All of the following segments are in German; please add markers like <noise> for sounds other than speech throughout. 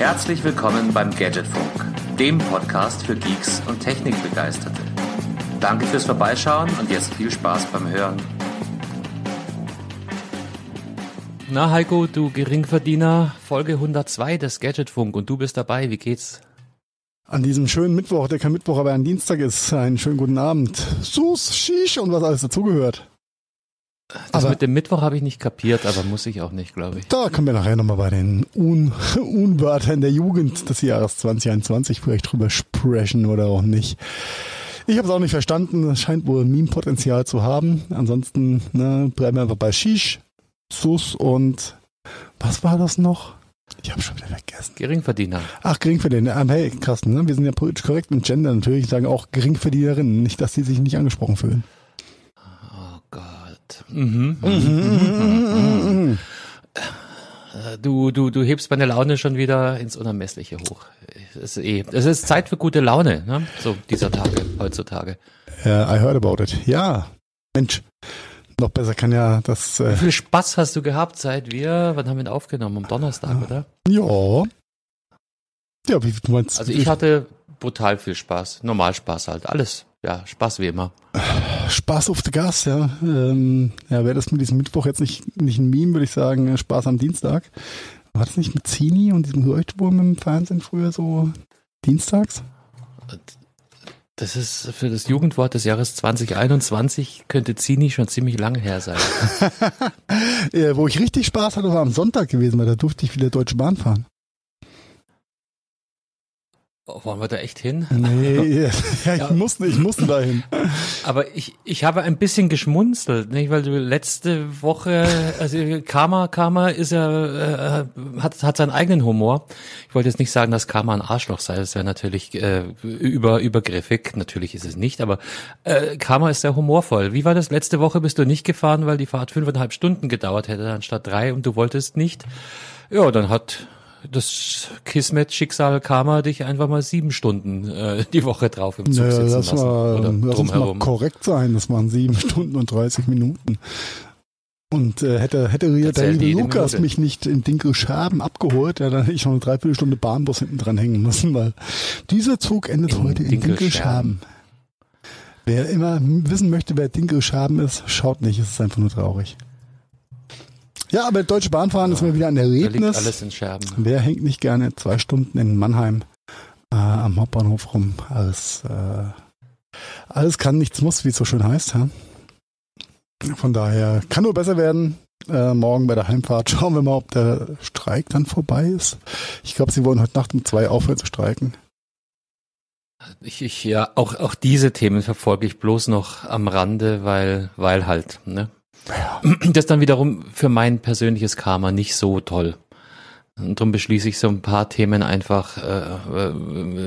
Herzlich willkommen beim Gadgetfunk, dem Podcast für Geeks und Technikbegeisterte. Danke fürs Vorbeischauen und jetzt viel Spaß beim Hören. Na Heiko, du Geringverdiener, Folge 102 des Gadgetfunk und du bist dabei, wie geht's? An diesem schönen Mittwoch, der kein Mittwoch, aber ein Dienstag ist, einen schönen guten Abend. Sus, Shish und was alles dazugehört. Das Aber- mit dem Mittwoch habe ich nicht kapiert, aber muss ich auch nicht, glaube ich. Da kommen wir nachher nochmal bei den Un <laughs> Unwörtern der Jugend des Jahres 2021 vielleicht drüber sprechen oder auch nicht. Ich habe es auch nicht verstanden. Es scheint wohl Meme-Potenzial zu haben. Ansonsten ne, bleiben wir einfach bei Shish, Sus und was war das noch? Ich habe schon wieder vergessen. Geringverdiener. Ach, Geringverdiener. Ähm, hey, Carsten, ne? wir sind ja politisch korrekt und Gender natürlich sagen auch Geringverdienerinnen. Nicht, dass die sich nicht angesprochen fühlen. Mhm. Du, du, du hebst meine Laune schon wieder ins Unermessliche hoch. Es ist, eh, es ist Zeit für gute Laune, ne? so dieser Tage, heutzutage. Äh, I heard about it. Ja, Mensch. Noch besser kann ja das. Wie Äh, viel Spaß hast du gehabt, seit wir, wann haben wir ihn aufgenommen? Am Donnerstag, oder? ja. Ja, wie du meinst. Also ich hatte brutal viel Spaß. Normal Spaß halt. Alles. Ja, Spaß wie immer. Spaß auf the Gas, ja. Ähm, ja, wäre das mit diesem Mittwoch jetzt nicht, nicht ein Meme, würde ich sagen, äh, Spaß am Dienstag. War das nicht mit Zini und diesem Leuchtturm im Fernsehen früher so dienstags? Das ist für das Jugendwort des Jahres 2021 könnte Zini schon ziemlich lange her sein. <laughs> äh, wo ich richtig Spaß hatte, war am Sonntag gewesen, weil da durfte ich wieder Deutsche Bahn fahren. Oh, wollen wir da echt hin? Nee, ja, ich musste, ich musste dahin. Aber ich, ich habe ein bisschen geschmunzelt, nicht? weil du letzte Woche, also Karma, Karma ist ja, äh, hat, hat seinen eigenen Humor. Ich wollte jetzt nicht sagen, dass Karma ein Arschloch sei, das wäre natürlich äh, über, übergriffig, natürlich ist es nicht, aber äh, Karma ist sehr humorvoll. Wie war das? Letzte Woche bist du nicht gefahren, weil die Fahrt fünfeinhalb Stunden gedauert hätte, anstatt drei und du wolltest nicht. Ja, dann hat das Kismet Schicksal Karma dich einfach mal sieben Stunden äh, die Woche drauf im Zug Naja, sitzen lass lassen. mal, oder uns mal drumherum. korrekt sein. Das waren sieben <laughs> Stunden und 30 Minuten. Und äh, hätte, hätte liebe jede Lukas mich nicht in Dinkelscherben abgeholt, ja, dann hätte ich noch eine Dreiviertelstunde Bahnbus hinten dran hängen müssen, weil dieser Zug endet In heute in Dinkelscherben. Dinkelscherben. Wer immer wissen möchte, wer Dinkelscherben ist, schaut nicht, es ist einfach nur traurig. Ja, aber Deutsche Bahnfahren ist mir wieder ein Da liegt Erlebnis. alles in Scherben. Wer hängt nicht gerne zwei Stunden in Mannheim äh, am Hauptbahnhof rum? Alles, äh, alles kann, nichts muss, wie es so schön heißt. Ja? Von daher kann nur besser werden. Äh, morgen bei der Heimfahrt <laughs> schauen wir mal, ob der Streik dann vorbei ist. Ich glaube, sie wollen heute Nacht um zwei aufhören zu streiken. Ich, ich, ja, auch, auch diese Themen verfolge ich bloß noch am Rande, weil, weil halt, ne? Das ist dann wiederum für mein persönliches Karma nicht so toll. Und darum beschließe ich so ein paar Themen einfach äh, äh,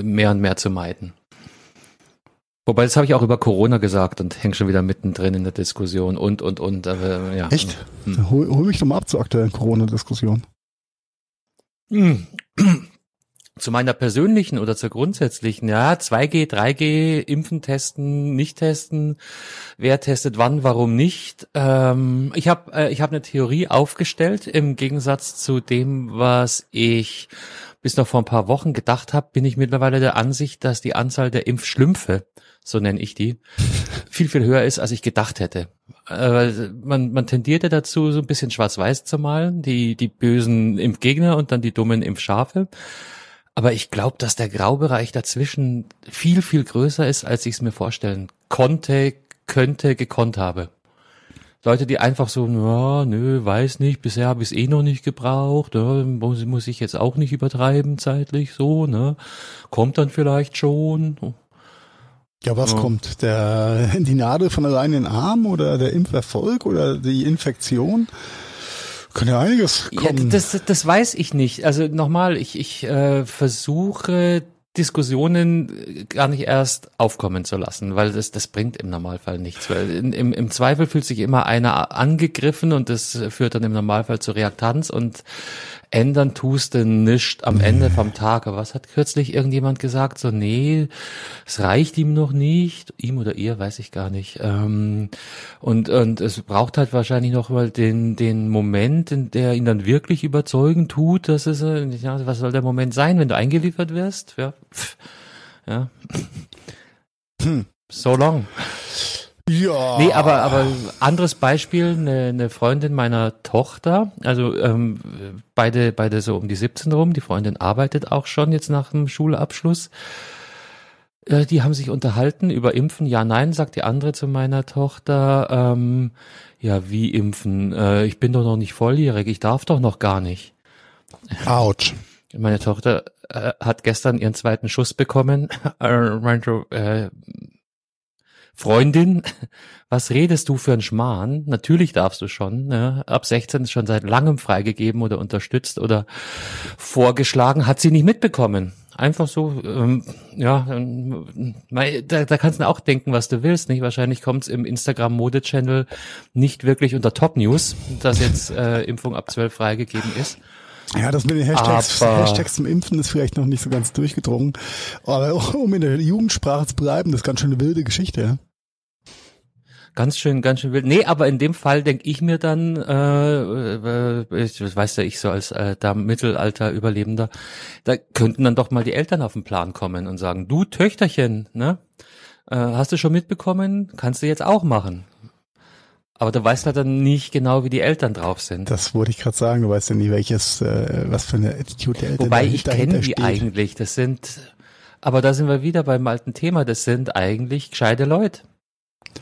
mehr und mehr zu meiden. Wobei, das habe ich auch über Corona gesagt und hänge schon wieder mittendrin in der Diskussion und, und, und. Aber, ja. Echt? Hm. Hol, hol mich doch mal ab zur aktuellen Corona-Diskussion. Hm. Zu meiner persönlichen oder zur grundsätzlichen, ja, 2G, 3G, impfen, testen, nicht testen, wer testet wann, warum nicht. Ähm, ich habe äh, ich hab eine Theorie aufgestellt, im Gegensatz zu dem, was ich bis noch vor ein paar Wochen gedacht habe, bin ich mittlerweile der Ansicht, dass die Anzahl der Impfschlümpfe, so nenne ich die, <laughs> viel, viel höher ist, als ich gedacht hätte. Äh, man, man tendierte dazu, so ein bisschen schwarz-weiß zu malen, die, die bösen Impfgegner und dann die dummen Impfschafe. Aber ich glaube, dass der Graubereich dazwischen viel, viel größer ist, als ich es mir vorstellen konnte, könnte, gekonnt habe. Leute, die einfach so, ja, nö, weiß nicht, bisher habe ich es eh noch nicht gebraucht, ja, muss, muss ich jetzt auch nicht übertreiben zeitlich so, ne? Kommt dann vielleicht schon. Ja, was Ja. kommt? Der, die Nadel von allein in den Arm oder der Impferfolg oder die Infektion? Kann ja einiges Ja, kommen. das, das weiß ich nicht. Also nochmal, ich, ich äh, versuche Diskussionen äh, gar nicht erst aufkommen zu lassen, weil das, das bringt im Normalfall nichts. Weil im, im Zweifel fühlt sich immer einer angegriffen und das führt dann im Normalfall zu Reaktanz und ändern tust du nischt am Ende vom Tag. Aber was hat kürzlich irgendjemand gesagt? So, nee, es reicht ihm noch nicht. Ihm oder ihr, weiß ich gar nicht. Ähm, und, und es braucht halt wahrscheinlich noch mal den, den Moment, in der ihn dann wirklich überzeugen tut. Das ist, äh, ja, was soll der Moment sein, wenn du eingeliefert wirst? Ja. Ja. Hm. So long. Ja. Nee, aber, aber anderes Beispiel, eine, eine Freundin meiner Tochter, also ähm, beide, beide so um die 17 rum, die Freundin arbeitet auch schon jetzt nach dem Schulabschluss. Äh, die haben sich unterhalten über Impfen. Ja, nein, sagt die andere zu meiner Tochter. Ähm, ja, wie impfen? Äh, ich bin doch noch nicht volljährig, ich darf doch noch gar nicht. Autsch. Meine Tochter äh, hat gestern ihren zweiten Schuss bekommen. äh, Freundin, was redest du für ein Schmarrn? Natürlich darfst du schon. Ne? Ab 16 ist schon seit langem freigegeben oder unterstützt oder vorgeschlagen, hat sie nicht mitbekommen. Einfach so, ähm, ja, ähm, da, da kannst du auch denken, was du willst. Nicht wahrscheinlich kommt es im Instagram Mode Channel nicht wirklich unter Top News, dass jetzt äh, Impfung ab 12 freigegeben ist. Ja, das mit den Hashtags, Aber- Hashtags zum Impfen ist vielleicht noch nicht so ganz durchgedrungen. Aber um in der Jugendsprache zu bleiben, das ist ganz schön eine wilde Geschichte. Ja? Ganz schön, ganz schön wild. Nee, aber in dem Fall denke ich mir dann, äh, äh, ich weiß ja ich so als äh, da Mittelalter-Überlebender, da könnten dann doch mal die Eltern auf den Plan kommen und sagen, du Töchterchen, ne? Äh, hast du schon mitbekommen? Kannst du jetzt auch machen. Aber du weißt halt dann nicht genau, wie die Eltern drauf sind. Das wollte ich gerade sagen. Du weißt ja nie, welches, äh, was für eine Attitude der Eltern Wobei ich kenne die steht. eigentlich. Das sind, aber da sind wir wieder beim alten Thema. Das sind eigentlich gescheite Leute.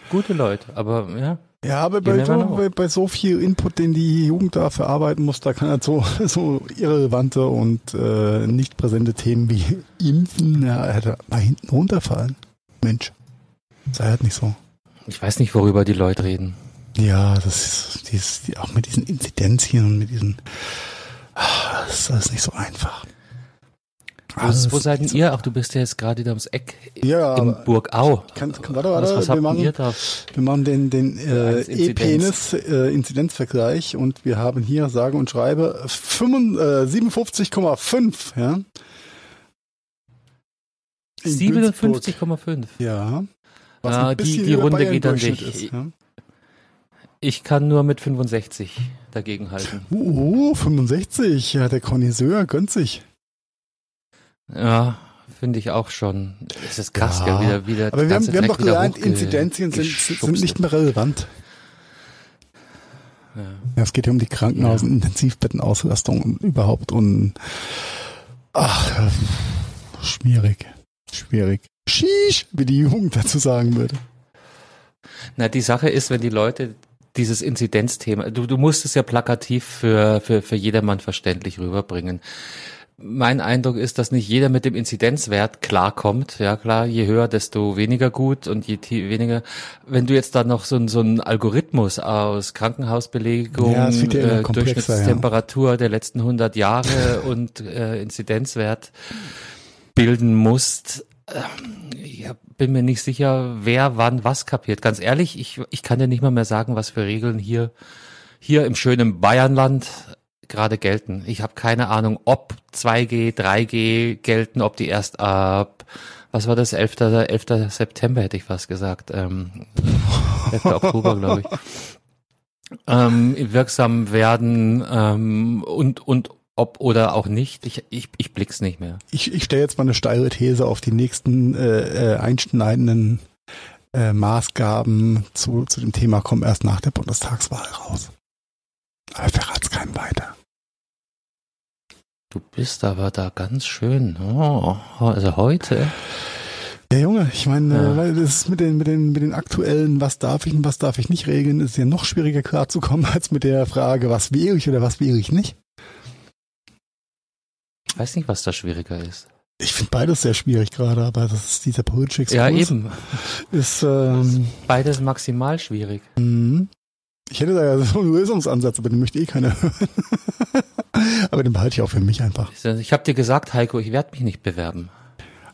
Gute Leute, aber ja. Ja, aber bei so, bei, bei so viel Input, den die Jugend da verarbeiten muss, da kann halt so, <laughs> so irrelevante und äh, nicht präsente Themen wie Impfen, ja, hätte mal hinten runterfallen. Mensch, sei halt nicht so. Ich weiß nicht, worüber die Leute reden. Ja, das ist die, auch mit diesen Inzidenzien und mit diesen, ah, das ist alles nicht so einfach. Wo, Alles wo seid denn nicht so- ihr? Ach, du bist ja jetzt gerade da ums Eck Ja, in Burgau. kann, kann, warte, Was, warte, was wir habt machen? Wir machen den, den äh, Als Inzidenz. E-Penis äh, und wir haben hier sage und schreibe 55, äh, 57,5, ja. In Günzburg. 57,5. Ja. Was ein die- die Runde geht an Durchschnitt dich. Ist, ja. Ich kann nur mit 65 dagegenhalten. Uh, 65, ja, der Connoisseur gönnt sich. Ja, finde ich auch schon. Es ist krass, Ja, gell, wieder, wieder. Aber wir haben, wir haben doch gelernt, Inzidenzien sind, sind nicht mehr relevant. Ja. Ja, es geht ja um die Krankenhaus- und Intensivbettenauslastung und überhaupt und ach, schwierig, schwierig. Sheesh, wie die Jugend dazu sagen würde. Na, die Sache ist, wenn die Leute dieses Inzidenzthema, du, du musst es ja plakativ für, für, für jedermann verständlich rüberbringen. Mein Eindruck ist, dass nicht jeder mit dem Inzidenzwert klarkommt. Ja klar, je höher, desto weniger gut und je weniger. Wenn du jetzt da noch so, ein- so einen Algorithmus aus Krankenhausbelegung, Ja, ja äh, Durchschnittstemperatur der letzten 100 Jahre und äh, Inzidenzwert bilden musst, ich bin mir nicht sicher, wer wann was kapiert. Ganz ehrlich, ich, ich kann dir nicht mal mehr sagen, was für Regeln hier, hier im schönen Bayernland gerade gelten. Ich habe keine Ahnung, ob 2G, 3G gelten, ob die erst ab, was war das, 11. 11. September hätte ich fast gesagt, ähm, 11. Oktober, glaube ich, <laughs> ähm, wirksam werden ähm, und, und ob oder auch nicht. Ich, ich, ich blick's nicht mehr. Ich, ich stelle jetzt mal eine steile These auf die nächsten äh, äh, einschneidenden äh, Maßgaben zu, zu dem Thema kommen erst nach der Bundestagswahl raus. Aber verrat's keinem weiter. Du bist aber da ganz schön. Oh, also heute. Ja, Junge, ich meine, Ja. äh, weil das ist mit den, mit den, mit den aktuellen, was darf ich und was darf ich nicht regeln, ist ja noch schwieriger klarzukommen <laughs> als mit der Frage, was wäre ich oder was wäre ich nicht. Ich weiß nicht, was da schwieriger ist. Ich finde beides sehr schwierig gerade, aber das ist dieser politische Exkurs. Ja, eben. Ist, ähm, Beides maximal schwierig. mhm. ich hätte da ja so einen Lösungsansatz, aber den möchte eh keiner <laughs> hören. aber den behalte ich auch für mich einfach. Ich habe dir gesagt, Heiko, ich werde mich nicht bewerben.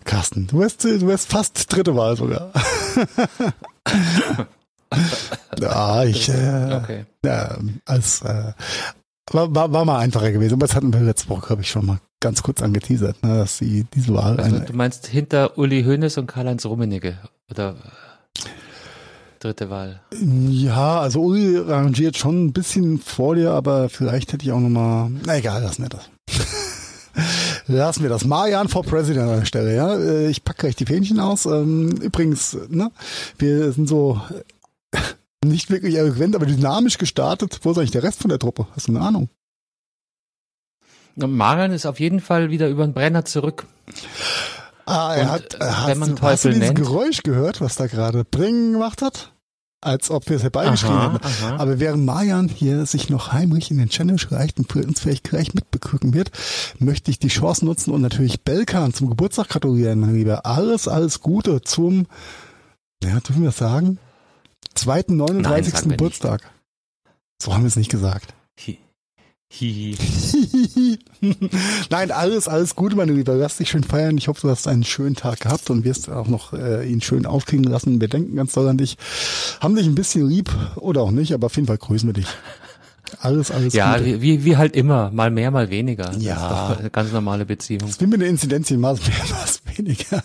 Carsten, du wärst, du wärst fast dritte Wahl sogar. <laughs> ja, ich, äh, Okay. ja, als, äh, war, war, war mal einfacher gewesen, aber das hatten wir letzte Woche, habe ich schon mal ganz kurz angeteasert, ne, dass sie diese Wahl Also, du meinst hinter Uli Hoeneß und Karl-Heinz Rummenigge oder dritte Wahl? Ja, also Uli rangiert schon ein bisschen vor dir, aber vielleicht hätte ich auch noch mal, na egal, lassen wir das. <laughs> Lassen wir das. Marian for President an der Stelle, ja. Äh, Ich packe gleich die Fähnchen aus. Ähm, Übrigens, ne, wir sind so nicht wirklich eloquent, aber dynamisch gestartet. Wo ist eigentlich der Rest von der Truppe? Hast du eine Ahnung? Marian ist auf jeden Fall wieder über den Brenner zurück. Ah, er Und, hat, äh, hast, wenn man du- hast du Teufel dieses nennt? Geräusch gehört, was da gerade Bring gemacht hat? Als ob wir es herbeigeschrieben Aha, hätten. aha. Aber während Marian hier sich noch heimlich in den Channel schleicht und für uns vielleicht gleich mitbegucken wird, möchte ich die Chance nutzen und natürlich Belkan zum Geburtstag gratulieren, mein Lieber. Alles, alles Gute zum, ja, dürfen wir das sagen? Zweiten 39. sagen wir nicht. Geburtstag. So haben wir es nicht gesagt. Hi. Hihi. <laughs> Nein, alles, alles Gute, meine Liebe. Lass dich schön feiern. Ich hoffe, du hast einen schönen Tag gehabt und wirst auch noch äh, ihn schön aufkriegen lassen. Wir denken ganz doll an dich. Haben dich ein bisschen lieb oder auch nicht, aber auf jeden Fall grüßen wir dich. Alles, alles Ja, Gute. wie, wie, halt immer, mal mehr, mal weniger. Ja. ganz normale Beziehung. Das ist wie mit der Inzidenz, mal mehr, mal weniger.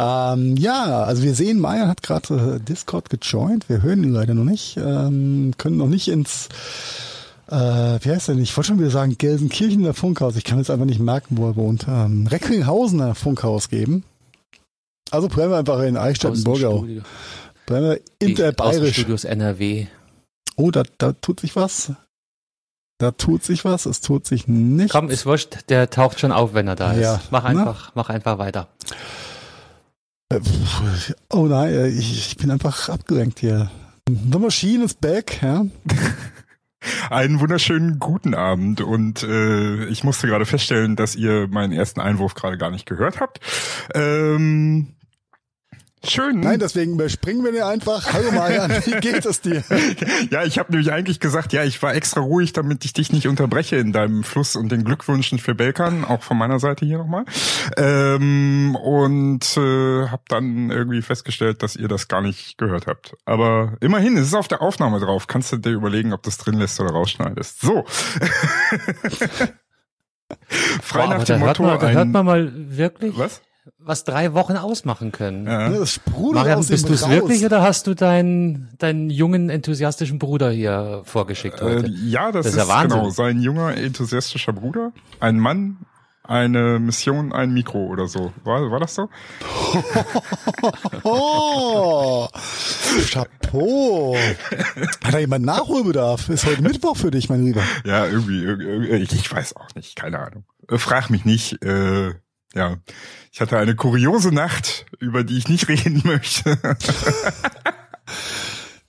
Ähm, ja, also wir sehen, Maya hat gerade äh, Discord gejoint. Wir hören ihn leider noch nicht. Ähm, können noch nicht ins, äh, wie heißt er denn? Ich wollte schon wieder sagen, Gelsenkirchener Funkhaus. Ich kann jetzt einfach nicht merken, wo er wohnt. Ähm, Recklinghausener Funkhaus geben. Also bleiben wir einfach in Eichstätten-Burgau. Außenstudio. Bleiben wir interbayerisch. Außenstudios NRW. Oh, da, da tut sich was. Da tut sich was. Es tut sich nicht. Komm, ist wurscht, der taucht schon auf, wenn er da ist. Ja. Mach einfach, mach einfach weiter. Oh nein, äh, ich, ich bin einfach abgelenkt hier. The Machine is back, ja. <laughs> Einen wunderschönen guten Abend und äh, ich musste gerade feststellen, dass ihr meinen ersten Einwurf gerade gar nicht gehört habt. Ähm, schön. Nein, deswegen überspringen wir dir einfach. Hallo Marian, wie geht es dir? <laughs> ja, ich habe nämlich eigentlich gesagt, ja, ich war extra ruhig, damit ich dich nicht unterbreche in deinem Fluss und den Glückwünschen für Belkan, auch von meiner Seite hier nochmal. Ähm, und äh, habe dann irgendwie festgestellt, dass ihr das gar nicht gehört habt. Aber immerhin, es ist auf der Aufnahme drauf. Kannst du dir überlegen, ob du es drin lässt oder rausschneidest. So. <laughs> Frei Boah, nach dem hört, Motto. man, da ein, hört man mal wirklich, was? Was drei Wochen ausmachen können. Ja. Das sprudelt Marian, bist du es wirklich oder hast du deinen, deinen jungen, enthusiastischen Bruder hier vorgeschickt Äh, heute? ja, das, Das ist ist, ja genau sein junger, enthusiastischer Bruder. Ein Mann, eine Mission, ein Mikro oder so. War, war das so? <laughs> Oh, Chapeau. Hat da jemand Nachholbedarf? Ist heute Mittwoch für dich, mein Lieber. Ja, irgendwie, irgendwie ich, ich weiß auch nicht, keine Ahnung. Äh, Frag mich nicht. Äh, ja, ich hatte eine kuriose Nacht, über die ich nicht <laughs> reden möchte.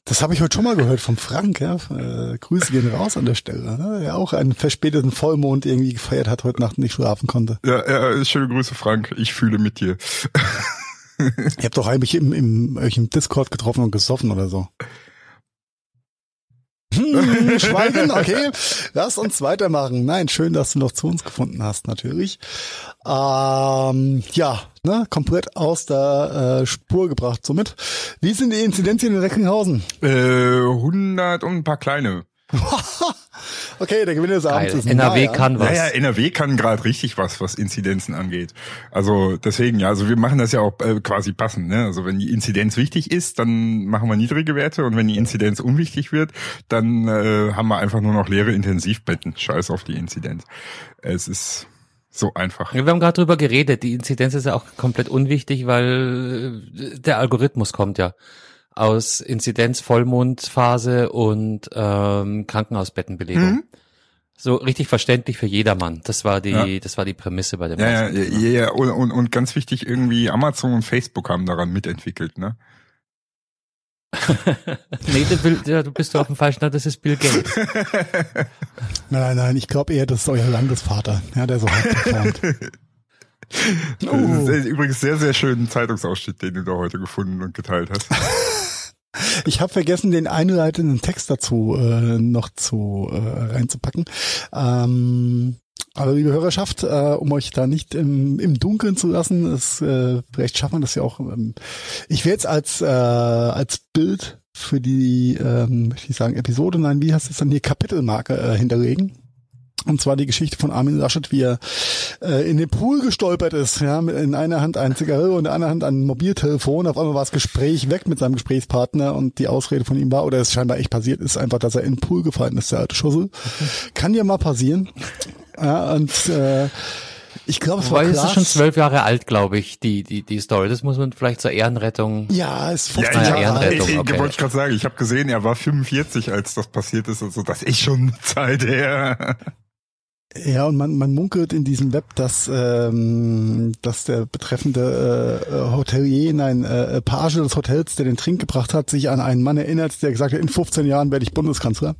Das habe ich heute schon mal gehört vom Frank. Ja. Äh, Grüße gehen raus an der Stelle. Ne? Der auch einen verspäteten Vollmond irgendwie gefeiert hat heute Nacht und nicht schlafen konnte. ja, ja, schöne Grüße, Frank. Ich fühle mit dir. <laughs> Ihr habt doch eigentlich im, im, euch im Discord getroffen und gesoffen oder so. Hm, Schweigen, okay. Lass uns weitermachen. Nein, schön, dass du noch zu uns gefunden hast, natürlich. Ähm, ja, ne, komplett aus der äh, Spur gebracht somit. Wie sind die Inzidenzien in Recklinghausen? Äh, 100 und ein paar kleine. <laughs> okay, der Gewinner des Abends Geil. ist NRW Maya. kann was. Naja, NRW kann gerade richtig was, was Inzidenzen angeht. Also deswegen, ja, also wir machen das ja auch äh, quasi passend. Ne? Also wenn die Inzidenz wichtig ist, dann machen wir niedrige Werte und wenn die Inzidenz unwichtig wird, dann äh, haben wir einfach nur noch leere Intensivbetten. Scheiß auf die Inzidenz. Es ist so einfach. Wir haben gerade drüber geredet. Die Inzidenz ist ja auch komplett unwichtig, weil äh, der Algorithmus kommt ja aus Inzidenz, Vollmondphase und ähm, Krankenhausbettenbelegung. Mhm. So richtig verständlich für jedermann. Das war die, Ja. das war die Prämisse bei dem Ja, ja, ja, ja, und, und, und ganz wichtig, irgendwie Amazon und Facebook haben daran mitentwickelt, ne? <laughs> nee, du, ja, du bist auf dem falschen, das ist Bill Gates. Nein, <laughs> nein, nein, ich glaube eher, das ist euer Landesvater, ja, der so halt performt. <laughs> Das ist übrigens sehr, sehr schönen Zeitungsausschnitt, den du da heute gefunden und geteilt hast. <laughs> Ich habe vergessen, den einleitenden Text dazu äh, noch zu äh, reinzupacken. Ähm, Aber liebe Hörerschaft, äh, um euch da nicht im, im Dunkeln zu lassen, ist, äh, vielleicht schafft man das ja auch. Ähm, ich werde jetzt als, äh, als Bild für die, ähm, möchte ich sagen, Episode, nein, wie heißt es dann hier, Kapitelmarke äh, hinterlegen. Und zwar die Geschichte von Armin Laschet, wie er äh, in den Pool gestolpert ist, ja, mit in einer Hand ein Zigarre und in der anderen Hand ein Mobiltelefon. Auf einmal war das Gespräch weg mit seinem Gesprächspartner und die Ausrede von ihm war, oder es scheinbar echt passiert ist, einfach, dass er in den Pool gefallen ist, der alte Schussel. Kann ja mal passieren. Ja, und äh, ich glaube, es war Weil es Klaas. ist schon zwölf Jahre alt, glaube ich, die, die, die Story. Das muss man vielleicht zur Ehrenrettung. Ja, es ist Ja, 15 Jahre alt. Ehrenrettung, ich, ich, okay. wollte ich gerade sagen, ich habe gesehen, er war 45, als das passiert ist. Also das ist schon eine Zeit her. Ja, und man, man munkelt in diesem Web, dass, ähm, dass der betreffende äh, äh, Hotelier, nein, äh, Page des Hotels, der den Trink gebracht hat, sich an einen Mann erinnert, der gesagt hat, in 15 Jahren werde ich Bundeskanzler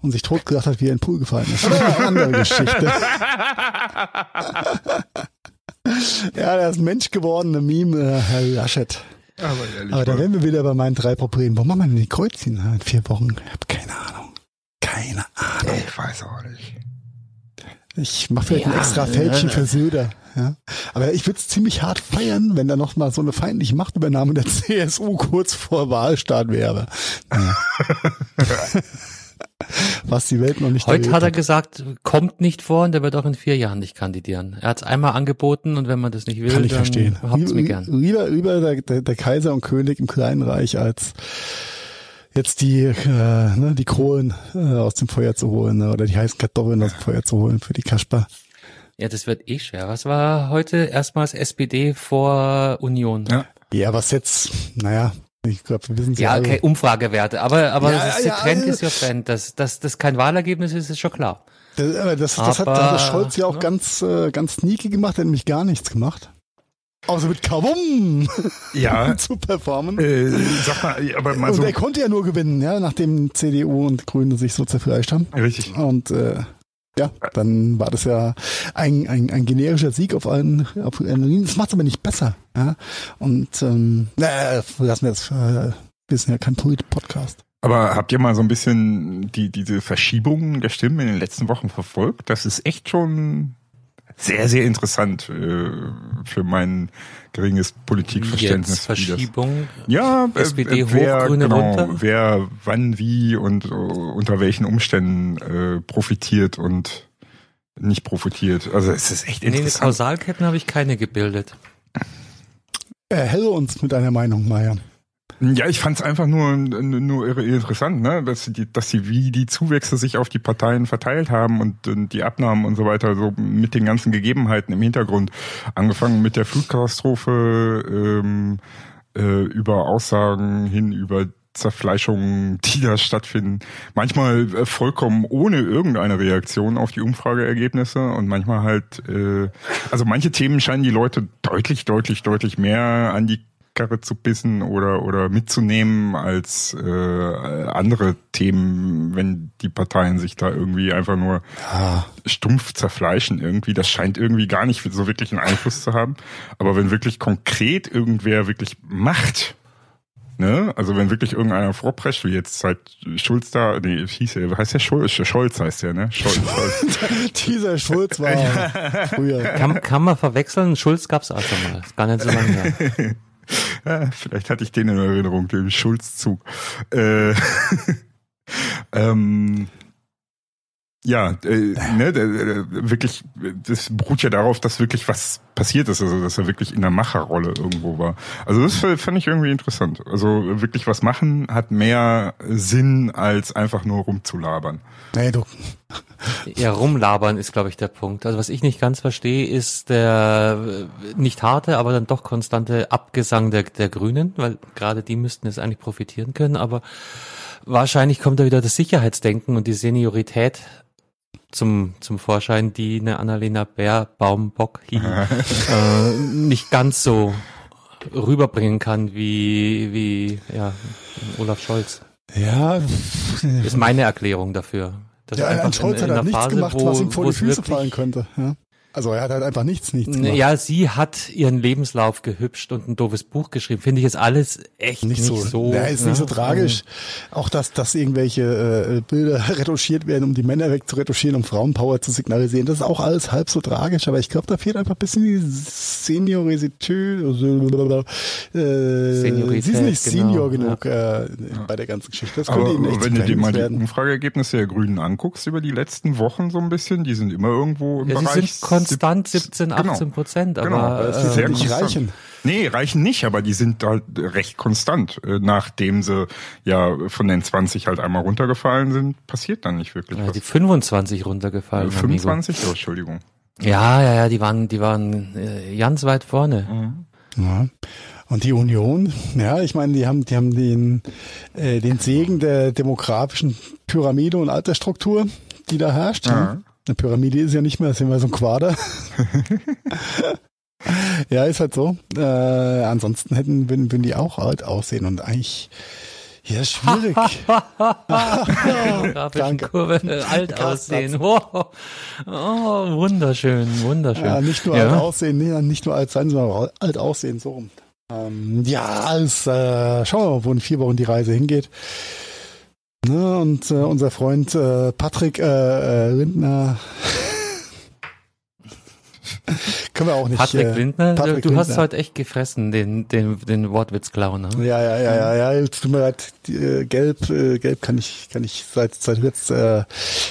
und sich totgelacht hat, wie er in den Pool gefallen ist. Aber eine andere <laughs> Geschichte. <laughs> ja, der ist Mensch gewordene Meme, äh, Herr Laschet. Aber ehrlich. Aber da wären wir wieder bei meinen drei Problemen. Warum machen wir denn die Kreuzchen in vier Wochen? Ich habe keine Ahnung. Keine Ahnung. ich weiß auch nicht. Ich mache vielleicht ein Ja, extra Fältchen für Söder. Ja. Aber ich würde es ziemlich hart feiern, wenn da noch mal so eine feindliche Machtübernahme der <laughs> CSU kurz vor Wahlstart wäre. Ja. Was die Welt noch nicht Heute hat er gesagt, kommt nicht vor und er wird auch in vier Jahren nicht kandidieren. Er hat es einmal angeboten und wenn man das nicht will, Kann ich dann verstehen. habt's mir gern. Lieber, lieber der, der, der Kaiser und König im Kleinen Reich als jetzt die, äh, ne, die Kohlen äh, aus dem Feuer zu holen ne, oder die heißen Kartoffeln aus dem Feuer zu holen für die Kasper. Ja, das wird eh schwer. Was war heute erstmals SPD vor Union? Ja. Ja, was jetzt, naja, ich glaube, wir wissen Ja, alle. okay, Umfragewerte. Aber, aber Ja, das, ja, der Trend ja. ist ja Trend. Dass, dass das kein Wahlergebnis ist, ist schon klar. Das, aber das, das hat, Aber, hat der Scholz ja auch ne? ganz, äh, ganz sneaky gemacht, er hat nämlich gar nichts gemacht. Außer mit Kavum <laughs> Ja, zu performen. äh, sag mal, aber mal und so. er konnte ja nur gewinnen, ja, nachdem CDU und Grüne sich so zerfleischt haben. Richtig. Und äh, ja, dann war das ja ein, ein, ein generischer Sieg auf allen, auf allen Linien. Das macht aber nicht besser. Ja? Und ähm, naja, lassen wir das. Äh, wir sind ja kein Polit-Podcast. Aber habt ihr mal so ein bisschen die, diese Verschiebungen der Stimmen in den letzten Wochen verfolgt? Das ist echt schon sehr, sehr interessant äh, für mein geringes Politikverständnis. Jetzt Verschiebung. Ja, äh, SPD äh, hoch, wer, Grüne genau, runter? wer wann, wie und äh, unter welchen Umständen äh, profitiert und nicht profitiert. Also es ist echt Nee, interessant. Kausalketten habe ich keine gebildet. Erhelle uns mit deiner Meinung, Maya. Ja, ich fand es einfach nur, nur irre interessant, ne? dass, die, dass sie, wie die Zuwächse sich auf die Parteien verteilt haben und, und die Abnahmen und so weiter, so mit den ganzen Gegebenheiten im Hintergrund. Angefangen mit der Flutkatastrophe, ähm, äh, über Aussagen hin, über Zerfleischungen, die da stattfinden. Manchmal äh, vollkommen ohne irgendeine Reaktion auf die Umfrageergebnisse und manchmal halt, äh, also manche Themen scheinen die Leute deutlich, deutlich, deutlich mehr an die Karre zu bissen oder oder mitzunehmen als äh, andere Themen, wenn die Parteien sich da irgendwie einfach nur Ja, stumpf zerfleischen irgendwie. Das scheint irgendwie gar nicht so wirklich einen Einfluss zu haben. Aber wenn wirklich konkret irgendwer wirklich macht, ne, also wenn wirklich irgendeiner vorprescht, wie jetzt halt Schulz da, nee, hieß er, heißt der Schulz, Scholz heißt der, ne? Scholz, Scholz. <laughs> dieser Schulz war <laughs> früher. Kann, kann man verwechseln? Schulz gab's auch schon mal. Ist gar nicht so lange her. <laughs> Vielleicht hatte ich den in Erinnerung, den Schulzzug. Äh, <laughs> ähm, ja, äh, ne, der, der, wirklich, das beruht ja darauf, dass wirklich was passiert ist, also dass er wirklich in der Macherrolle irgendwo war. Also das fand ich irgendwie interessant. Also wirklich was machen hat mehr Sinn, als einfach nur rumzulabern. Nee, du. Ja, rumlabern ist, glaube ich, der Punkt. Also was ich nicht ganz verstehe, ist der äh, nicht harte, aber dann doch konstante Abgesang der, der Grünen, weil gerade die müssten jetzt eigentlich profitieren können, aber wahrscheinlich kommt da wieder das Sicherheitsdenken und die Seniorität zum, zum Vorschein, die eine Annalena Bär, Baumbock, hi, äh, nicht ganz so rüberbringen kann wie, wie ja, Olaf Scholz. Ja, ist meine Erklärung dafür. Das ja ein Scholz in, hat in halt einer nichts Phase, gemacht, wo, was ihm vor die Füße fallen könnte. Ja. Also er hat halt einfach nichts, nichts gemacht. Ja, sie hat ihren Lebenslauf gehübscht und ein doofes Buch geschrieben. Finde ich jetzt alles echt nicht, nicht so, so. ja, ist nicht so tragisch. Auch dass, dass irgendwelche äh, Bilder <laughs> retuschiert werden, um die Männer wegzuretuschieren, um Frauenpower zu signalisieren. Das ist auch alles halb so tragisch, aber ich glaube, da fehlt einfach ein bisschen die Seniorität. Äh, Seniorität, sie ist nicht genau, Senior genug äh, bei der ganzen Geschichte. Das könnte Aber ihnen echt wenn du dir mal die. Umfrageergebnisse der Grünen anguckst über die letzten Wochen so ein bisschen, die sind immer irgendwo im Ja, Bereich konstant 17, Genau. 18 Prozent, Genau, aber das ist äh, sehr nicht konstant. reichen. Nee, reichen nicht, aber die sind halt recht konstant. Äh, Nachdem sie ja von den 20 halt einmal runtergefallen sind, passiert dann nicht wirklich ja, was. die 25 Äh, runtergefallen. Amigo. 25? Oh, Entschuldigung. Ja, ja, ja, die waren, die waren äh, ganz weit vorne. Ja. Und die Union, ja, ich meine, die haben, die haben den, äh, den Segen der demografischen Pyramide und Altersstruktur, die da herrscht. Ja. Eine Pyramide ist ja nicht mehr, das ist immer so ein Quader. <laughs> ja, ist halt so. Äh, ansonsten hätten, würden, würden die auch alt aussehen und eigentlich, ja, schwierig. Danke. Kurve äh, alt aussehen. Oh, oh, wunderschön, wunderschön. Ja, nicht nur Ja. alt aussehen, nee, nicht nur alt sein, sondern auch alt aussehen, so rum. Ähm, ja, alles, äh, schauen wir mal, wo in vier Wochen die Reise hingeht. Ne, und äh, unser Freund äh, Patrick äh, äh, Lindner <laughs> <laughs> können wir auch nicht. Patrick äh, Lindner, Patrick du hast Lindner. heute echt gefressen, den, den, den Wortwitz-Clown. Ne? Ja, ja, ja, ja, ja, jetzt tut mir leid, die, äh, gelb, äh, gelb kann ich, kann ich seit, seit letzt, äh,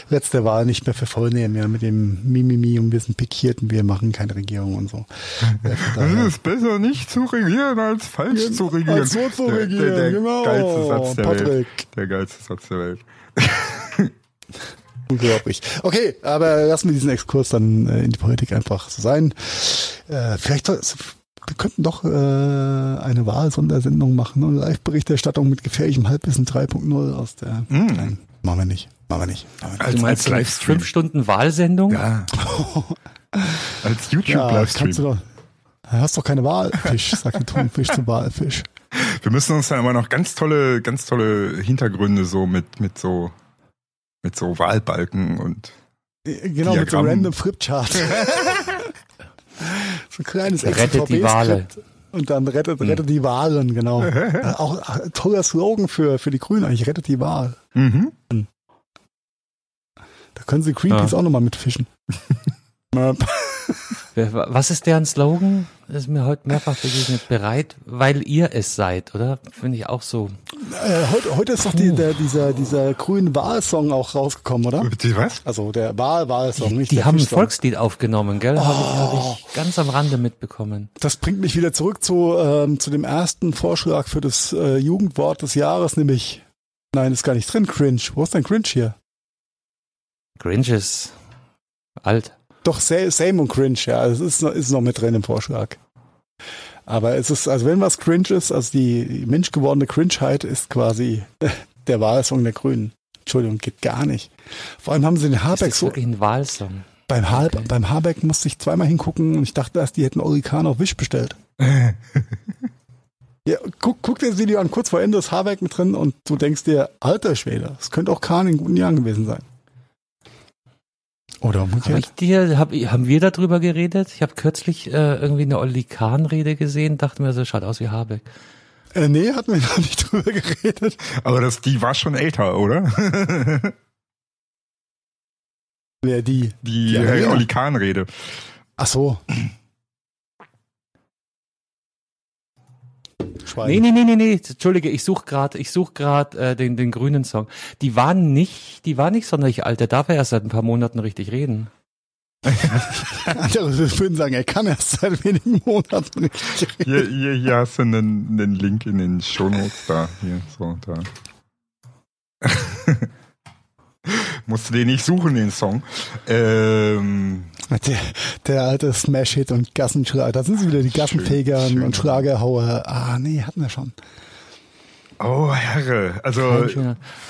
letzter Wahl nicht mehr für voll nehmen, ja, mit dem Mimimi und wir sind pikiert und wir machen keine Regierung und so. <laughs> Ja, Es ist besser nicht zu regieren als falsch zu regieren. Als so zu Der- regieren, der, der genau. geilste Satz der Patrick. Welt. Der geilste Satz der Welt. <laughs> Unglaublich. Okay, aber lassen wir diesen Exkurs dann äh, in die Politik einfach so sein. Äh, vielleicht wir könnten doch äh, eine Wahlsondersendung machen und Live-Berichterstattung mit gefährlichem Halbwissen 3.0 aus der. Mm. Nein, machen wir nicht. Machen wir nicht. Machen wir nicht. Als, Du meinst als Livestream. fünf Stunden Wahlsendung? Ja. <laughs> als Ja, kannst du YouTube-Livestream. doch. Du hast doch keine Walfisch, sagt der Thunfisch zum Walfisch. Wir müssen uns dann aber noch ganz tolle, ganz tolle Hintergründe so mit, mit so, mit so Wahlbalken und Äh, Genau, mit so random Flipchart. <laughs> so ein kleines Rettet die. Wale. Und dann rettet, rettet die Wahlen, genau. <laughs> Äh, auch ach, toller Slogan für, für die Grünen eigentlich, rettet die Wahl. mhm. Da können sie Greenpeace Ja. auch nochmal mitfischen. <laughs> Äh, Was ist deren Slogan? Das ist mir heute mehrfach begegnet. Bereit, weil ihr es seid, oder? Finde ich auch so. äh, heute, heute ist doch die, der, dieser, dieser grünen Wahlsong auch rausgekommen, oder? Bitte was? Also der Wahl-Wahlsong, nicht Die der haben ein. Volkslied aufgenommen, gell? Habe ich, hab Oh. ich ganz am Rande mitbekommen. Das bringt mich wieder zurück zu, ähm, zu dem ersten Vorschlag für das äh, Jugendwort des Jahres, nämlich, nein, ist gar nicht drin, Cringe. Wo ist denn Cringe hier? Grinch ist alt. Doch, Sa- Same und Cringe, ja, es ist, noch- ist noch mit drin im Vorschlag. Aber es ist, also wenn was Cringe ist, also die menschgewordene Cringeheit ist quasi <laughs> der Wahlsong der Grünen. Entschuldigung, geht gar nicht. Vor allem haben sie den Habeck das so, wirklich ein Wahlsong? beim, ha Okay. beim Habeck musste ich zweimal hingucken und ich dachte erst, die hätten Orikan auf Wisch bestellt. <laughs> Ja, guck, guck dir das Video an, kurz vor Ende ist Habeck mit drin und du denkst dir, alter Schwede, das könnte auch Kahn in guten Jahren gewesen sein. Oder Hab umgekehrt. ich dir, hab, haben wir darüber geredet? Ich habe kürzlich äh, irgendwie eine Olli Kahn-Rede gesehen, dachte mir, so schaut aus wie Habeck. Äh, nee, hatten wir <laughs> noch nicht drüber geredet. Aber das, die war schon älter, oder? <laughs> Wer die? Die Ja, äh. Oli Kahn-Rede. Ach so. Schwein. Nee, nee, nee, nee, nee, entschuldige, ich suche gerade, ich such grad, äh, den, den grünen Song. Die waren nicht, die war nicht sonderlich alt, der darf ja erst seit ein paar Monaten richtig reden. <laughs> Andere würden sagen, er kann erst seit wenigen Monaten nicht reden. Hier, hier, hier hast du einen, einen Link in den Shownotes da. Hier, so, da. <laughs> Musst du den nicht suchen, den Song. Ähm, Der, der alte Smash-Hit und Gassenschlager. Da sind sie wieder, die Gassenfeger schön. und Schlagerhauer. Ah, nee, hatten wir schon. oh, Herre. Also,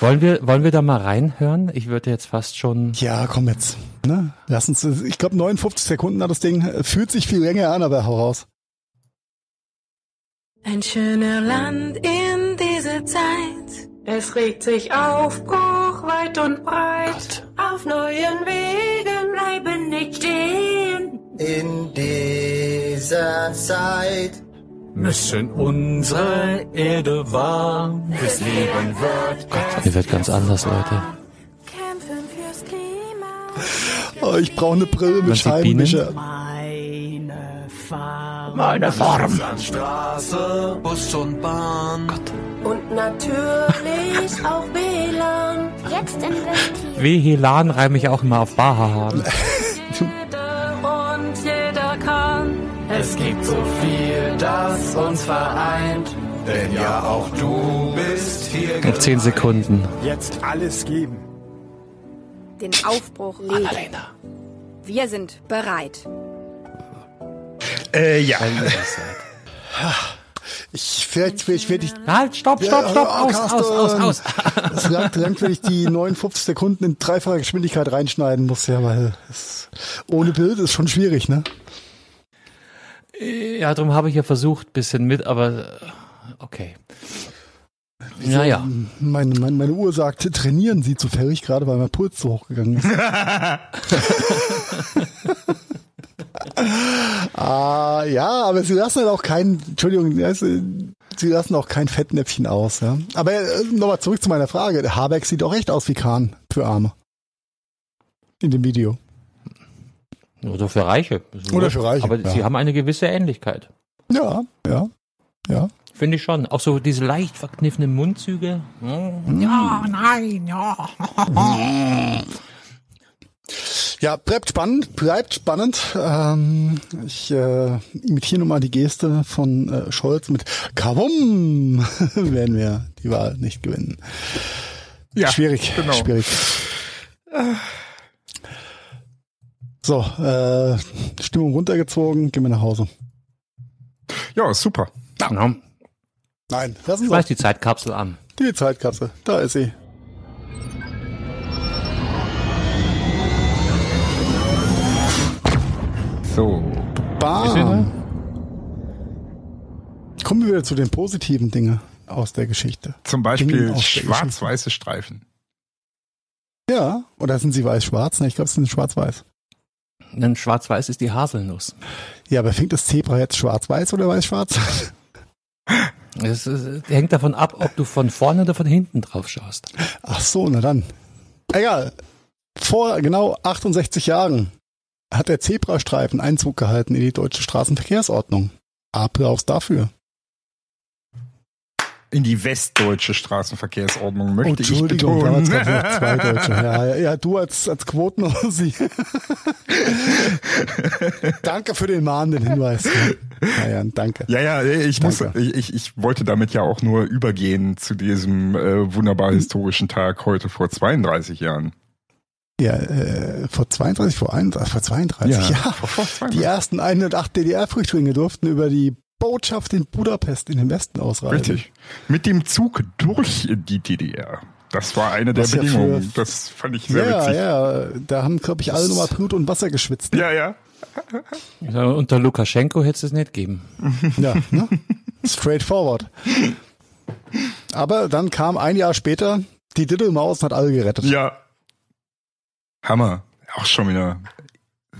Wollen wir, wollen wir da mal reinhören? Ich würde jetzt fast schon. Ja, komm jetzt. Ne? Lass uns, ich glaube 59 Sekunden hat das Ding. Fühlt sich viel länger an, aber hau raus. Ein schöner Land in dieser Zeit. Es regt sich Aufbruch weit und breit. Auf neuen Wegen bleiben nicht stehen. In dieser Zeit müssen unsere Erde warm fürs Leben wird. Hier wird ganz anders, Leute. Kämpfen fürs Klima. Oh, ich brauche eine Brille mit. Scheibenwischer. Meine Farm. Meine Farm. Straße, Bus und Bahn. Und natürlich <laughs> auch WLAN. Jetzt investieren. Wehelan reime ich auch immer auf Bahahan. <laughs> Jeder und jeder kann. Es gibt so viel, das uns vereint. Denn ja, auch du bist hier Noch zehn Sekunden. Jetzt alles geben. Den Aufbruch legen. Wir sind bereit. Äh, ja. <laughs> Ich vielleicht, vielleicht werde ich Halt, stopp, Ja, stopp, stopp, oh, aus, aus, aus, aus. <laughs> Es langt, langt, wenn ich die 59 Sekunden in dreifacher Geschwindigkeit reinschneiden muss, ja, weil es, ohne Bild ist schon schwierig, ne? Ja, darum habe ich ja versucht, bisschen mit, aber äh, okay. Naja, Meine, meine, meine Uhr sagt, trainieren Sie zufällig, gerade weil mein Puls so hochgegangen ist. <laughs> <laughs> ah, ja, aber Sie lassen halt auch kein, Entschuldigung, Sie lassen auch kein Fettnäpfchen aus, ja. Aber äh, nochmal zurück zu meiner Frage. Der Habeck sieht auch echt aus wie Kahn für Arme. In dem Video. oder für Reiche. Oder für Reiche, Aber ja. sie haben eine gewisse Ähnlichkeit. Ja, ja, ja. Finde ich schon. Auch so diese leicht verkniffenen Mundzüge. Ja, nein, ja. <laughs> <laughs> Ja, bleibt spannend, bleibt spannend. Ähm, ich äh, imitiere nochmal die Geste von äh, Scholz mit Kavum <laughs> werden wir die Wahl nicht gewinnen. Ja, schwierig, genau. schwierig. So, äh, Stimmung runtergezogen, gehen wir nach Hause. Ja, super. ja. Nein, lassen Sie uns die Zeitkapsel an. die Zeitkapsel. Da ist sie. So. Bam. Kommen wir wieder zu den positiven Dingen aus der Geschichte. Zum Beispiel schwarz-weiße Streifen. Ja, oder sind sie weiß-schwarz? Ne, ich glaube, es sind schwarz-weiß. Denn schwarz-weiß ist die Haselnuss. Ja, aber fängt das Zebra jetzt schwarz-weiß oder weiß-schwarz? <laughs> Es, hängt davon ab, ob du von vorne oder von hinten drauf schaust. Ach so, na dann. Egal. Vor genau 68 Jahren hat der Zebrastreifen Einzug gehalten in die deutsche Straßenverkehrsordnung. Applaus dafür. In die westdeutsche Straßenverkehrsordnung möchte ich Entschuldigung, betonen. noch <laughs> zwei Deutsche. Ja, ja, ja, du als, als Quotenossi. <laughs> danke für den mahnenden Hinweis. Ja, ja, danke. Ja, ja, ich muss, Danke. ich, ich, ich wollte damit ja auch nur übergehen zu diesem äh, wunderbar historischen Tag heute vor 32 Jahren. Ja, äh, vor 32, vor 31, vor 32 Jahren. vor, vor 32. Die ersten 108 DDR-Flüchtlinge durften über die Botschaft in Budapest in den Westen ausreisen. Richtig. Mit dem Zug durch die DDR. Das war eine der Was ja für- Bedingungen. das fand ich sehr Ja, witzig. ja, da haben, glaube ich, alle nochmal Blut und Wasser geschwitzt. Ne? Ja, ja. Ja, Unter Lukaschenko hätte es nicht geben. <laughs> Ja, ne? Straightforward. Aber dann kam ein Jahr später die Diddelmaus und hat alle gerettet. Ja. Hammer. Auch schon wieder.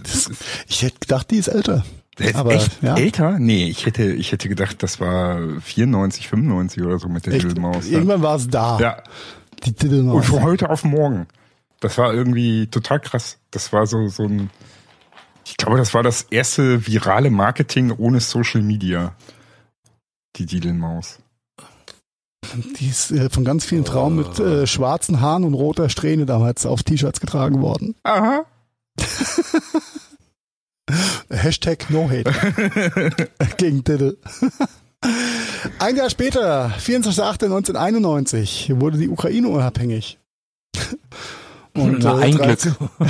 Das, ich hätte gedacht, die ist älter. Ist Aber, echt ja. älter? Nee, ich hätte, ich hätte gedacht, das war 94, 95 oder so mit der. Ja. irgendwann war es da, ja. die Und Diddelmaus. von heute auf morgen. Das war irgendwie total krass. Das war so, so ein, ich glaube, das war das erste virale Marketing ohne Social Media. Die Didelmaus. Die ist äh, von ganz vielen Frauen mit äh, schwarzen Haaren und roter Strähne damals auf T-Shirts getragen worden. Aha. <laughs> Hashtag No Hate <laughs> gegen Diddle. Ein Jahr später, 24.08.1991, wurde die Ukraine unabhängig. Und, Na, äh, ein 13 Glück. <laughs>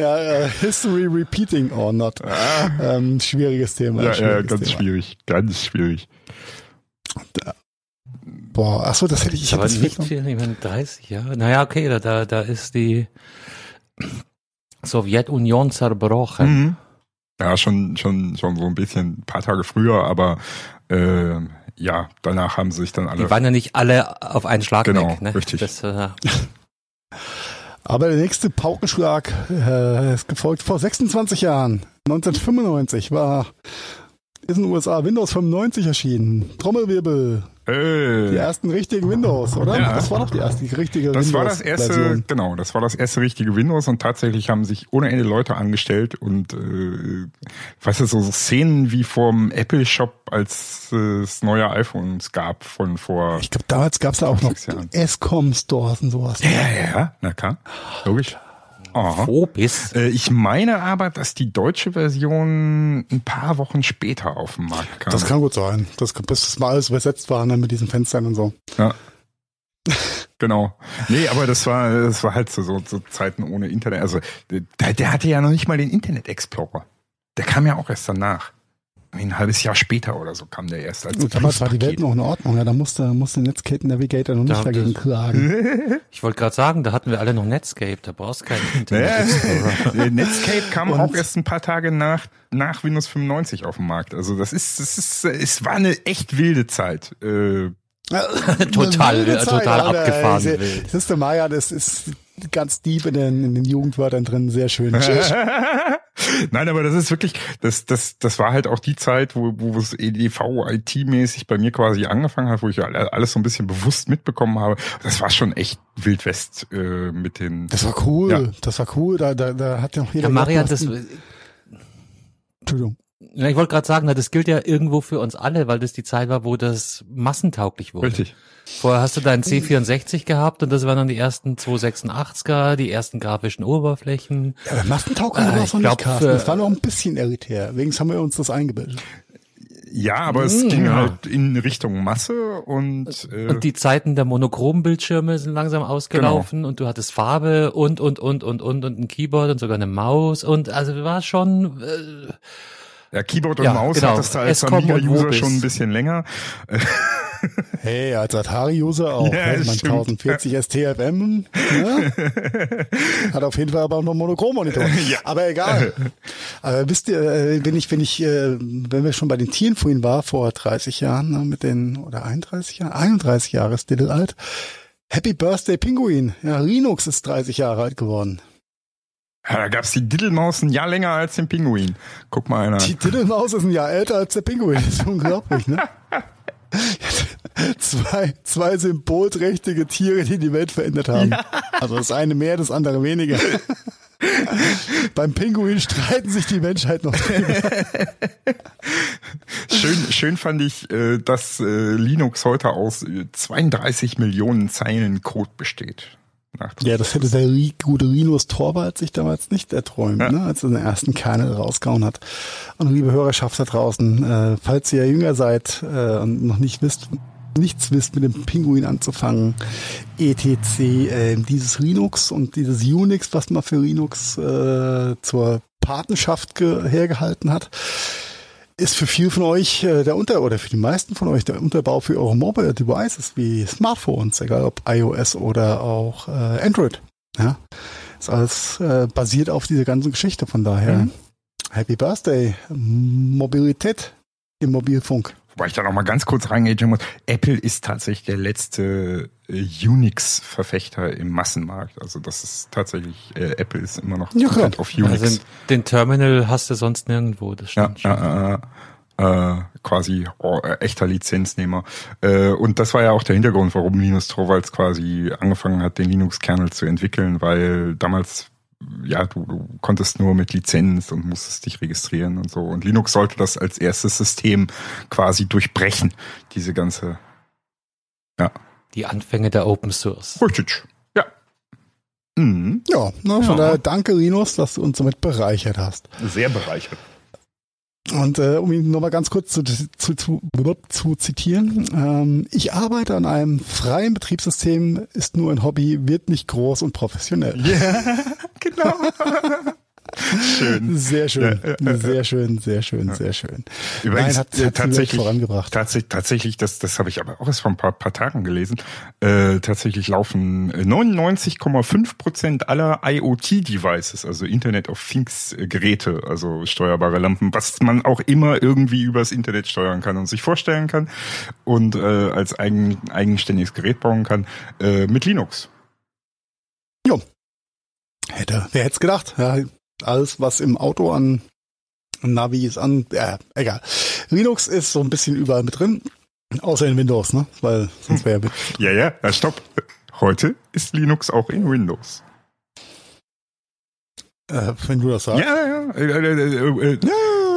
Ja, äh, History repeating or not. Ähm, schwieriges Thema. Ja, ja, schwieriges ganz Thema. schwierig. Ganz schwierig. Boah, achso, das hätte ich, ich hätte Aber das nicht viel, ich meine, 30 Jahre. Naja, okay, da, da, da ist die Sowjetunion zerbrochen. Mhm. Ja, schon, schon, schon so ein bisschen, ein paar Tage früher, aber äh, ja, danach haben sich dann alle. Die waren ja nicht alle auf einen Schlag Genau, weg. Ne? richtig. Das, äh, <laughs> Aber der nächste Paukenschlag äh, ist gefolgt vor 26 Jahren. 1995 war ist in den USA Windows 95 erschienen. Trommelwirbel. Äh, Die ersten richtigen Windows, oder? Ja. Das war doch die erste richtige das Windows. war das erste, Version. genau, das war das erste richtige Windows und tatsächlich haben sich ohne Ende Leute angestellt und äh, weißt du, so Szenen wie vom Apple Shop, als äh, es neue iPhones gab von vor Ich glaube, damals gab es ja auch noch. S-Com-Stores und sowas. Ja, ja, ja, na klar, logisch. Aha. Wo bist? Äh, Ich meine aber, dass die deutsche Version ein paar Wochen später auf den Markt kam. Das kann gut sein. Das, bis das mal alles übersetzt war, ne, mit diesen Fenstern und so. Ja. <laughs> Genau. Nee, aber das war, das war halt so, so, so Zeiten ohne Internet. Also der, der hatte ja noch nicht mal den Internet Explorer. Der kam ja auch erst danach. Ein halbes Jahr später oder so kam der erst als damals war die Welt noch in Ordnung. Ja, da musste, musste Netscape Navigator noch nicht Da- dagegen klagen. <laughs> Ich wollte gerade sagen, da hatten wir alle noch Netscape, da brauchst du keinen Internet <laughs> Netscape kam Und- auch erst ein paar Tage nach, nach Windows 95 auf den Markt. Also das ist, das ist, es war eine echt wilde Zeit. Äh, <laughs> Total, äh, total Alter. abgefahren Sehr-. Das ist der Maya, das ist ganz deep in den, in den Jugendwörtern drin, sehr schön. <laughs> Nein, aber das ist wirklich, das, das, das war halt auch die Zeit, wo, wo es EDV IT-mäßig bei mir quasi angefangen hat, wo ich alle- alles so ein bisschen bewusst mitbekommen habe. Das war schon echt Wildwest äh, mit den. Das war cool, Ja. das war cool, da, da, da hat ja noch jeder... Ja, Marian, das, Entschuldigung. Ja, ich wollte gerade sagen, na, das gilt ja irgendwo für uns alle, weil das die Zeit war, wo das massentauglich wurde. Richtig. Vorher hast du deinen C64 gehabt und das waren dann die ersten 286er, die ersten grafischen Oberflächen. Ja, aber massentauglich Ah, war es noch glaub, nicht, Carsten. Das war noch ein bisschen elitär. Wegen haben wir uns das eingebildet. Ja, aber es Mm, ging ja. halt in Richtung Masse und, äh, Und die Zeiten der Monochrombildschirme sind langsam ausgelaufen und du hattest Farbe und, und, und, und, und, und ein Keyboard und sogar eine Maus und also war schon, äh, ja, Keyboard und Ja, Maus genau. hattest du als Escom und Amiga-User schon ein bisschen länger. <laughs> Hey, als Atari-User auch. Ja, ne? das mein stimmt. 1040 STFM ne? hat auf jeden Fall aber auch noch Monochrom-Monitor. <laughs> Ja. Aber egal. Aber wisst ihr, äh, wenn ich, wenn ich, äh, wenn wir schon bei den Tieren vorhin war, vor 30 Jahren, ne, mit den, oder 31 Jahren, 31 Jahre ist Diddle alt. Happy Birthday Pinguin. Ja, Linux ist 30 Jahre alt geworden. Ja, da gab's die Diddlemaus ein Jahr länger als den Pinguin. Guck mal einer. Die Diddlemaus ist ein Jahr älter als der Pinguin. Das ist unglaublich, ne? <laughs> zwei, zwei symbolträchtige Tiere, die die Welt verändert haben. Also das eine mehr, das andere weniger. <laughs> Beim Pinguin streiten sich die Menschheit noch. Schön, schön fand ich, äh, dass äh, Linux heute aus äh, 32 Millionen Zeilen Code besteht. Ja, das hätte der gute Linus Torvald sich damals nicht erträumt, Ja. ne, als er den ersten Kernel rausgehauen hat. Und liebe Hörerschaft da draußen, äh, falls ihr jünger seid äh, und noch nicht wisst, nichts wisst mit dem Pinguin anzufangen, etc., äh, dieses Linux und dieses Unix, was man für Linux äh, zur Patenschaft ge hergehalten hat, ist für viel von euch äh, der Unter oder für die meisten von euch der Unterbau für eure Mobile Devices wie Smartphones, egal ob iOS oder auch äh, Android. Ja, ist alles äh, basiert auf dieser ganzen Geschichte. Von daher Mhm. Happy Birthday Mobilität im Mobilfunk. Wobei ich da noch mal ganz kurz reingehen muss. Apple ist tatsächlich der letzte äh, Unix-Verfechter im Massenmarkt. Also das ist tatsächlich, äh, Apple ist immer noch Ja, komplett auf Unix. also den Terminal hast du sonst nirgendwo, das Ja, stimmt schon. ja, ja, äh, quasi oh, äh, echter Lizenznehmer. Äh, und das war ja auch der Hintergrund, warum Linus Torvalds quasi angefangen hat, den Linux-Kernel zu entwickeln, weil damals ja, du, du konntest nur mit Lizenz und musstest dich registrieren und so. Und Linux sollte das als erstes System quasi durchbrechen, diese ganze. Die Anfänge der Open Source. Richtig. Ja. Mhm. Ja, ne, von Ja. daher danke Linus, dass du uns damit bereichert hast. Sehr bereichert. Und äh, um ihn nochmal ganz kurz zu, zu, zu, zu zitieren, ähm, ich arbeite an einem freien Betriebssystem, ist nur ein Hobby, wird nicht groß und professionell. Ja, <laughs> genau. Schön. Sehr schön, Ja, ja, ja. sehr schön, sehr schön, sehr schön. Übrigens, Nein, hat, äh, hat Welt tatsächlich, vorangebracht. Tatsächlich, tatsächlich, das, das habe ich aber auch erst vor ein paar, paar Tagen gelesen. Äh, tatsächlich laufen äh, 99,5 Prozent aller IoT-Devices, also Internet of Things äh, Geräte, also steuerbare Lampen, was man auch immer irgendwie übers Internet steuern kann und sich vorstellen kann und äh, als eigen, eigenständiges Gerät bauen kann, äh, mit Linux. Jo. Hätte, wer hätte es gedacht? Ja, alles, was im Auto an Navis an, äh, egal. Linux ist so ein bisschen überall mit drin, außer in Windows, ne? Weil sonst wäre <laughs> Ja, ja, ja, stopp. Heute ist Linux auch in Windows. äh, wenn du das sagst. Ja, ja. Äh, äh, äh, äh,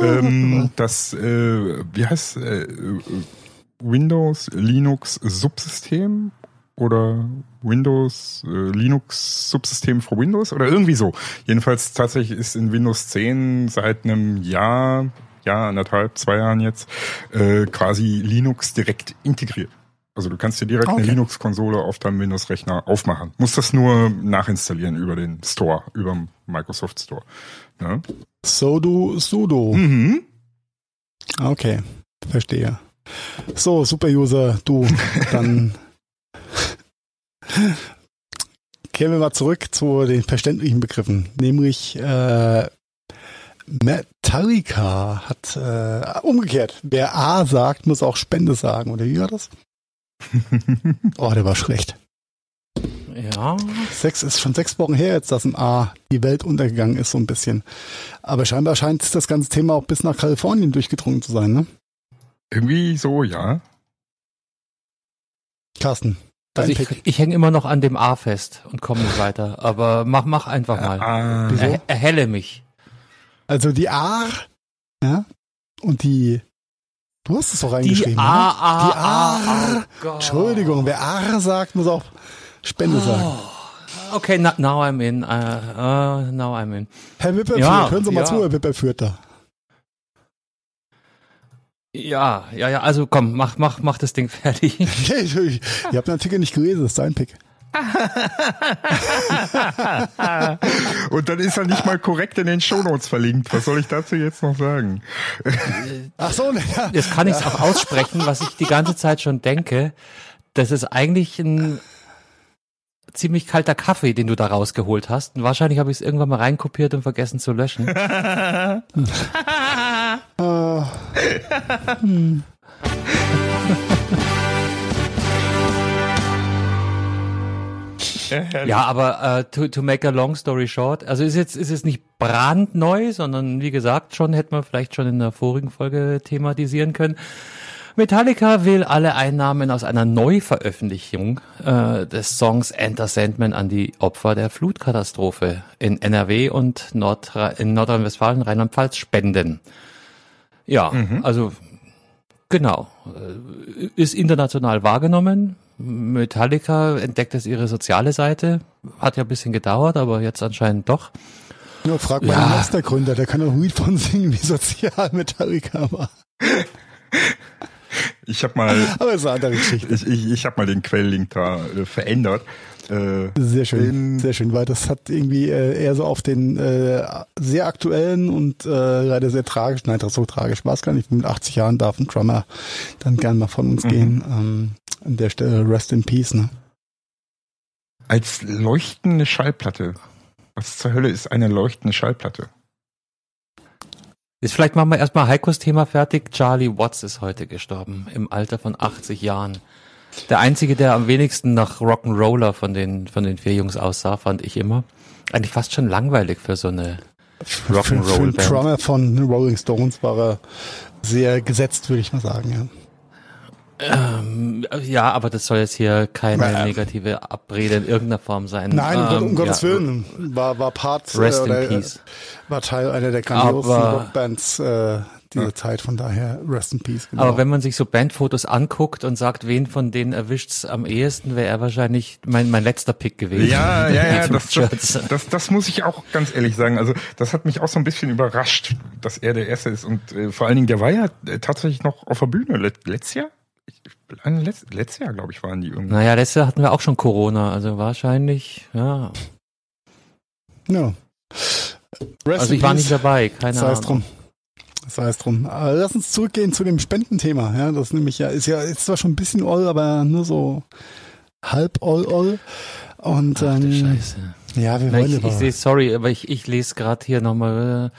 ähm, das, äh, wie heißt äh, Windows Linux Subsystem oder Windows äh, Linux Subsystem für Windows oder irgendwie so. Jedenfalls tatsächlich ist in Windows 10 seit einem Jahr, Jahr anderthalb, zwei Jahren jetzt äh, quasi Linux direkt integriert. Also du kannst dir direkt Okay. eine Linux-Konsole auf deinem Windows-Rechner aufmachen. Musst das nur nachinstallieren über den Store, über den Microsoft Store. Ne? Sudo, sudo. Mhm. Okay, verstehe. So, Super-User, du, dann <laughs> kehren wir mal zurück zu den verständlichen Begriffen, nämlich äh, Metallica hat äh, umgekehrt. Wer A sagt, muss auch Spende sagen, oder wie war das? <laughs> Oh, der war schlecht. Ja, Sechs ist schon sechs Wochen her jetzt, dass im A die Welt untergegangen ist, so ein bisschen. Aber scheinbar scheint das ganze Thema auch bis nach Kalifornien durchgedrungen zu sein, ne? Irgendwie so, ja. Carsten, also ich, ich hänge immer noch an dem A fest und komme nicht weiter. Aber mach, mach einfach mal. Ah? Er, erhelle mich. Also die A, ja, und die, du hast es doch Die reingeschrieben, A, ne? A, Die A. A. Oh. Entschuldigung, wer A sagt, muss auch Spende sagen. Okay, now I'm in. Uh, uh, now I'm in. Herr Wipperführt, Ja, hören Sie mal ja. zu, Herr Wipperführt da. Ja, ja, ja. Also komm, mach, mach, mach das Ding <laughs> fertig. ich, ich, ihr habt den Artikel nicht gelesen, das ist dein Pick. <laughs> Und dann ist er nicht mal korrekt in den Shownotes verlinkt. Was soll ich dazu jetzt noch sagen? Ach so, ne, ja. Jetzt kann ich es auch aussprechen, was ich die ganze Zeit schon denke. Das ist eigentlich ein ziemlich kalter Kaffee, den du da rausgeholt hast. Und wahrscheinlich habe ich es irgendwann mal reinkopiert und vergessen zu löschen. <laughs> Äh, <laughs> Ja, aber äh, to, to make a long story short, also ist jetzt ist es nicht brandneu, sondern wie gesagt, schon hätte man vielleicht schon in der vorigen Folge thematisieren können. Metallica will alle Einnahmen aus einer Neuveröffentlichung äh, des Songs Enter Sandman an die Opfer der Flutkatastrophe in NRW und Nordra in Nordrhein-Westfalen, Rheinland-Pfalz spenden. Ja, also genau. Äh, Ist international wahrgenommen. Metallica entdeckt jetzt ihre soziale Seite. Hat ja ein bisschen gedauert, aber jetzt anscheinend doch. ja, frag mal Ja. den Mastergründer, der kann doch Lied von singen, wie sozial Metallica war. Ich habe mal, Aber das ist eine andere Geschichte. ich, ich, ich habe mal den Quelllink da äh, verändert. Äh, Sehr schön, in- sehr schön, weil das hat irgendwie äh, eher so auf den äh, sehr aktuellen und äh, leider sehr tragisch, nein, das so tragisch war es gar nicht. Mit 80 Jahren darf ein Drummer dann gern mal von uns gehen. Ähm, an der Stelle Rest in Peace, ne? als leuchtende Schallplatte. Was zur Hölle ist eine leuchtende Schallplatte? Jetzt vielleicht machen wir erstmal Heikos Thema fertig. Charlie Watts ist heute gestorben, im Alter von 80 Jahren. Der einzige, der am wenigsten nach Rock'n'Roller von den, von den vier Jungs aussah, fand ich immer. Eigentlich fast schon langweilig für so eine Für, für. Drummer von Rolling Stones war er sehr gesetzt, würde ich mal sagen, ja. Ähm, ja, aber das soll jetzt hier keine Ja. negative Abrede in irgendeiner Form sein. Nein, um, Gott- um Ähm, Gottes ja, Willen. War, war Part Rest äh, in äh, Peace. war Teil einer der grandiosen Rockbands äh, dieser Zeit, von daher Rest in Peace. Genau. Aber wenn man sich so Bandfotos anguckt und sagt, wen von denen erwischt's am ehesten, wäre er wahrscheinlich mein, mein letzter Pick gewesen. Ja, ja, ja, <laughs> das, das, das, das muss ich auch ganz ehrlich sagen. Also das hat mich auch so ein bisschen überrascht, dass er der Erste ist. Und äh, vor allen Dingen, der war ja äh, tatsächlich noch auf der Bühne. Let, letztes Jahr? Ich, letzt, letztes Jahr, glaube ich, waren die irgendwie. Naja, letztes Jahr hatten wir auch schon Corona, also wahrscheinlich, ja. ja. Rest Also ich war nicht dabei, keine Sei es Ahnung. drum. Sei es drum. Aber lass uns zurückgehen zu dem Spendenthema. Ja, das nämlich ja ist ja ist zwar schon ein bisschen all, aber nur so halb all all. Und Ach, ähm, Scheiße. ja, wir Na, wollen ich, ich sehe, sorry, aber ich, ich lese gerade hier nochmal,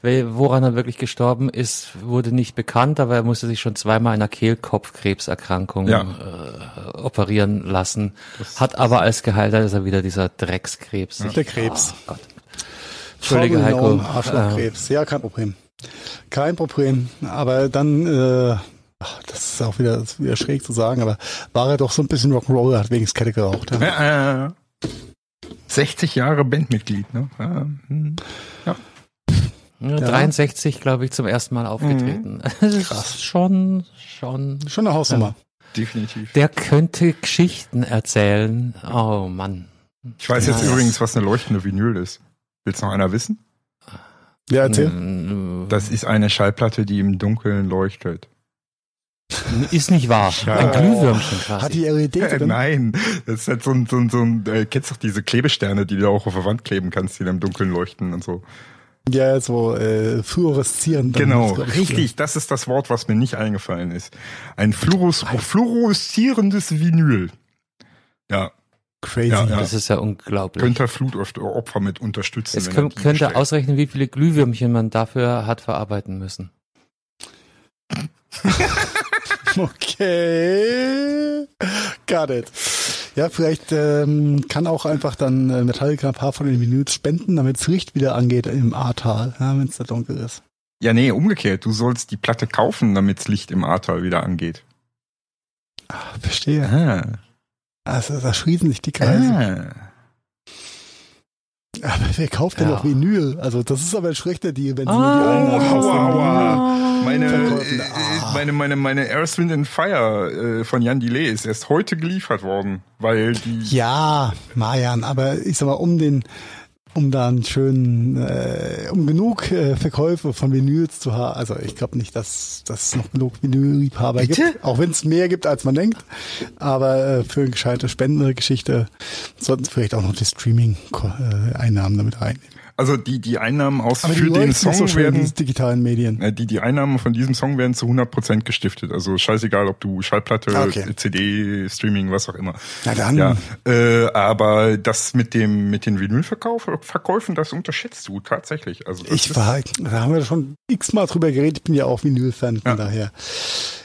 Weil- Woran er wirklich gestorben ist, wurde nicht bekannt, aber er musste sich schon zweimal einer Kehlkopfkrebserkrankung Ja. äh, operieren lassen. Hat aber als Geheilter ist er wieder dieser Dreckskrebs. Der Krebs. Oh Gott. Entschuldige, Heiko. Arschlochkrebs. Ja, kein Problem. Kein Problem. Aber dann, äh, ach, das ist auch wieder, ist wieder schräg zu sagen, aber war er doch so ein bisschen Rock'n'Roll, hat wenigstens Kette geraucht. Ja. Ja, äh, 60 Jahre Bandmitglied, ne? Ja, hm. Ja, 63, glaube ich, zum ersten Mal aufgetreten. <laughs> Das ist schon, schon. Schon eine Hausnummer. Definitiv. Der könnte Geschichten erzählen. Oh Mann. Ich weiß jetzt Ja. übrigens, was eine leuchtende Vinyl ist. Will's noch einer wissen? Ja, erzähl. Mm, Das ist eine Schallplatte, die im Dunkeln leuchtet. Ist nicht wahr. Ein Glühwürmchen quasi. Hat die LED Äh, drin? nein, das ist halt so ein, so ein, so ein äh, kennst doch diese Klebesterne, die du auch auf der Wand kleben kannst, die dann im Dunkeln leuchten und so. Ja, so äh, fluoreszierend. Genau, ich, richtig, das ist das Wort, was mir nicht eingefallen ist. Ein Fluoros fluoreszierendes Vinyl. Ja, Crazy. Ja, ja. Das ist ja unglaublich. könnte Flutopfer mit unterstützen. Es wenn kö- er die könnte bestellt. ausrechnen, wie viele Glühwürmchen man dafür hat verarbeiten müssen. <laughs> Okay. Got it. Ja, vielleicht ähm, kann auch einfach dann äh, Metallica ein paar von den Vinyls spenden, damit das Licht wieder angeht im Ahrtal, ja, wenn es da dunkel ist. Ja, nee, umgekehrt. Du sollst die Platte kaufen, damit das Licht im Ahrtal wieder angeht. Ah, verstehe. Ah. Also da schließen sich die Kreise. ah. Aber wer kauft denn Ja. noch Vinyl? Also das ist aber ein schlechter Deal, wenn sie Ah, nur die aua, aua. Meine, Verkäufen. äh, Ah. meine, meine, meine Air, Wind and Fire äh, von Jan Delay ist erst heute geliefert worden, weil die Ja, Marian, aber ich sag mal, um den, um da einen schönen, äh, um genug äh, Verkäufe von Vinyls zu haben, also ich glaube nicht, dass dass es noch genug Vinylliebhaber gibt, auch wenn es mehr gibt, als man denkt. Aber äh, für eine gescheite Spendengeschichte sollten vielleicht auch noch die Streaming-Einnahmen damit reinnehmen. Also die, die Einnahmen aus Aber für den Song so werden, digitalen Medien. die, die Einnahmen von diesem Song werden zu 100% gestiftet. Also scheißegal, ob du Schallplatte, Okay. CD, Streaming, was auch immer. Na dann. Ja, äh, aber das mit dem mit den Vinylverkäufen, das unterschätzt du tatsächlich. Also Ich war, da haben wir schon x-mal drüber geredet, ich bin ja auch Vinyl-Fan, von Ja. daher.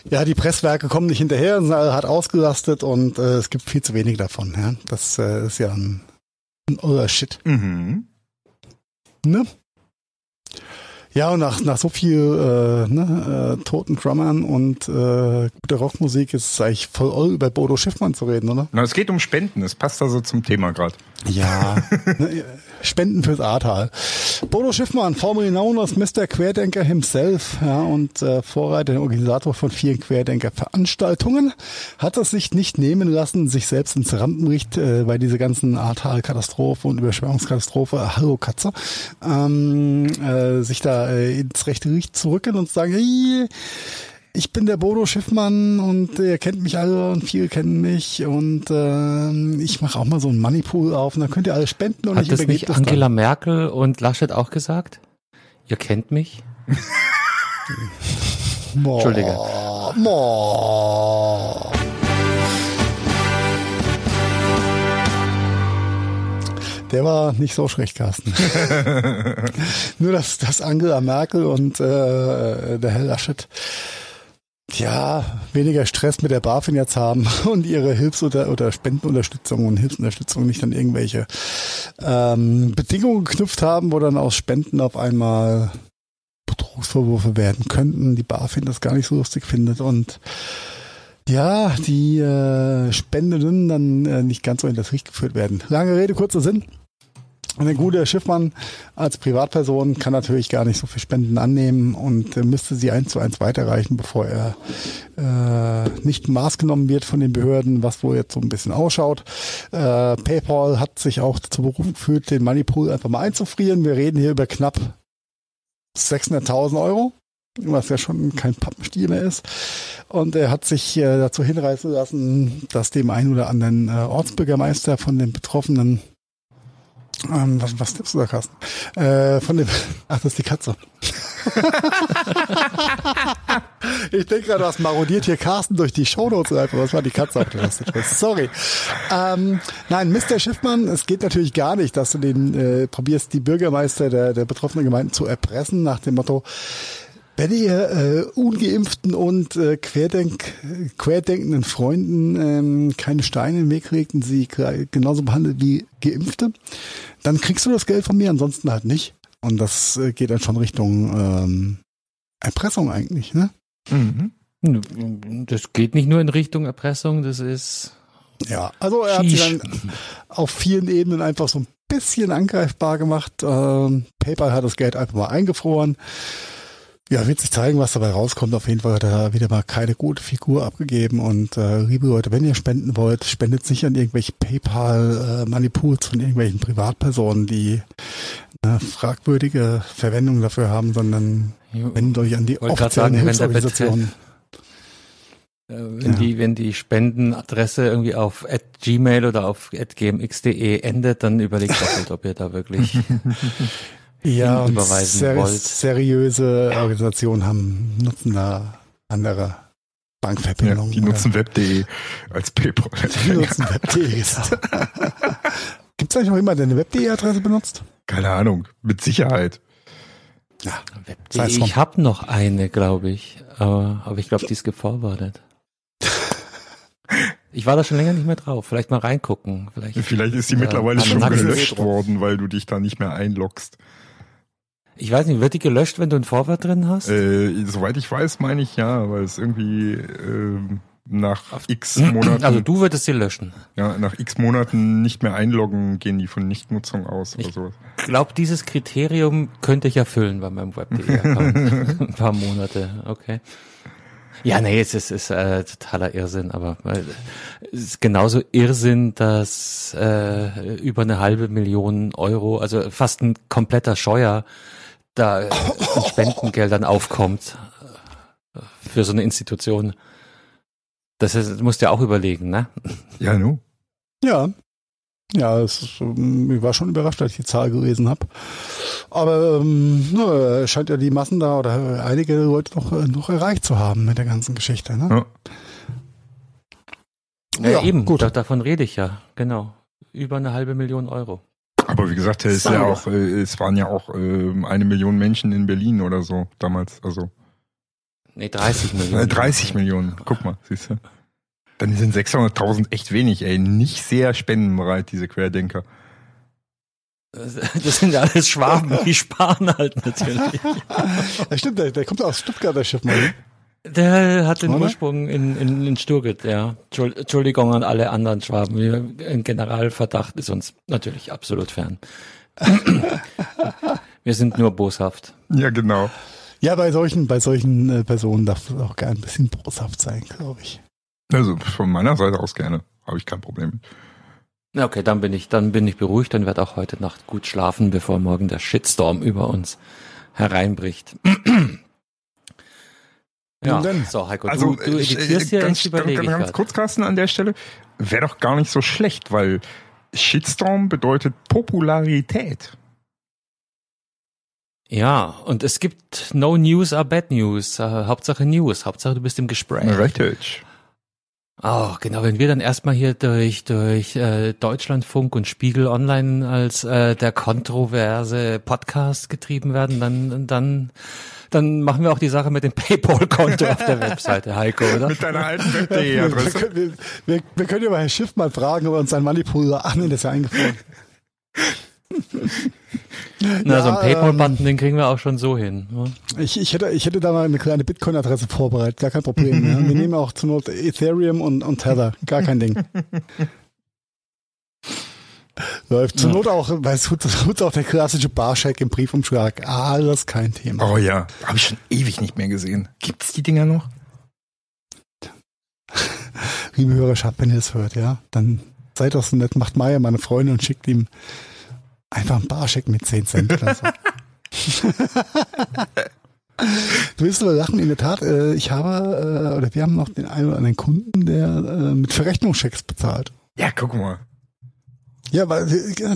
Ja, die Presswerke kommen nicht hinterher, sind alle hart ausgelastet und äh, es gibt viel zu wenig davon. Ja? Das äh, ist ja ein, ein Shit. Mhm. Ne? Ja, und nach, nach so viel äh, ne, äh, toten Drummern und äh, guter Rockmusik ist es eigentlich voll all über Bodo Schiffmann zu reden, oder? Na, es geht um Spenden. Es passt also zum Thema gerade. Ja. <laughs> Ne, Spenden fürs Ahrtal. Bodo Schiffmann, known as Mr. Querdenker himself, ja, und äh, Vorreiter und Organisator von vielen Querdenker-Veranstaltungen, hat es sich nicht nehmen lassen, sich selbst ins Rampenlicht äh, bei dieser ganzen Ahrtal-Katastrophe und Überschwemmungskatastrophe, hallo Katze, ähm, äh, sich da äh, ins rechte Licht zu rücken und zu sagen, hey, ich bin der Bodo Schiffmann und ihr kennt mich alle und viele kennen mich und ähm, ich mache auch mal so einen Moneypool auf und dann könnt ihr alle spenden und Hat ich das übergebe nicht das Angela Merkel und Laschet auch gesagt? Ihr kennt mich? <laughs> dann. Entschuldige. Mo. Der war nicht so schlecht, Carsten. <laughs> Nur, dass, dass Angela Merkel und äh, der Herr Laschet ja, weniger Stress mit der BaFin jetzt haben <laughs> und ihre Hilfs- oder, oder Spendenunterstützung und Hilfsunterstützung nicht an irgendwelche ähm, Bedingungen geknüpft haben, wo dann aus Spenden auf einmal Betrugsvorwürfe werden könnten, die BaFin das gar nicht so lustig findet und ja, die äh, Spendenden dann äh, nicht ganz so in das Licht geführt werden. Lange Rede, kurzer Sinn. Und der gute Schiffmann als Privatperson kann natürlich gar nicht so viel Spenden annehmen und äh, müsste sie eins zu eins weiterreichen, bevor er äh, nicht maßgenommen wird von den Behörden, was wohl jetzt so ein bisschen ausschaut. Äh, PayPal hat sich auch dazu berufen gefühlt, den Moneypool einfach mal einzufrieren. Wir reden hier über knapp 600.000 Euro, was ja schon kein Pappenstiel mehr ist. Und er hat sich äh, dazu hinreißen lassen, dass dem einen oder anderen äh, Ortsbürgermeister von den Betroffenen ähm, was, was tippst du da, Carsten? Äh, von dem, <laughs> ach, das ist die Katze. <laughs> ich denke gerade, was marodiert hier Carsten durch die Shownotes einfach. Was war die Katze auf der? Sorry. Ähm, nein, Mr. Schiffmann, es geht natürlich gar nicht, dass du den äh, probierst, die Bürgermeister der, der betroffenen Gemeinden zu erpressen nach dem Motto, wenn ihr äh, ungeimpften und äh, querdenk, querdenkenden Freunden ähm, keine Steine im Weg legt und sie genauso behandelt wie Geimpfte, dann kriegst du das Geld von mir, ansonsten halt nicht. Und das äh, geht dann schon Richtung ähm, Erpressung eigentlich, ne? Mhm. Das geht nicht nur in Richtung Erpressung, das ist. Ja, also er Sheesh. hat sie dann auf vielen Ebenen einfach so ein bisschen angreifbar gemacht. Ähm, PayPal hat das Geld einfach mal eingefroren. Ja, wird sich zeigen, was dabei rauskommt. Auf jeden Fall hat er wieder mal keine gute Figur abgegeben. Und äh, liebe Leute, wenn ihr spenden wollt, spendet nicht an irgendwelche PayPal-Manipuls äh, von irgendwelchen Privatpersonen, die eine fragwürdige Verwendung dafür haben, sondern wendet euch an die offiziellen Hilfsorganisationen. Äh, wenn, ja. die, wenn die Spendenadresse irgendwie auf gmail oder auf gmx.de endet, dann überlegt doppelt, ob ihr da wirklich <laughs> ja, und seri wollt. seriöse Organisationen haben, nutzen da andere Bankverbindungen. Ja, die nutzen web.de als PayPal. Die nutzen web.de. <laughs> Gibt es eigentlich noch jemand, der eine web.de-Adresse benutzt? Keine Ahnung, mit Sicherheit. Ja, web.de. Ich habe noch eine, glaube ich, aber, aber ich glaube, die ist geforwardet. <laughs> Ich war da schon länger nicht mehr drauf. Vielleicht mal reingucken. Vielleicht, Vielleicht ist sie mittlerweile schon gelöscht worden, weil du dich da nicht mehr einloggst. Ich weiß nicht, wird die gelöscht, wenn du ein Vorwort drin hast? Äh, soweit ich weiß, meine ich ja, weil es irgendwie äh, nach x <clears throat> Monaten. Also du würdest sie löschen. Ja, nach x Monaten nicht mehr einloggen, gehen die von Nichtnutzung aus oder ich sowas. Ich glaube, dieses Kriterium könnte ich erfüllen bei meinem Web.de-Account. <laughs> ein paar Monate, okay. Ja, nee, es ist, ist äh, totaler Irrsinn, aber äh, es ist genauso Irrsinn, dass äh, über eine halbe Million Euro, also fast ein kompletter Scheuer, da in Spendengeldern aufkommt für so eine Institution. Das, ist, das musst du ja auch überlegen, ne? Ja, nu. Ja. Ja, es ist, ähm, ich war schon überrascht, als ich die Zahl gelesen habe. Aber ähm, ne, scheint ja die Massen da oder einige Leute noch, äh, noch erreicht zu haben mit der ganzen Geschichte. Ne? Ja. Ja, ja eben, gut. Da, davon rede ich ja, genau. Über eine halbe Million Euro. Aber wie gesagt, es, ja auch, äh, es waren ja auch äh, eine Million Menschen in Berlin oder so damals. Also. Nee, 30 Millionen. 30 Millionen, guck mal, siehst du. Dann sind 600.000 echt wenig, ey. Nicht sehr spendenbereit, diese Querdenker. Das sind ja alles Schwaben, die sparen halt <laughs> natürlich. Ja, stimmt, der, der kommt aus Stuttgart, der Schiff mal. Der hat den Oder? Ursprung in, in, in Sturgit, ja. Entschuldigung an alle anderen Schwaben. Ein Generalverdacht ist uns natürlich absolut fern. <laughs> Wir sind nur boshaft. Ja, genau. Ja, bei solchen, bei solchen äh, Personen darf es auch gerne ein bisschen boshaft sein, glaube ich. Also von meiner Seite aus gerne. Habe ich kein Problem mit. Okay, dann bin ich, dann bin ich beruhigt und werde auch heute Nacht gut schlafen, bevor morgen der Shitstorm über uns hereinbricht. Ja, denn? so Heiko, also, du, du editierst ja ganz, ganz, ganz kurz, Carsten, an der Stelle, wäre doch gar nicht so schlecht, weil Shitstorm bedeutet Popularität. Ja, und es gibt no news are bad news. Uh, Hauptsache News. Hauptsache du bist im Gespräch. Richtig. Oh, genau, wenn wir dann erstmal hier durch durch äh, Deutschlandfunk und Spiegel Online als äh, der kontroverse Podcast getrieben werden, dann dann dann machen wir auch die Sache mit dem PayPal-Konto auf der Webseite, Heiko, oder? Mit deiner alten Web.de-Adresse. Wir, wir, wir, können ja mal Herrn Schiff mal fragen, ob er uns sein Manipuler an, ist ja eingefallen. <laughs> Na, ja, so ein PayPal-Button, den kriegen wir auch schon so hin. Ne? Ich, ich, hätte, ich hätte da mal eine kleine Bitcoin-Adresse vorbereitet, gar kein Problem. ja. Wir <laughs> nehmen auch zur Not Ethereum und, und Tether, gar kein Ding. <laughs> Läuft zur ja. Not auch, weil es tut auch der klassische Barscheck im Briefumschlag. Alles kein Thema. Oh ja, habe ich schon ewig nicht mehr gesehen. Gibt's die Dinger noch? <laughs> Liebe Hörerschaft, wenn ihr es hört, ja, dann seid doch so nett, macht Maya meine Freunde und schickt ihm einfach einen Barscheck mit 10 Cent oder so. <laughs> Du wirst aber lachen, in der Tat, äh, ich habe, äh, oder wir haben noch den einen oder anderen Kunden, der äh, mit Verrechnungschecks bezahlt. Ja, guck mal. Ja, weil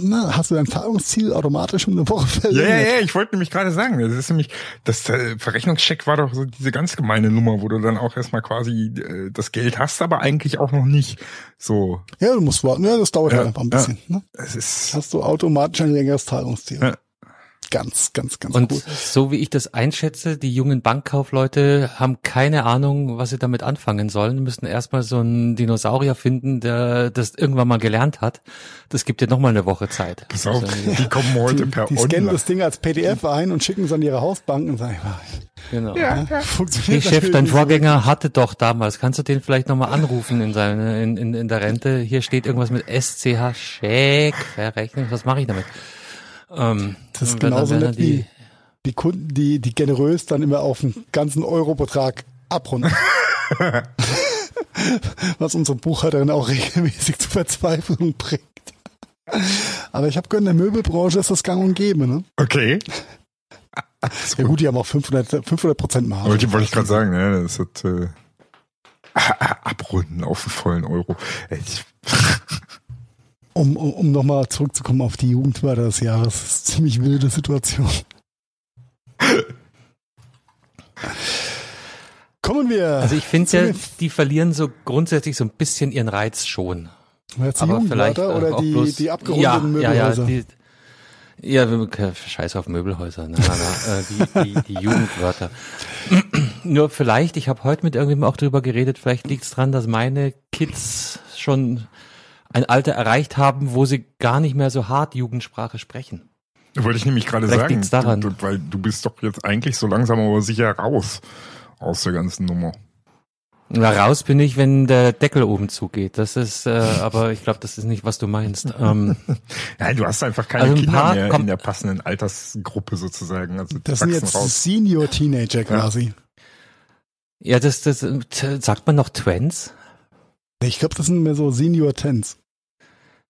na, hast du dein Zahlungsziel automatisch um eine Woche Ja, verlängert? ja, ja, ich wollte nämlich gerade sagen, das ist nämlich, das äh, Verrechnungscheck war doch so diese ganz gemeine Nummer, wo du dann auch erstmal quasi äh, das Geld hast, aber eigentlich auch noch nicht. So, Ja, du musst warten. Ja, das dauert Ja, halt einfach ein bisschen. Ne? es ist Hast du automatisch ein längeres Zahlungsziel. Ja. Ganz, ganz, ganz Und cool. so wie ich das einschätze, die jungen Bankkaufleute haben keine Ahnung, was sie damit anfangen sollen, müssen erstmal so einen Dinosaurier finden, der das irgendwann mal gelernt hat. Das gibt dir nochmal eine Woche Zeit. Pass auf, Also, die kommen heute Die, per die scannen Online. das Ding als PDF ein und schicken es an ihre Hausbank und sagen, genau. ja, Hey funktioniert Chef, dein Vorgänger hatte doch damals. Kannst du den vielleicht nochmal anrufen in, seine, in, in, in der Rente? Hier steht irgendwas mit SCH, Scheck, Verrechnung. Was mache ich damit? Ähm, Das ist genauso nett wie die Kunden, die, die generös dann immer auf den ganzen Eurobetrag abrunden. <laughs> Was unsere Buchhalterin auch regelmäßig zur Verzweiflung bringt. Aber ich habe gehört, in der Möbelbranche ist das gang und gäbe, ne? Okay. <laughs> Ja gut, die haben auch 500, 500 Prozent Marge. Wollte, wollte ich gerade sagen, ne, das hat äh, <laughs> abrunden auf einen vollen Euro. Ey, Ich, Um, um, um nochmal zurückzukommen auf die Jugendwörter des Jahres. Das ist eine ziemlich wilde Situation. Kommen wir. Also ich finde ja, die verlieren so grundsätzlich so ein bisschen ihren Reiz schon. Jetzt die Aber vielleicht äh, oder auch die, bloß, die abgerundeten ja, Möbelhäuser? Ja, ja, die, ja, wir- ke- scheiß auf Möbelhäuser. Nein, nein, nein, äh, die, die, die Jugendwörter. <clears throat> Nur vielleicht, ich habe heute mit irgendjemandem auch drüber geredet, vielleicht liegt es dran, dass meine Kids schon ein Alter erreicht haben, wo sie gar nicht mehr so hart Jugendsprache sprechen. wollte ich nämlich gerade sagen, daran. Du, du, weil du bist doch jetzt eigentlich so langsam aber sicher raus aus der ganzen Nummer. Na, raus bin ich, wenn der Deckel oben zugeht. Das ist, äh, <laughs> aber ich glaube, das ist nicht, was du meinst. <laughs> Ähm, Nein, du hast einfach keine Also ein Kinder paar mehr in der passenden Altersgruppe sozusagen. Also Das sind jetzt raus. Senior Teenager quasi. ja, das, das äh, sagt man noch Twins? Ich glaube, das sind mehr so Senior Tens.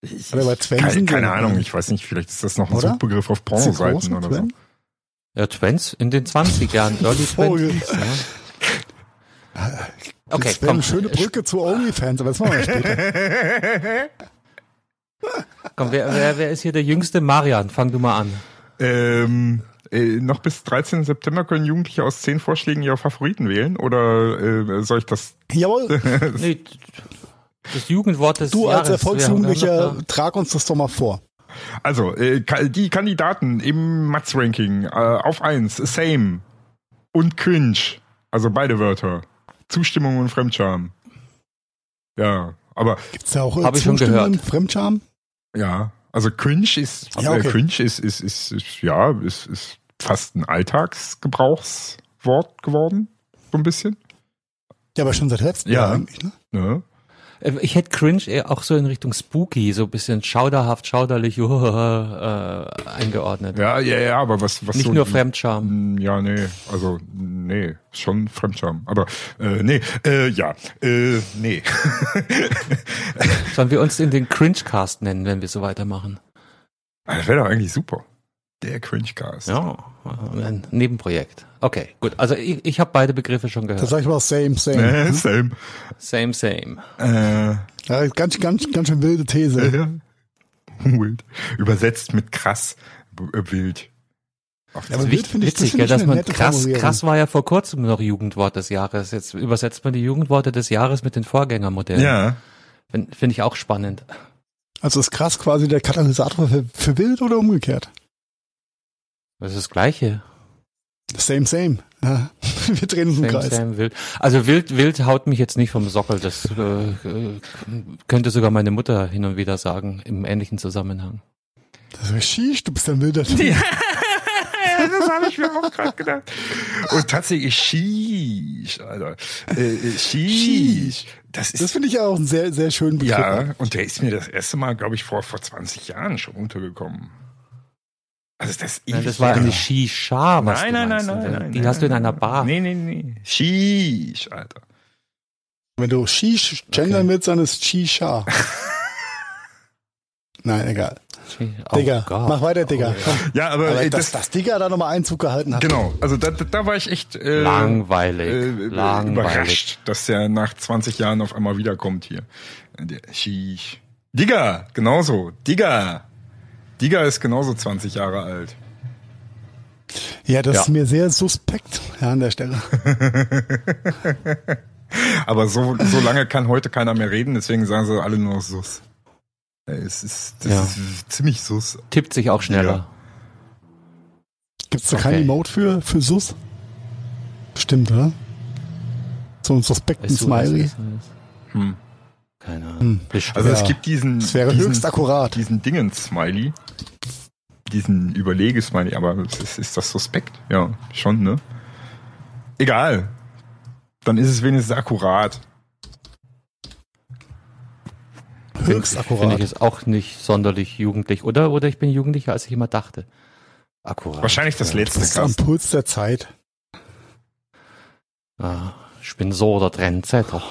Ich, Oder bei ich, Twen keine, Ahnung, ich weiß nicht, vielleicht ist das noch ein Oder? Suchbegriff auf Pornoseiten oder so. Ja, Twins in den 20 Jahren. <laughs> Early Vogel. 20s, ja. Okay, das komm, eine schöne Brücke zu OnlyFans, aber das machen wir später. <laughs> komm wer, wer, wer ist hier der Jüngste? Marian, fang du mal an. Ähm, äh, noch bis 13. September können Jugendliche aus zehn Vorschlägen ihre Favoriten wählen oder äh, soll ich das? Jawohl, <laughs> Nee, das Jugendwort des du als Jahres. Erfolgsjugendlicher, trag uns das doch mal vor. Also äh, die Kandidaten im Matz-Ranking äh, auf eins Same und Cringe, also beide Wörter. Zustimmung und Fremdscham. Ja, aber Gibt's da auch äh, Hab ich schon Zustimmung, gehört. Fremdscham? ja, also Cringe ist, Ja, okay. äh, Cringe ist, ist, ist, ist, ja, ist, ist fast ein Alltagsgebrauchswort geworden, so ein bisschen. Ja, aber schon seit letztem Ja. Jahr eigentlich, ne? Ne? Äh, Ich hätte Cringe eher auch so in Richtung Spooky, so ein bisschen schauderhaft, schauderlich uh, <laughs> äh, eingeordnet. Ja, ja, ja, aber was, was Nicht so nur Fremdscham. Mm, Ja, nee, also nee, schon Fremdscham. Aber äh, nee, äh, ja, äh, nee. <laughs> Sollen wir uns in den Cringe-Cast nennen, wenn wir so weitermachen? das wäre doch eigentlich super. Der Cringecast. Ja, ein Nebenprojekt. Okay, gut. Also ich, ich habe beide Begriffe schon Das gehört. sag ich mal same, same. <laughs> Same. Same, same. Äh, Ja, ganz, ganz, ganz schön wilde These. <laughs> wild. Übersetzt mit krass äh, wild. Auf Ja, aber Das ist wild finde ich- das witzig, ich dass man krass, krass war ja vor kurzem noch Jugendwort des Jahres. Jetzt übersetzt man die Jugendworte des Jahres mit den Vorgängermodellen. ja. Finde find ich auch spannend. Also ist krass quasi der Katalysator für, für wild oder umgekehrt? Das ist das Gleiche. Same, same. Ja. <laughs> Wir drehen uns im Same, Kreis. same, wild. Also wild, wild haut mich jetzt nicht vom Sockel. Das äh, könnte sogar meine Mutter hin und wieder sagen, im ähnlichen Zusammenhang. Das ist Shish, du bist ein wilder Typ. <laughs> das habe ich mir auch gerade gedacht. Und tatsächlich Sheesh, Alter. Äh, äh, Sheesh. Das ist Das finde ich auch einen sehr, sehr schönen Begriff. Ja, und der ist mir das erste Mal, glaube ich, vor, vor 20 Jahren schon untergekommen. Also das, Nein, das war eine Shisha, was nein, du nein, nein, meinst. nein, nein. Die nein, hast du in nein, einer nein. Bar. Nee, nee, nee. Sheesh, Alter. Wenn du Shish gendern willst, dann ist Shisha. <laughs> Nein, egal. Oh Digga, Gott. mach weiter, Digga. Komm. Ja, aber, Aber äh, dass das, das Digga da nochmal Einzug gehalten hat. genau, also da, da war ich echt äh, Langweilig. äh, Langweilig. überrascht, dass der nach 20 Jahren auf einmal wiederkommt hier. Der Sheesh. Digga, genauso. Digga. Digga ist genauso 20 Jahre alt. Ja, das Ja. ist mir sehr suspekt ja, an der Stelle. <laughs> Aber so, so lange kann heute keiner mehr reden, deswegen sagen sie alle nur Sus. Es ist, das Ja. ist ziemlich Sus. Tippt sich auch schneller. Gibt es da kein Okay. Emote für, für Sus? Stimmt, oder? So einen suspekten Weißt du, was Smiley. Hm. Keine Ahnung. Hm. Also Ja. es gibt diesen, Das wäre diesen, höchst akkurat. diesen Dingens-Smiley. Diesen Überlege-Smiley, aber ist, ist das suspekt? Ja, schon, ne? Egal. Dann ist es wenigstens akkurat. Höchst Finde akkurat. ich es auch nicht sonderlich jugendlich. Oder, oder ich bin jugendlicher, als ich immer dachte. Akkurat. Wahrscheinlich das Ja. letzte Das ist am. Puls der Zeit. Ah, ich bin so der Trendsetter.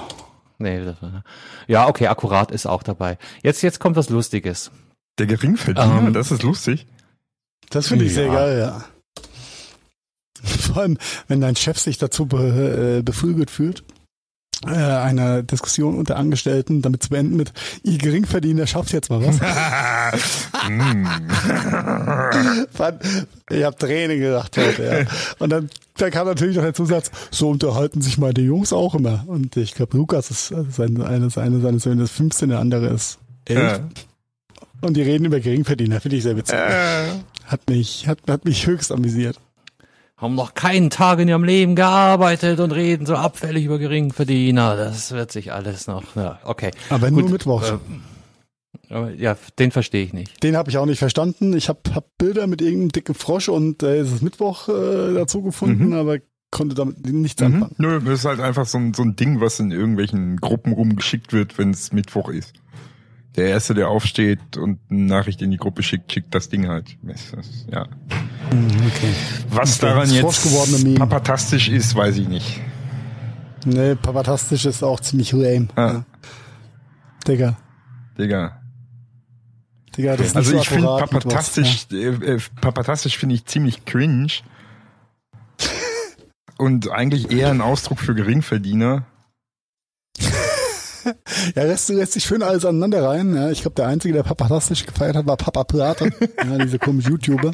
Nee, das war, ja, okay, akkurat ist auch dabei. Jetzt, jetzt kommt was Lustiges. Der Geringverdiener, Ähm. das ist lustig. Das finde ich sehr Ja. geil, ja. Vor allem, wenn dein Chef sich dazu be, äh, beflügelt fühlt, äh, eine Diskussion unter Angestellten damit zu beenden mit, ihr Geringverdiener schafft jetzt mal was. <laughs> Mm. <laughs> Ich habe Tränen gedacht heute, ja. Und dann, dann kam natürlich noch der Zusatz, so unterhalten sich meine Jungs auch immer. Und ich glaube, Lukas ist äh, sein, eine, eine seines Söhne ist 15, der andere ist 11. Ja. Und die reden über Geringverdiener, finde ich sehr witzig. Äh, Hat mich, hat, hat mich höchst amüsiert. Haben noch keinen Tag in ihrem Leben gearbeitet und reden so abfällig über Geringverdiener. Das wird sich alles noch, ja, okay. Aber Gut, nur Mittwochs. äh, Aber ja, den verstehe ich nicht. Den habe ich auch nicht verstanden. Ich habe hab Bilder mit irgendeinem dicken Frosch und äh, es ist Mittwoch äh, dazu gefunden, Mhm. aber konnte damit nichts mhm. anfangen. Nö, das ist halt einfach so ein, so ein Ding, was in irgendwelchen Gruppen rumgeschickt wird, wenn es Mittwoch ist. Der Erste, der aufsteht und eine Nachricht in die Gruppe schickt, schickt das Ding halt. Ja. Okay. Was Okay, daran jetzt papatastisch ist, weiß ich nicht. Nee, papatastisch ist auch ziemlich lame. Ah. Ja. Digga. Digga. Digga, das ist Also nicht ich finde papatastisch, äh, äh, papatastisch finde ich ziemlich cringe. Und eigentlich eher ein Ausdruck für Geringverdiener. <laughs> Ja, lässt, lässt sich schön alles aneinander rein. Ja, ich glaube, der Einzige, der papatastisch gefeiert hat, war Papa Plate. <laughs> ja, diese komische YouTuber.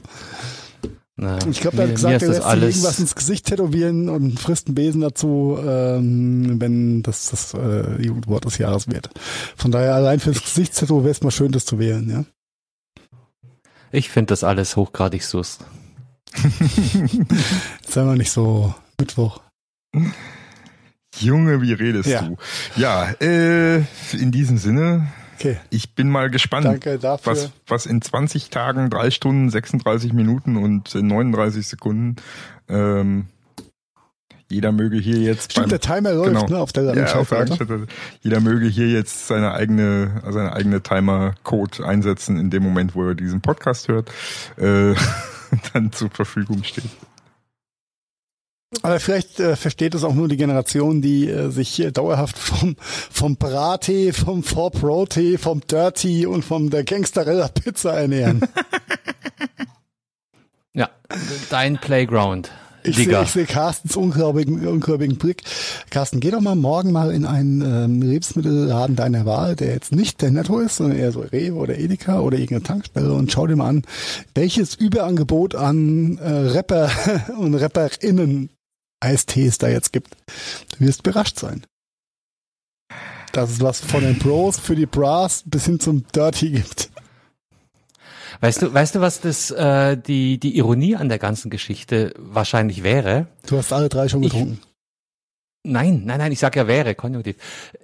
Na, Ich glaube, der mir- hat gesagt, er lässt sich irgendwas ins Gesicht tätowieren und frisst einen Besen dazu, ähm, wenn das das äh, Jugendwort des Jahres wird. Von daher allein fürs Gesichtstattoo wäre es mal schön, das zu wählen, ja. Ich finde das alles hochgradig sus. <laughs> Sei mal nicht so Mittwoch. Junge, wie redest Ja. du? Ja, äh, in diesem Sinne, Okay, ich bin mal gespannt, danke dafür. was, was in 20 Tagen, 3 Stunden, 36 Minuten und äh, 39 Sekunden, ähm, jeder möge hier jetzt Stimmt, der Timer läuft, genau. ne, auf der ja, auf der Landschaftsseite. Landschaftsseite. Jeder möge hier jetzt seine eigene, seine eigene Timer-Code einsetzen in dem Moment, wo er diesen Podcast hört, äh, <laughs> dann zur Verfügung steht. Aber vielleicht äh, versteht es auch nur die Generation, die äh, sich äh, dauerhaft vom, vom Brattee, vom 4-Pro-Tee, vom Dirty und vom der Gangsterella Pizza ernähren. <laughs> Ja, dein Playground. Ich sehe seh Carstens ungläubigen, ungläubigen Blick. Carsten, geh doch mal morgen mal in einen ähm, Lebensmittelladen deiner Wahl, der jetzt nicht der Netto ist, sondern eher so Rewe oder Edeka oder irgendeine Tankstelle und schau dir mal an, welches Überangebot an äh, Rapper <laughs> und Rapperinnen Eistees da jetzt gibt. Du wirst überrascht sein. Dass es was von den Bros für die Bras bis hin zum Dirty gibt. Weißt du, weißt du, was das äh, die die Ironie an der ganzen Geschichte wahrscheinlich wäre? Du hast alle drei schon Ich- getrunken. Nein, nein, nein, ich sag ja wäre, Konjunktiv.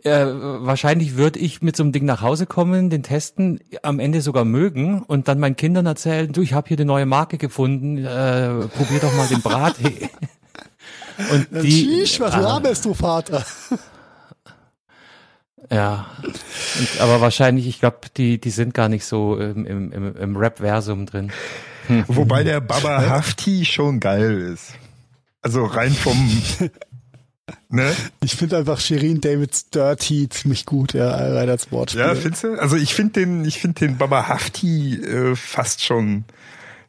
Äh, wahrscheinlich würde ich mit so einem Ding nach Hause kommen, den testen, am Ende sogar mögen und dann meinen Kindern erzählen, du, ich habe hier eine neue Marke gefunden, äh, probier doch mal den Brattee. <laughs> und die, Tschüss, was Ah, laberst du, Vater? Ja, und, aber wahrscheinlich, ich glaube, die die sind gar nicht so im, im, im, im Rap-Versum drin. <laughs> Wobei der Baba Hafti schon geil ist. Also rein vom, <laughs> ne? Ich finde einfach Shirin Davids Dirty ziemlich gut, ja, rein als Wortspiel. Ja, findest du? Also ich finde den, ich finde den Baba Hafti äh, fast schon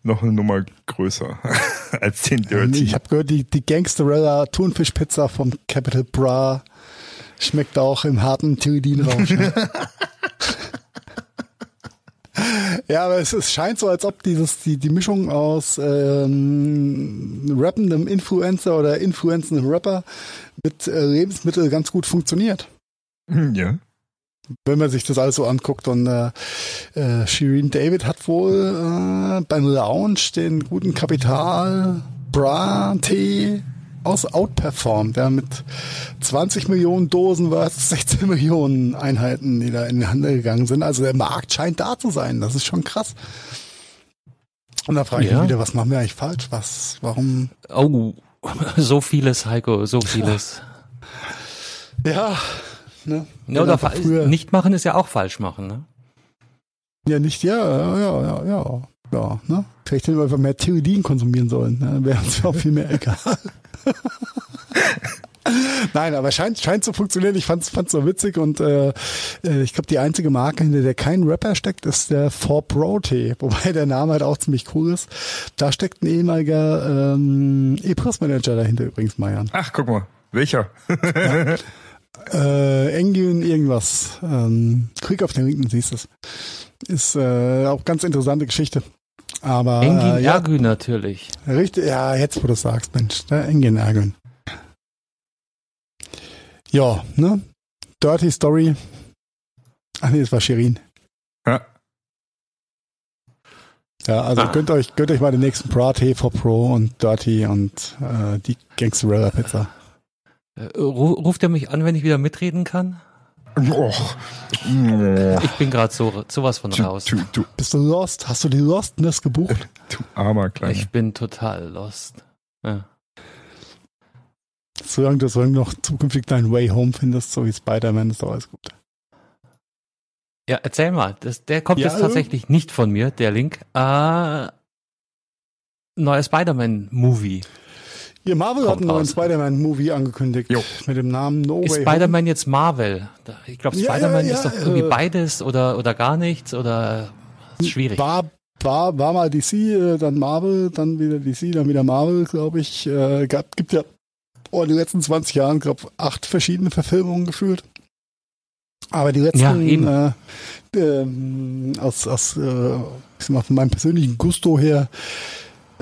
noch eine Nummer größer <laughs> als den Dirty. Ich habe gehört, die, die Gangsterella Thunfischpizza vom Capital Bra schmeckt auch im harten Tyridinrausch. ne? <laughs> Ja, aber es, es scheint so, als ob dieses die die Mischung aus ähm, rappendem Influencer oder influenzendem Rapper mit äh, Lebensmittel ganz gut funktioniert. Ja. Wenn man sich das alles so anguckt und äh, äh, Shirin David hat wohl äh, beim Launch den guten Kapital Bra Tee aus outperformed, ja, mit 20 Millionen Dosen war es 16 Millionen Einheiten, die da in den Handel gegangen sind. Also der Markt scheint da zu sein. Das ist schon krass. Und da frage ich Ja. mich wieder, was machen wir eigentlich falsch? Was, warum? Oh, <laughs> so vieles, Heiko, so vieles. <laughs> Ja, ne? Ja, oder früher- nicht machen ist ja auch falsch machen, ne? Ja, nicht, ja, ja, ja, ja, ja. Ja, ne? Vielleicht hätten wir einfach mehr Theorien konsumieren sollen. Ne? Dann wäre uns auch viel mehr <laughs> egal. <laughs> Nein, aber scheint, scheint zu funktionieren. Ich fand's, fand's so witzig und äh, äh, ich glaube, die einzige Marke, hinter der kein Rapper steckt, ist der 4 Pro Tee, wobei der Name halt auch ziemlich cool ist. Da steckt ein ehemaliger ähm, E-Press-Manager dahinter übrigens, Marian. Ach, guck mal. Welcher? <laughs> Äh, Engin irgendwas. Ähm, klick auf den Link und siehst es. Ist äh, auch ganz interessante Geschichte. Aber Engin äh, ja, Ergü natürlich. Richtig, ja, jetzt wo du es sagst, Mensch, ne, Engin ärgern. Ja, ne? Dirty Story. Ach nee, das war Shirin. Ja. Ja, also Ah. gönnt euch, gönnt euch mal den nächsten Bra T4 Pro und Dirty und äh, die Gangsterella Pizza. Äh, ru- Ruft er mich an, wenn ich wieder mitreden kann? Oh. Ich bin gerade so sowas von Du, raus. du, du, Bist du lost? Hast du die Lostness gebucht? du armer Kleiner. Ich bin total lost. Ja. Solange du, solange noch zukünftig deinen Way Home findest, so wie Spider-Man, ist doch alles gut. Ja, erzähl mal. Das, der kommt Ja, jetzt tatsächlich nicht von mir, der Link. Äh, neuer Spider-Man-Movie. Ihr Marvel hat einen neuen. Spider-Man-Movie angekündigt. Jo. Mit dem Namen No Ist Way Spider-Man jetzt Marvel? Ich glaube, Ja, Spider-Man ja, ist ja, doch irgendwie äh, beides oder, oder gar nichts oder ist schwierig. War, war, war mal DC, äh, dann Marvel, dann wieder DC, dann wieder Marvel, glaube ich. Äh, gab, gibt ja oh, in den letzten 20 Jahren, glaube acht verschiedene Verfilmungen gefühlt. Aber die letzten, Ja, eben. äh, ähm, aus, aus äh, ich sag mal, von meinem persönlichen Gusto her,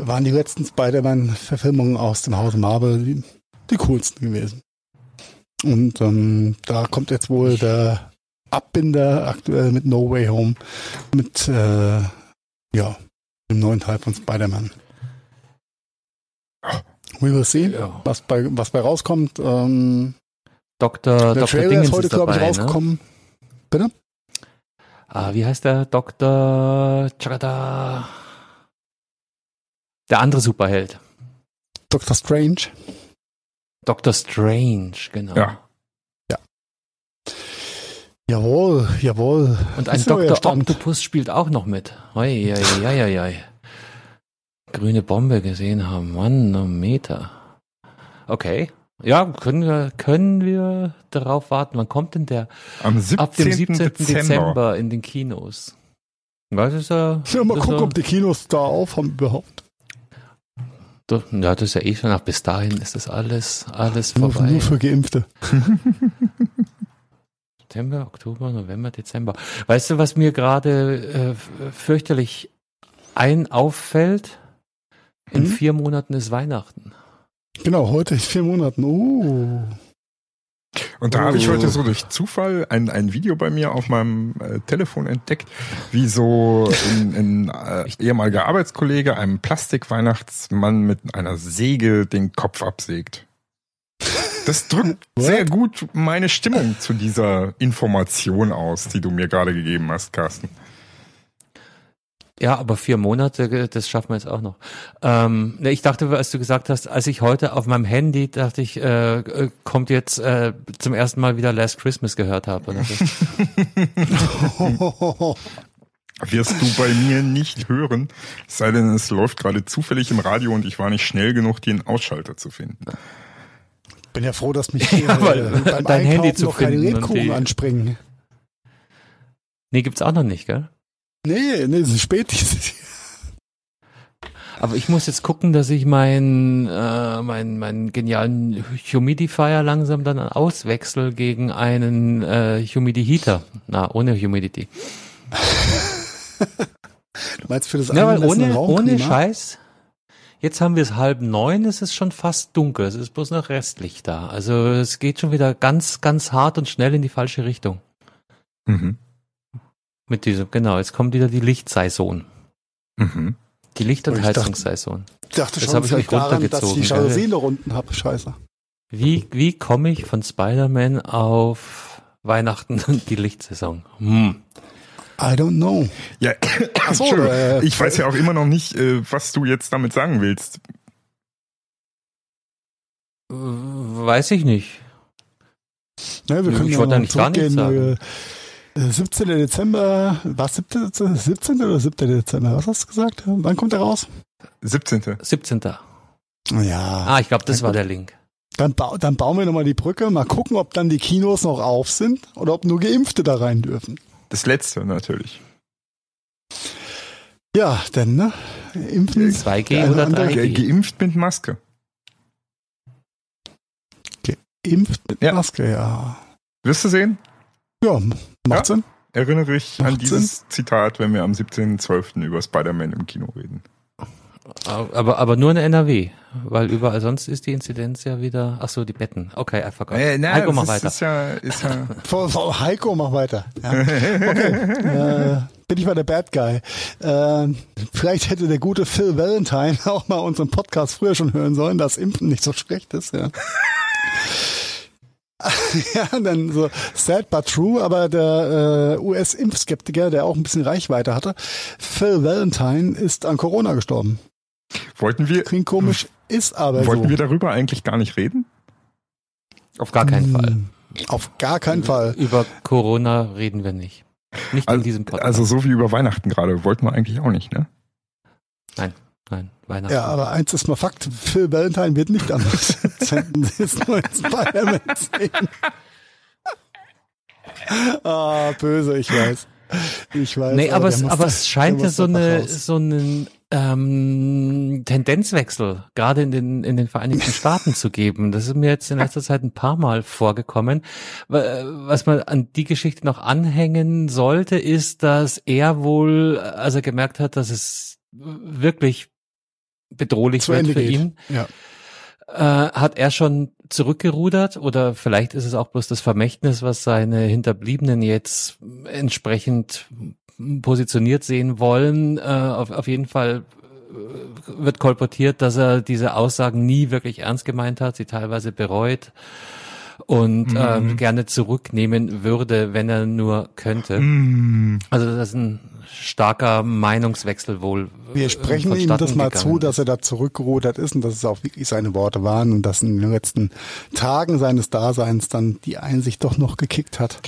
waren die letzten Spider-Man-Verfilmungen aus dem Hause Marvel die, die coolsten gewesen. Und ähm, da kommt jetzt wohl der Abbinder aktuell mit No Way Home mit äh, ja, dem neuen Teil von Spider-Man. We will see, Ja. was bei was bei rauskommt. Ähm, Dr. der Dr. Trailer Dingens ist heute, glaube ich, ne? rausgekommen. Ah, wie heißt der? Dr. Chagada. Der andere Superheld. Doctor Strange. Dr. Strange, genau. Ja. Jawohl, jawohl. Und ein Dr. Octopus spielt auch noch mit. Hoi, hoi, hoi, hoi. Grüne Bombe gesehen haben. Manometer. Okay. Ja, können wir, können wir darauf warten. Wann kommt denn der? Am 17. Ab dem 17. Dezember, Dezember. in den Kinos. Was ist er? Ja, mal gucken, ob die Kinos da aufhaben überhaupt. Ja, das ist ja eh schon. Ach, bis dahin ist das alles, alles Nur, vorbei. nur für Geimpfte. <laughs> September, Oktober, November, Dezember. Weißt du, was mir gerade äh, fürchterlich ein auffällt? In Mhm. vier Monaten ist Weihnachten. Genau, heute in vier Monaten. Uh. Und da habe ich Oh. heute so durch Zufall ein, ein Video bei mir auf meinem äh, Telefon entdeckt, wie so ein, ein äh, ehemaliger Arbeitskollege einem Plastikweihnachtsmann mit einer Säge den Kopf absägt. Das drückt <laughs> sehr gut meine Stimmung zu dieser Information aus, die du mir gerade gegeben hast, Carsten. Ja, aber vier Monate, äh, das schaffen wir jetzt auch noch. Ähm, ne, ich dachte, als du gesagt hast, als ich heute auf meinem Handy, dachte ich, äh, äh, kommt jetzt äh, zum ersten Mal wieder Last Christmas gehört habe. Oder so. <laughs> Wirst du bei mir nicht hören, es sei denn, es läuft gerade zufällig im Radio und ich war nicht schnell genug, den Ausschalter zu finden. Bin ja froh, dass mich <laughs> Ja, äh, weil beim dein Handy Einkaufen zu noch keine Lebkuchen anspringen. nee, gibt's auch noch nicht, gell? Nee, nee, es ist spät dieses <laughs> Jahr. Aber ich muss jetzt gucken, dass ich meinen äh, meinen meinen genialen Humidifier langsam dann auswechsel gegen einen äh, Humidiheater. Na, ohne Humidity. <laughs> Meinst du für das Ja, weil ohne, ohne? Scheiß. Jetzt haben wir es halb neun, es ist schon fast dunkel, es ist bloß noch Restlicht da. Also es geht schon wieder ganz, ganz hart und schnell in die falsche Richtung. Mhm. Mit diesem, genau, jetzt kommt wieder die Lichtsaison. Mhm. Die Licht- und Ich dachte- Heizungssaison. Ich dachte Das schon, ich liegt daran, dass ich runtergezogen, die? Jalousien unten habe. Scheiße. Wie, wie komme ich von Spider-Man auf Weihnachten und die Lichtsaison? Hm. I don't know. Ja, Ach so, äh, ich weiß ja auch immer noch nicht, äh, was du jetzt damit sagen willst. Äh, Weiß ich nicht. Ja, wir Ich können ja wollte eigentlich gar nichts zurückgehen. Äh, 17. Dezember, was 17. 17. oder 7. Dezember? Was hast du gesagt? Wann kommt er raus? 17. 17. Ja, Ah, ich glaube, das war der Link. dann, bau, dann bauen wir nochmal die Brücke, mal gucken, ob dann die Kinos noch auf sind oder ob nur Geimpfte da rein dürfen. Das letzte natürlich. Ja, denn, ne? Impfen. 2G Der eine oder andere Ge 3G? geimpft mit Maske. Impft mit Ja. Maske, ja. Wirst du sehen? Ja, macht Ja. Sinn. Erinnere dich an Macht dieses Zitat, wenn wir am 17.12. über Spider-Man im Kino reden. Aber, aber nur in NRW, weil überall sonst ist die Inzidenz ja wieder. Ach so, die Betten. Okay, I forgot. Äh, na, Heiko, mach ist, weiter. Ist ja, ist ja <laughs> Vor, vor Heiko, mach weiter. Ja. Okay. <laughs> äh, bin ich mal der Bad Guy. Äh, vielleicht hätte der gute Phil Valentine <laughs> auch mal unseren Podcast früher schon hören sollen, dass Impfen nicht so schlecht ist. Ja. <laughs> ja, dann so sad but true, aber der äh, US-Impfskeptiker, der auch ein bisschen Reichweite hatte, Phil Valentine ist an Corona gestorben. wollten wir, Klingt komisch, ist aber wollten so. wir darüber eigentlich gar nicht reden? Auf gar keinen Fall. Hm, Auf gar keinen Fall. Über Corona reden wir nicht. Nicht in diesem Podcast. Also so wie über Weihnachten gerade, wollten wir eigentlich auch nicht, ne? nein, nein, Weihnachten. Ja, aber eins ist mal Fakt, Phil Valentine wird nicht am 17. des neuen Spider-Man sehen. Ah, böse, ich weiß. Ich weiß. Nee, aber, der es, aber da- es scheint ja so eine so einen ähm, Tendenzwechsel gerade in den in den Vereinigten <laughs> Staaten zu geben. Das ist mir jetzt in letzter Zeit ein paar Mal vorgekommen. Wa- Was man an die Geschichte noch anhängen sollte, ist, dass er wohl, als er gemerkt hat, dass es wirklich bedrohlich Zu wird Ende für geht. ihn, Ja. äh, hat er schon zurückgerudert oder vielleicht ist es auch bloß das Vermächtnis, was seine Hinterbliebenen jetzt entsprechend positioniert sehen wollen. Äh, auf, auf jeden Fall äh, wird kolportiert, dass er diese Aussagen nie wirklich ernst gemeint hat, sie teilweise bereut und ähm, gerne zurücknehmen würde, wenn er nur könnte. Mm. Also das ist ein starker Meinungswechsel wohl. Wir äh, sprechen ihm das mal zu, dass er da zurückgerudert ist und dass es auch wirklich seine Worte waren und dass in den letzten Tagen seines Daseins dann die Einsicht doch noch gekickt hat.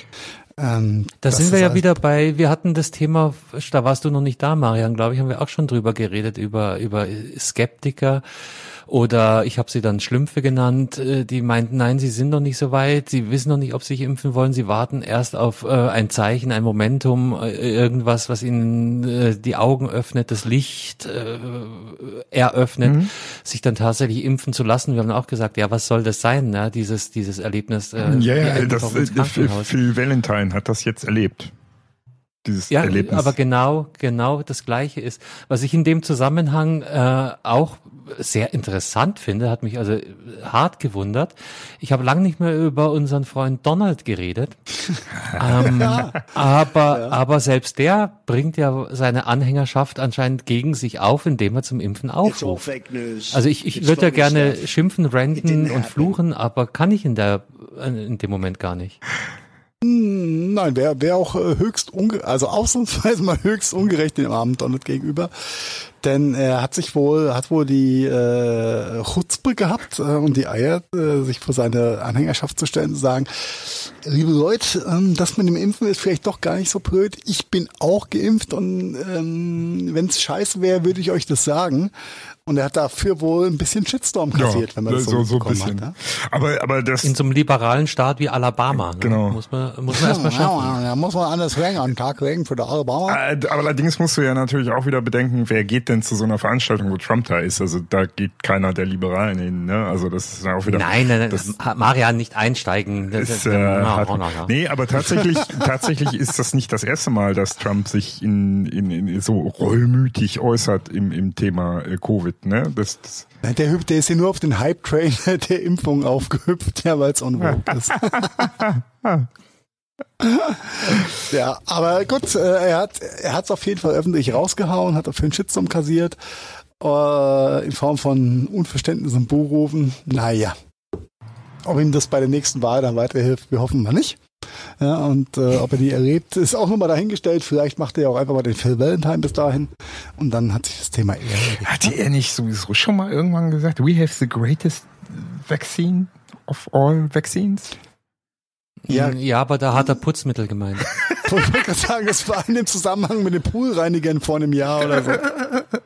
Ähm, Da sind wir ja halt- wieder bei, wir hatten das Thema, da warst du noch nicht da, Marian, glaube ich, haben wir auch schon drüber geredet, über, über Skeptiker. Oder ich habe sie dann Schlümpfe genannt, äh, die meinten, nein, sie sind noch nicht so weit, sie wissen noch nicht, ob sie sich impfen wollen, sie warten erst auf äh, ein Zeichen, ein Momentum, äh, irgendwas, was ihnen äh, die Augen öffnet, das Licht äh, eröffnet, Mhm. sich dann tatsächlich impfen zu lassen. Wir haben auch gesagt, ja, was soll das sein, ne? dieses, dieses Erlebnis. Ja, ja, das, Krankenhaus. Phil Valentine hat das jetzt erlebt. Dieses Ja, Erlebnis. aber genau, genau das Gleiche ist. Was ich in dem Zusammenhang äh, auch sehr interessant finde, hat mich also hart gewundert. Ich habe lange nicht mehr über unseren Freund Donald geredet. <laughs> ähm, aber, aber selbst der bringt ja seine Anhängerschaft anscheinend gegen sich auf, indem er zum Impfen aufruft. Also ich, ich würde ja gerne schimpfen, ranten und fluchen, aber kann ich in der in dem Moment gar nicht. Hm, Nein, wäre wär auch äh, höchst unge also ausnahmsweise mal höchst ungerecht dem armen Donald gegenüber. Denn er hat sich wohl, hat wohl die äh, Chutzpe gehabt äh, und die Eier, äh, sich vor seine Anhängerschaft zu stellen zu sagen, liebe Leute, ähm, das mit dem Impfen ist vielleicht doch gar nicht so blöd. Ich bin auch geimpft und ähm, wenn es scheiße wäre, würde ich euch das sagen. Und er hat dafür wohl ein bisschen Shitstorm kassiert, wenn man das so, so, ein bisschen. Hat, ne? Aber, aber das in so einem liberalen Staat wie Alabama. Ne? Genau. Muss man, muss man erstmal schaffen. Ja, da muss man anders wegen an Tag wegen für der Alabama. Äh, aber allerdings musst du ja natürlich auch wieder bedenken, wer geht denn zu so einer Veranstaltung, wo Trump da ist? Also da geht keiner der Liberalen hin. Ne? Also das ist auch wieder. Nein, nein, nein. Marian nicht einsteigen. Das ist, äh, hat, nee, aber tatsächlich, <laughs> tatsächlich ist das nicht das erste Mal, dass Trump sich in, in, in so rollmütig äußert im, im Thema äh, Covid. Ne? Das, das der, der ist hier nur auf den Hype-Train der Impfung <laughs> aufgehüpft, ja, weil es on ist. <laughs> ja, aber gut, äh, er hat er hat's auf jeden Fall öffentlich rausgehauen, hat auf den Shitstorm kassiert, äh, in Form von Unverständnis und Buhrufen. Naja, ob ihm das bei der nächsten Wahl dann weiterhilft, wir hoffen mal nicht. Ja, und äh, ob er die erlebt, ist auch nochmal dahingestellt. Vielleicht macht er ja auch einfach mal den Phil Valentine bis dahin. Und dann hat sich das Thema eher erledigt. Hatte er nicht sowieso schon mal irgendwann gesagt, we have the greatest vaccine of all vaccines? Ja, ja, aber da hat er Putzmittel gemeint. <laughs> ich wollte gerade sagen, das war in dem Zusammenhang mit den Poolreinigern vor einem Jahr oder so. <laughs>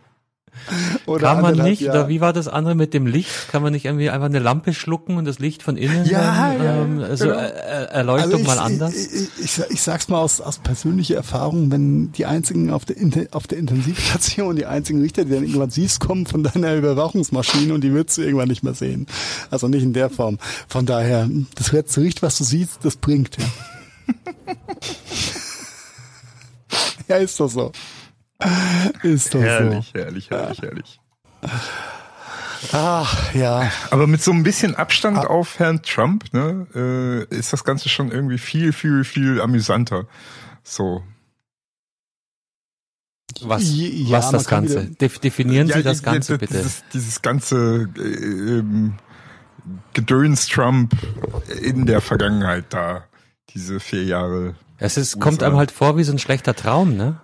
<laughs> Oder Kann man nicht, ja. oder wie war das andere mit dem Licht? Kann man nicht irgendwie einfach eine Lampe schlucken und das Licht von innen ja, dann, ja, ähm, also genau. Erleuchtung also ich, mal anders? Ich, ich, ich, ich, sag's mal aus, aus persönlicher Erfahrung, wenn die einzigen auf der, auf der Intensivstation, die einzigen Richter, die dann irgendwann siehst, kommen von deiner Überwachungsmaschine und die würdest du irgendwann nicht mehr sehen. Also nicht in der Form. Von daher, das letzte Licht, was du siehst, das bringt. Ja, <laughs> ja ist doch so. Ist doch herrlich, so. Herrlich, herrlich, herrlich, Ach, ja. Aber mit so ein bisschen Abstand ah. auf Herrn Trump, ne, äh, ist das Ganze schon irgendwie viel, viel, viel amüsanter. So. Was, ja, was das Ganze? Wieder, Definieren ja, Sie das Ganze ja, bitte. Dieses, dieses ganze äh, ähm, Gedöns Trump in der Vergangenheit da, diese vier Jahre. Es ist, kommt einem halt vor wie so ein schlechter Traum, ne?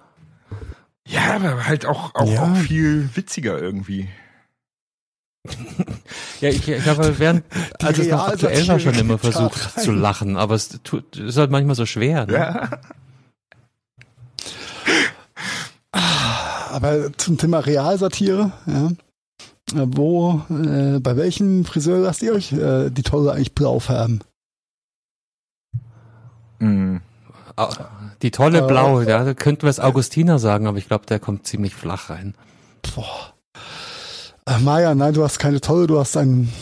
Ja, aber halt auch, auch, ja. auch viel witziger irgendwie. <laughs> ja, ich, ich habe während, als es noch aktuell war, schon immer versucht rein. zu lachen, aber es tut, ist halt manchmal so schwer. Ne? Ja. Aber zum Thema Realsatire, ja, wo, äh, bei welchem Friseur lasst ihr euch äh, die Tolle eigentlich blau färben? Mhm. Die tolle äh, Blau, ja, da könnten wir es Augustiner sagen, aber ich glaube, der kommt ziemlich flach rein. Boah. Äh, Maja, nein, du hast keine tolle, du hast einen,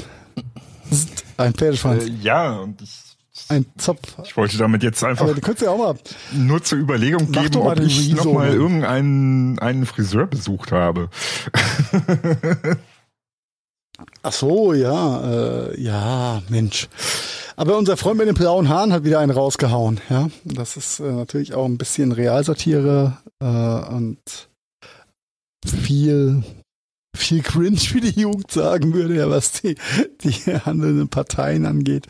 ein Pferdeschwanz. Äh, ja, und ich ein Zopf. Ich wollte damit jetzt einfach Aber du könntest ja auch mal nur zur Überlegung geben, ob ich noch mal irgendeinen einen Friseur besucht habe. <laughs> Ach so, ja, äh, ja, Mensch. Aber unser Freund mit den blauen Haaren hat wieder einen rausgehauen. Ja, das ist äh, natürlich auch ein bisschen Realsatire äh, und viel viel cringe, wie die Jugend sagen würde, ja, was die, die handelnden Parteien angeht.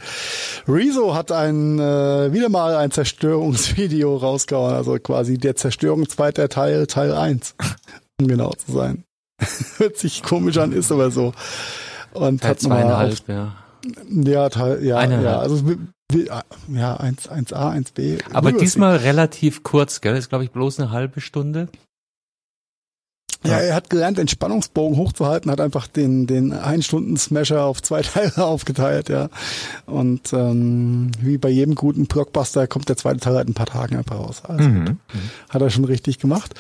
Rezo hat ein, äh, wieder mal ein Zerstörungsvideo rausgehauen, also quasi der Zerstörung zweiter Teil, Teil 1, um genau zu sein. <laughs> Hört sich komisch an, ist aber so. Und Teil hat zweieinhalb, auf, ja. Ja, Teil, ja, Eine ja, also ja, 1, 1a, 1b. Aber diesmal relativ kurz, gell? Ist, glaube ich, bloß eine halbe Stunde. Ja, er hat gelernt, den Spannungsbogen hochzuhalten, hat einfach den, den Ein-Stunden-Smasher auf zwei <laughs> Teile aufgeteilt, ja. Und ähm, wie bei jedem guten Blockbuster kommt der zweite Teil halt ein paar Tagen einfach raus. Also mhm. hat er schon richtig gemacht.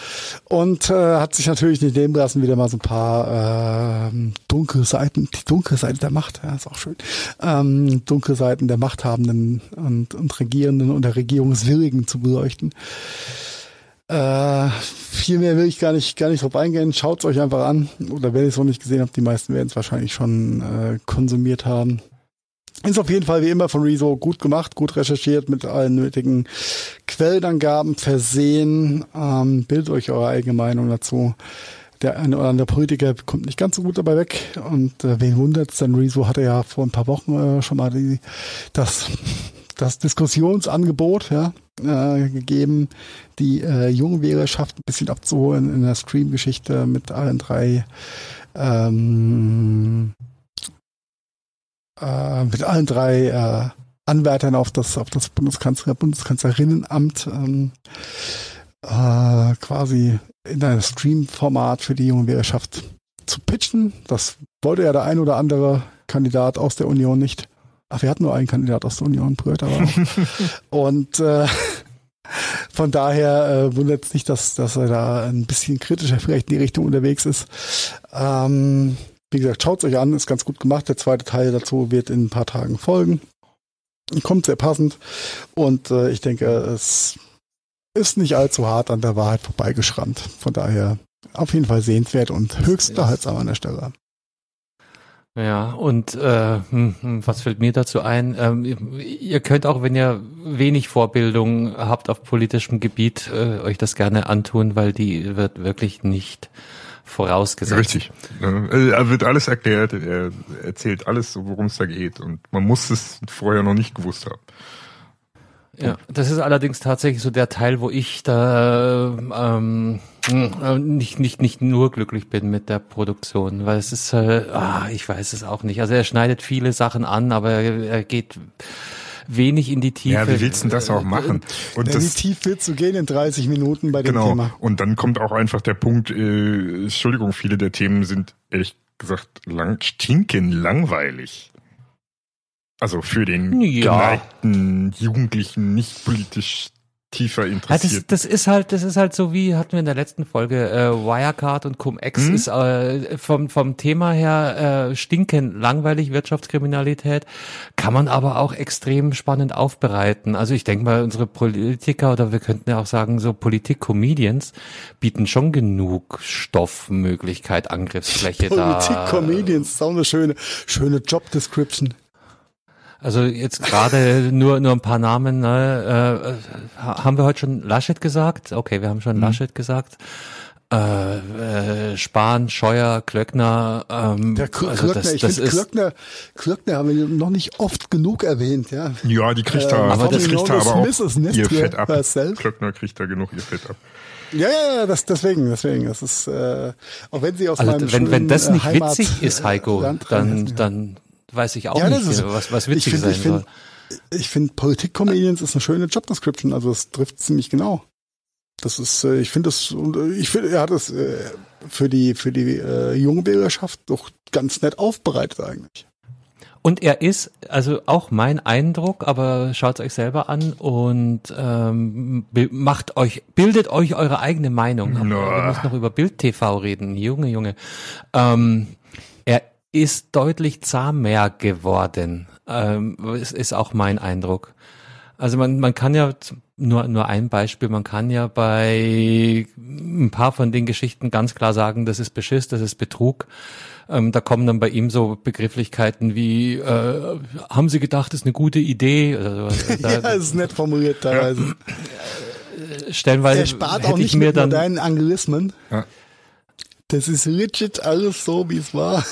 Und äh, hat sich natürlich nicht nehmen lassen, wieder mal so ein paar äh, dunkle Seiten, die dunkle Seite der Macht, ja, ist auch schön. Ähm, dunkle Seiten der Machthabenden und, und Regierenden und der Regierungswilligen zu beleuchten. Äh, viel mehr will ich gar nicht, gar nicht drauf eingehen. Schaut es euch einfach an. Oder wenn ihr es noch nicht gesehen habt, die meisten werden es wahrscheinlich schon äh, konsumiert haben. Ist auf jeden Fall wie immer von Rezo gut gemacht, gut recherchiert, mit allen nötigen Quellenangaben versehen. Ähm, bildet euch eure eigene Meinung dazu. Der eine oder andere Politiker kommt nicht ganz so gut dabei weg. Und äh, wen wundert's denn? Rezo hatte ja vor ein paar Wochen äh, schon mal die, das das Diskussionsangebot ja, äh, gegeben, die äh, junge Wählerschaft ein bisschen abzuholen in der Stream-Geschichte mit allen drei ähm, äh, mit allen drei äh, Anwärtern auf das auf das Bundeskanzler Bundeskanzlerinnenamt ähm, äh, quasi in einem Stream-Format für die junge Wählerschaft zu pitchen. Das wollte ja der ein oder andere Kandidat aus der Union nicht. Ach, wir hatten nur einen Kandidat aus der Union, Bröt, aber auch. <laughs> Und äh, von daher äh, wundert es nicht, dass, dass er da ein bisschen kritischer vielleicht in die Richtung unterwegs ist. Ähm, wie gesagt, schaut euch an, ist ganz gut gemacht. Der zweite Teil dazu wird in ein paar Tagen folgen. Kommt sehr passend. Und äh, ich denke, es ist nicht allzu hart an der Wahrheit vorbeigeschrammt. Von daher auf jeden Fall sehenswert und höchst unterhaltsam an der Stelle. Ja, und äh, hm, hm, was fällt mir dazu ein? Ähm, ihr könnt auch, wenn ihr wenig Vorbildung habt auf politischem Gebiet, äh, euch das gerne antun, weil die wird wirklich nicht vorausgesetzt. Richtig. Er wird alles erklärt, er erzählt alles, worum es da geht und man muss es vorher noch nicht gewusst haben. Ja, das ist allerdings tatsächlich so der Teil, wo ich da ähm, äh, nicht nicht nicht nur glücklich bin mit der Produktion, weil es ist, äh, ah, ich weiß es auch nicht. Also er schneidet viele Sachen an, aber er, er geht wenig in die Tiefe. Ja, wie willst du das auch machen? Und ja, das, wie tief willst du gehen in 30 Minuten bei dem genau. Thema? Und dann kommt auch einfach der Punkt, äh, Entschuldigung, viele der Themen sind ehrlich gesagt lang, stinken langweilig. Also für den ja. geneigten Jugendlichen, nicht politisch tiefer interessiert. Ja, das, das, ist halt, das ist halt so wie hatten wir in der letzten Folge äh, Wirecard und Cum-Ex hm? ist äh, vom vom Thema her äh, stinken langweilig Wirtschaftskriminalität, kann man aber auch extrem spannend aufbereiten. Also ich denke mal, unsere Politiker oder wir könnten ja auch sagen so Politik-Comedians bieten schon genug Stoffmöglichkeit, Angriffsfläche da. Politik-Comedians, ist auch eine schöne schöne Job Description. Also jetzt gerade nur nur ein paar Namen. Ne? Äh, haben wir heute schon Laschet gesagt? Okay, wir haben schon mhm. Laschet gesagt. Äh, äh, Spahn, Scheuer, Klöckner. Ähm, Der Klöckner, also das, ich finde Klöckner, Klöckner haben wir noch nicht oft genug erwähnt, ja. Ja, die kriegt da, äh, aber das kriegt da aber auch ihr Fett ab. Klöckner kriegt da genug ihr Fett ab. Ja, ja, ja, das, deswegen, deswegen. Das ist, äh, auch wenn sie aus also, meinem wenn, schönen, wenn das nicht Heimat, witzig ist, Heiko, dann, dann weiß ich auch ja, nicht, ist, was, was witzig ich find, sein ich soll. ich finde, Politik-Comedians ist eine schöne Job-Description, also es trifft ziemlich genau. Das ist, äh, ich finde das, äh, ich finde, er hat es äh, für die, für die äh, junge Bürgerschaft doch ganz nett aufbereitet eigentlich. Und er ist, also auch mein Eindruck, aber schaut euch selber an und ähm, macht euch, bildet euch eure eigene Meinung. No. Wir müssen noch über Bild TV reden, Junge, Junge. Ähm, ist deutlich zahmer geworden. Ähm, ist, ist auch mein Eindruck. Also man, man kann ja, nur, nur ein Beispiel, man kann ja bei ein paar von den Geschichten ganz klar sagen, das ist Beschiss, das ist Betrug. Ähm, da kommen dann bei ihm so Begrifflichkeiten wie, äh, haben Sie gedacht, das ist eine gute Idee? Oder so. <laughs> Da, ja, das ist nett formuliert teilweise. Stellenweise Er spart auch nicht mit dann, modernen Anglizismen. Ja. Das ist legit alles so, wie es war.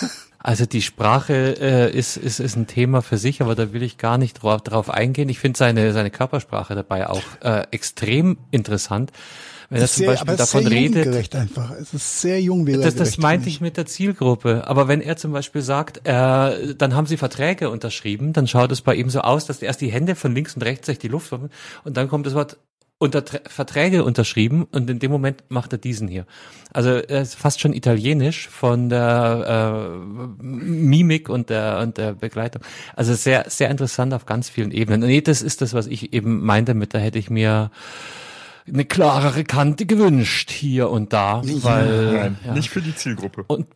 Also die Sprache äh, ist, ist, ist ein Thema für sich, aber da will ich gar nicht drauf, drauf eingehen. Ich finde seine, seine Körpersprache dabei auch äh, extrem interessant. Wenn er zum Beispiel davon sehr redet. einfach. Es ist sehr jung Das, das meinte ich mit der Zielgruppe. Aber wenn er zum Beispiel sagt, äh, dann haben sie Verträge unterschrieben, dann schaut es bei ihm so aus, dass erst die Hände von links und rechts sich die Luft und dann kommt das Wort unter Verträge unterschrieben und in dem Moment macht er diesen hier. Also er ist fast schon italienisch von der äh, Mimik und der und der Begleitung. Also sehr sehr interessant auf ganz vielen Ebenen. Nee, das ist das, was ich eben meinte mit, da hätte ich mir eine klarere Kante gewünscht hier und da, weil Nein, ja. nicht für die Zielgruppe. Und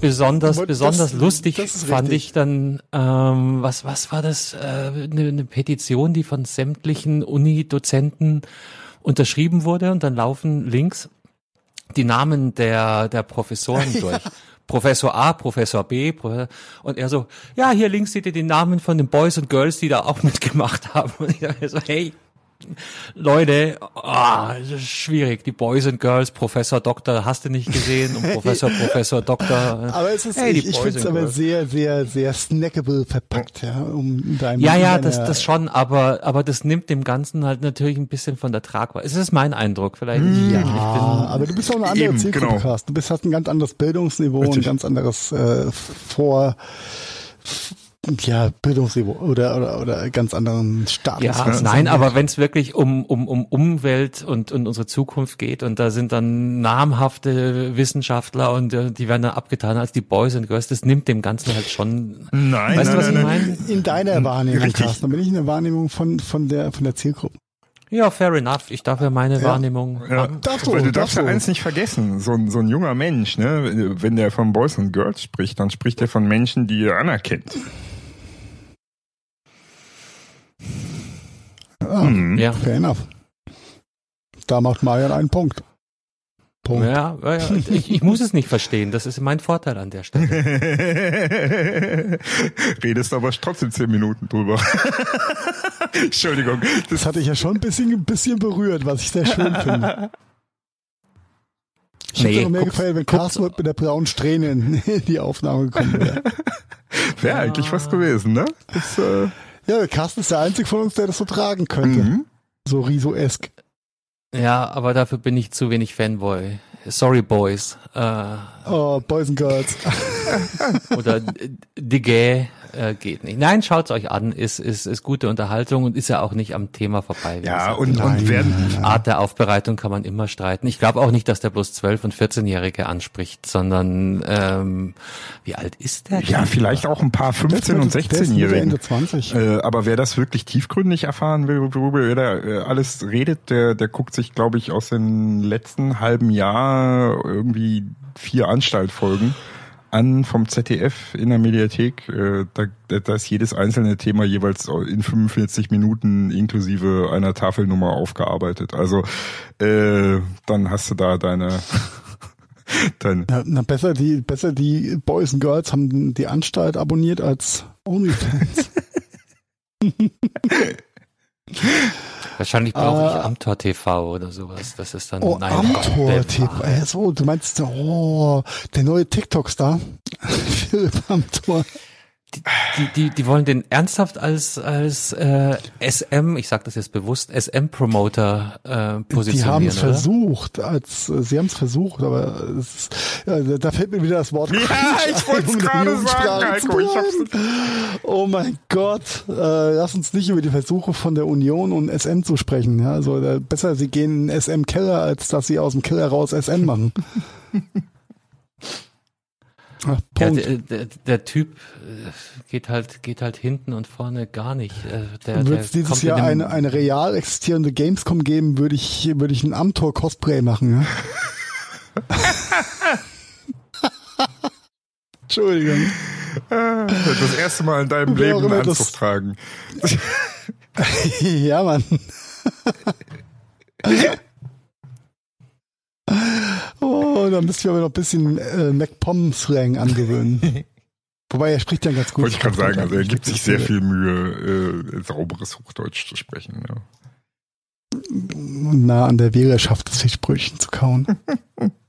besonders das, besonders lustig fand richtig. ich dann ähm, was was war das äh, eine, eine Petition die von sämtlichen Uni-Dozenten unterschrieben wurde und dann laufen links die Namen der der Professoren <laughs> ja. durch Professor A, Professor B, und er so, ja, hier links seht ihr die Namen von den Boys und Girls, die da auch <laughs> mitgemacht haben. Und ich dachte so, hey, Leute, oh, schwierig. Die Boys and Girls, Professor Doktor, hast du nicht gesehen und Professor, <laughs> Professor Doktor. Aber es ist, hey, ich, ich finde es aber sehr, sehr, sehr snackable verpackt, ja, um deinem. Ja, ja, das, das schon, aber, aber das nimmt dem Ganzen halt natürlich ein bisschen von der Tragweite. Es ist mein Eindruck, vielleicht. Hm, ja, aber du bist auch eine andere Eben, Zielgruppe, genau. Du bist, hast ein ganz anderes Bildungsniveau, Richtig. ein ganz anderes äh, Vor ja, Bildungsniveau oder, oder, oder ganz anderen Status. Ja, nein, aber wenn es wirklich um, um, um Umwelt und, und unsere Zukunft geht und da sind dann namhafte Wissenschaftler und äh, die werden dann abgetan als die Boys and Girls, das nimmt dem Ganzen halt schon. Nein, weißt nein, du, was nein, ich meine? In deiner Wahrnehmung, Richtig. Carsten, dann bin ich in der Wahrnehmung von, von der, von der Zielgruppe. Ja, fair enough. Ich darf ja meine Ja. Wahrnehmung Ja. Darfst du, weil du darfst ja du. eins nicht vergessen, so ein, so ein junger Mensch, ne, wenn der von Boys und Girls spricht, dann spricht er von Menschen, die er anerkennt. Ah, Mhm. Ja. Fair enough. Da macht Marian einen Punkt. Punkt. Ja, ja. Ich, ich muss es nicht verstehen. Das ist mein Vorteil an der Stelle. <laughs> Redest aber trotzdem zehn Minuten drüber. <laughs> Entschuldigung. Das hatte ich ja schon ein bisschen, ein bisschen berührt, was ich sehr schön finde. Ich Nee, hätte noch mehr guck's- gefallen, wenn Carsten mit der braunen Strähne in die Aufnahme gekommen wäre. <laughs> Wäre eigentlich was gewesen, ne? Das, äh, Ja, Carsten ist der Einzige von uns, der das so tragen könnte. mhm. So Riso-esk. Ja, aber dafür bin ich zu wenig Fanboy. Sorry, Boys. Äh, Oh, Boys and Girls. oder Digay äh, geht nicht. Nein, schaut's euch an. Ist, ist, ist gute Unterhaltung und ist ja auch nicht am Thema vorbei. Ja, gesagt. und, Nein, und werden. Art der Aufbereitung kann man immer streiten. Ich glaube auch nicht, dass der bloß 12- und 14-Jährige anspricht, sondern ähm, wie alt ist der? ja, denn? vielleicht auch ein paar 15- und Der ist Mitte 16-Jährigen. Ende 20. Äh, aber wer das wirklich tiefgründig erfahren will, worüber er da äh, alles redet, der, der guckt sich, glaube ich, aus dem letzten halben Jahr irgendwie vier Anstaltfolgen an vom ZDF in der Mediathek. Äh, da, da ist jedes einzelne Thema jeweils in 45 Minuten inklusive einer Tafelnummer aufgearbeitet. Also äh, dann hast du da deine, <laughs> deine Na, na, besser die, besser die Boys and Girls haben die Anstalt abonniert als OnlyFans. <laughs> <laughs> Wahrscheinlich brauche ich Ah. Amtor TV oder sowas. Das ist dann Oh, nein, Amtor TV. Äh, so, du meinst, oh, der neue TikTok-Star. <laughs> Philipp Amtor. Die, die, die, die wollen den ernsthaft als als äh, SM, ich sage das jetzt bewusst, SM-Promoter äh, Die positionieren, haben es versucht, als äh, sie haben es versucht, aber es ist, ja, da- fällt mir wieder das Wort. Ja, ich wollte gerade sagen, Heiko. Ich hab's. Oh mein Gott, äh, lass uns nicht über die Versuche von der Union und SM zu sprechen. Ja, also äh, besser, sie gehen in SM Keller, als dass sie aus dem Keller raus SM machen. <laughs> Ach, der, der, der Typ äh, geht halt geht halt hinten und vorne gar nicht. Äh, Der, Würde der es dieses Jahr eine, eine real existierende Gamescom geben, würde ich, würde ich ein Amtor-Cosplay machen. Ja? <laughs> Entschuldigung. das erste Mal in deinem Wer Leben einen Anzug tragen. <laughs> ja, Mann. <laughs> oh, da müsst ihr aber noch ein bisschen äh, MacPom-Slang angewöhnen. <laughs> Wobei er spricht ja ganz gut. Wollte ich gerade sagen, also er gibt sich sehr viel Mühe, äh, sauberes Hochdeutsch zu sprechen. Ja. nah an der Wählerschaft das Fischbrötchen zu kauen. <laughs>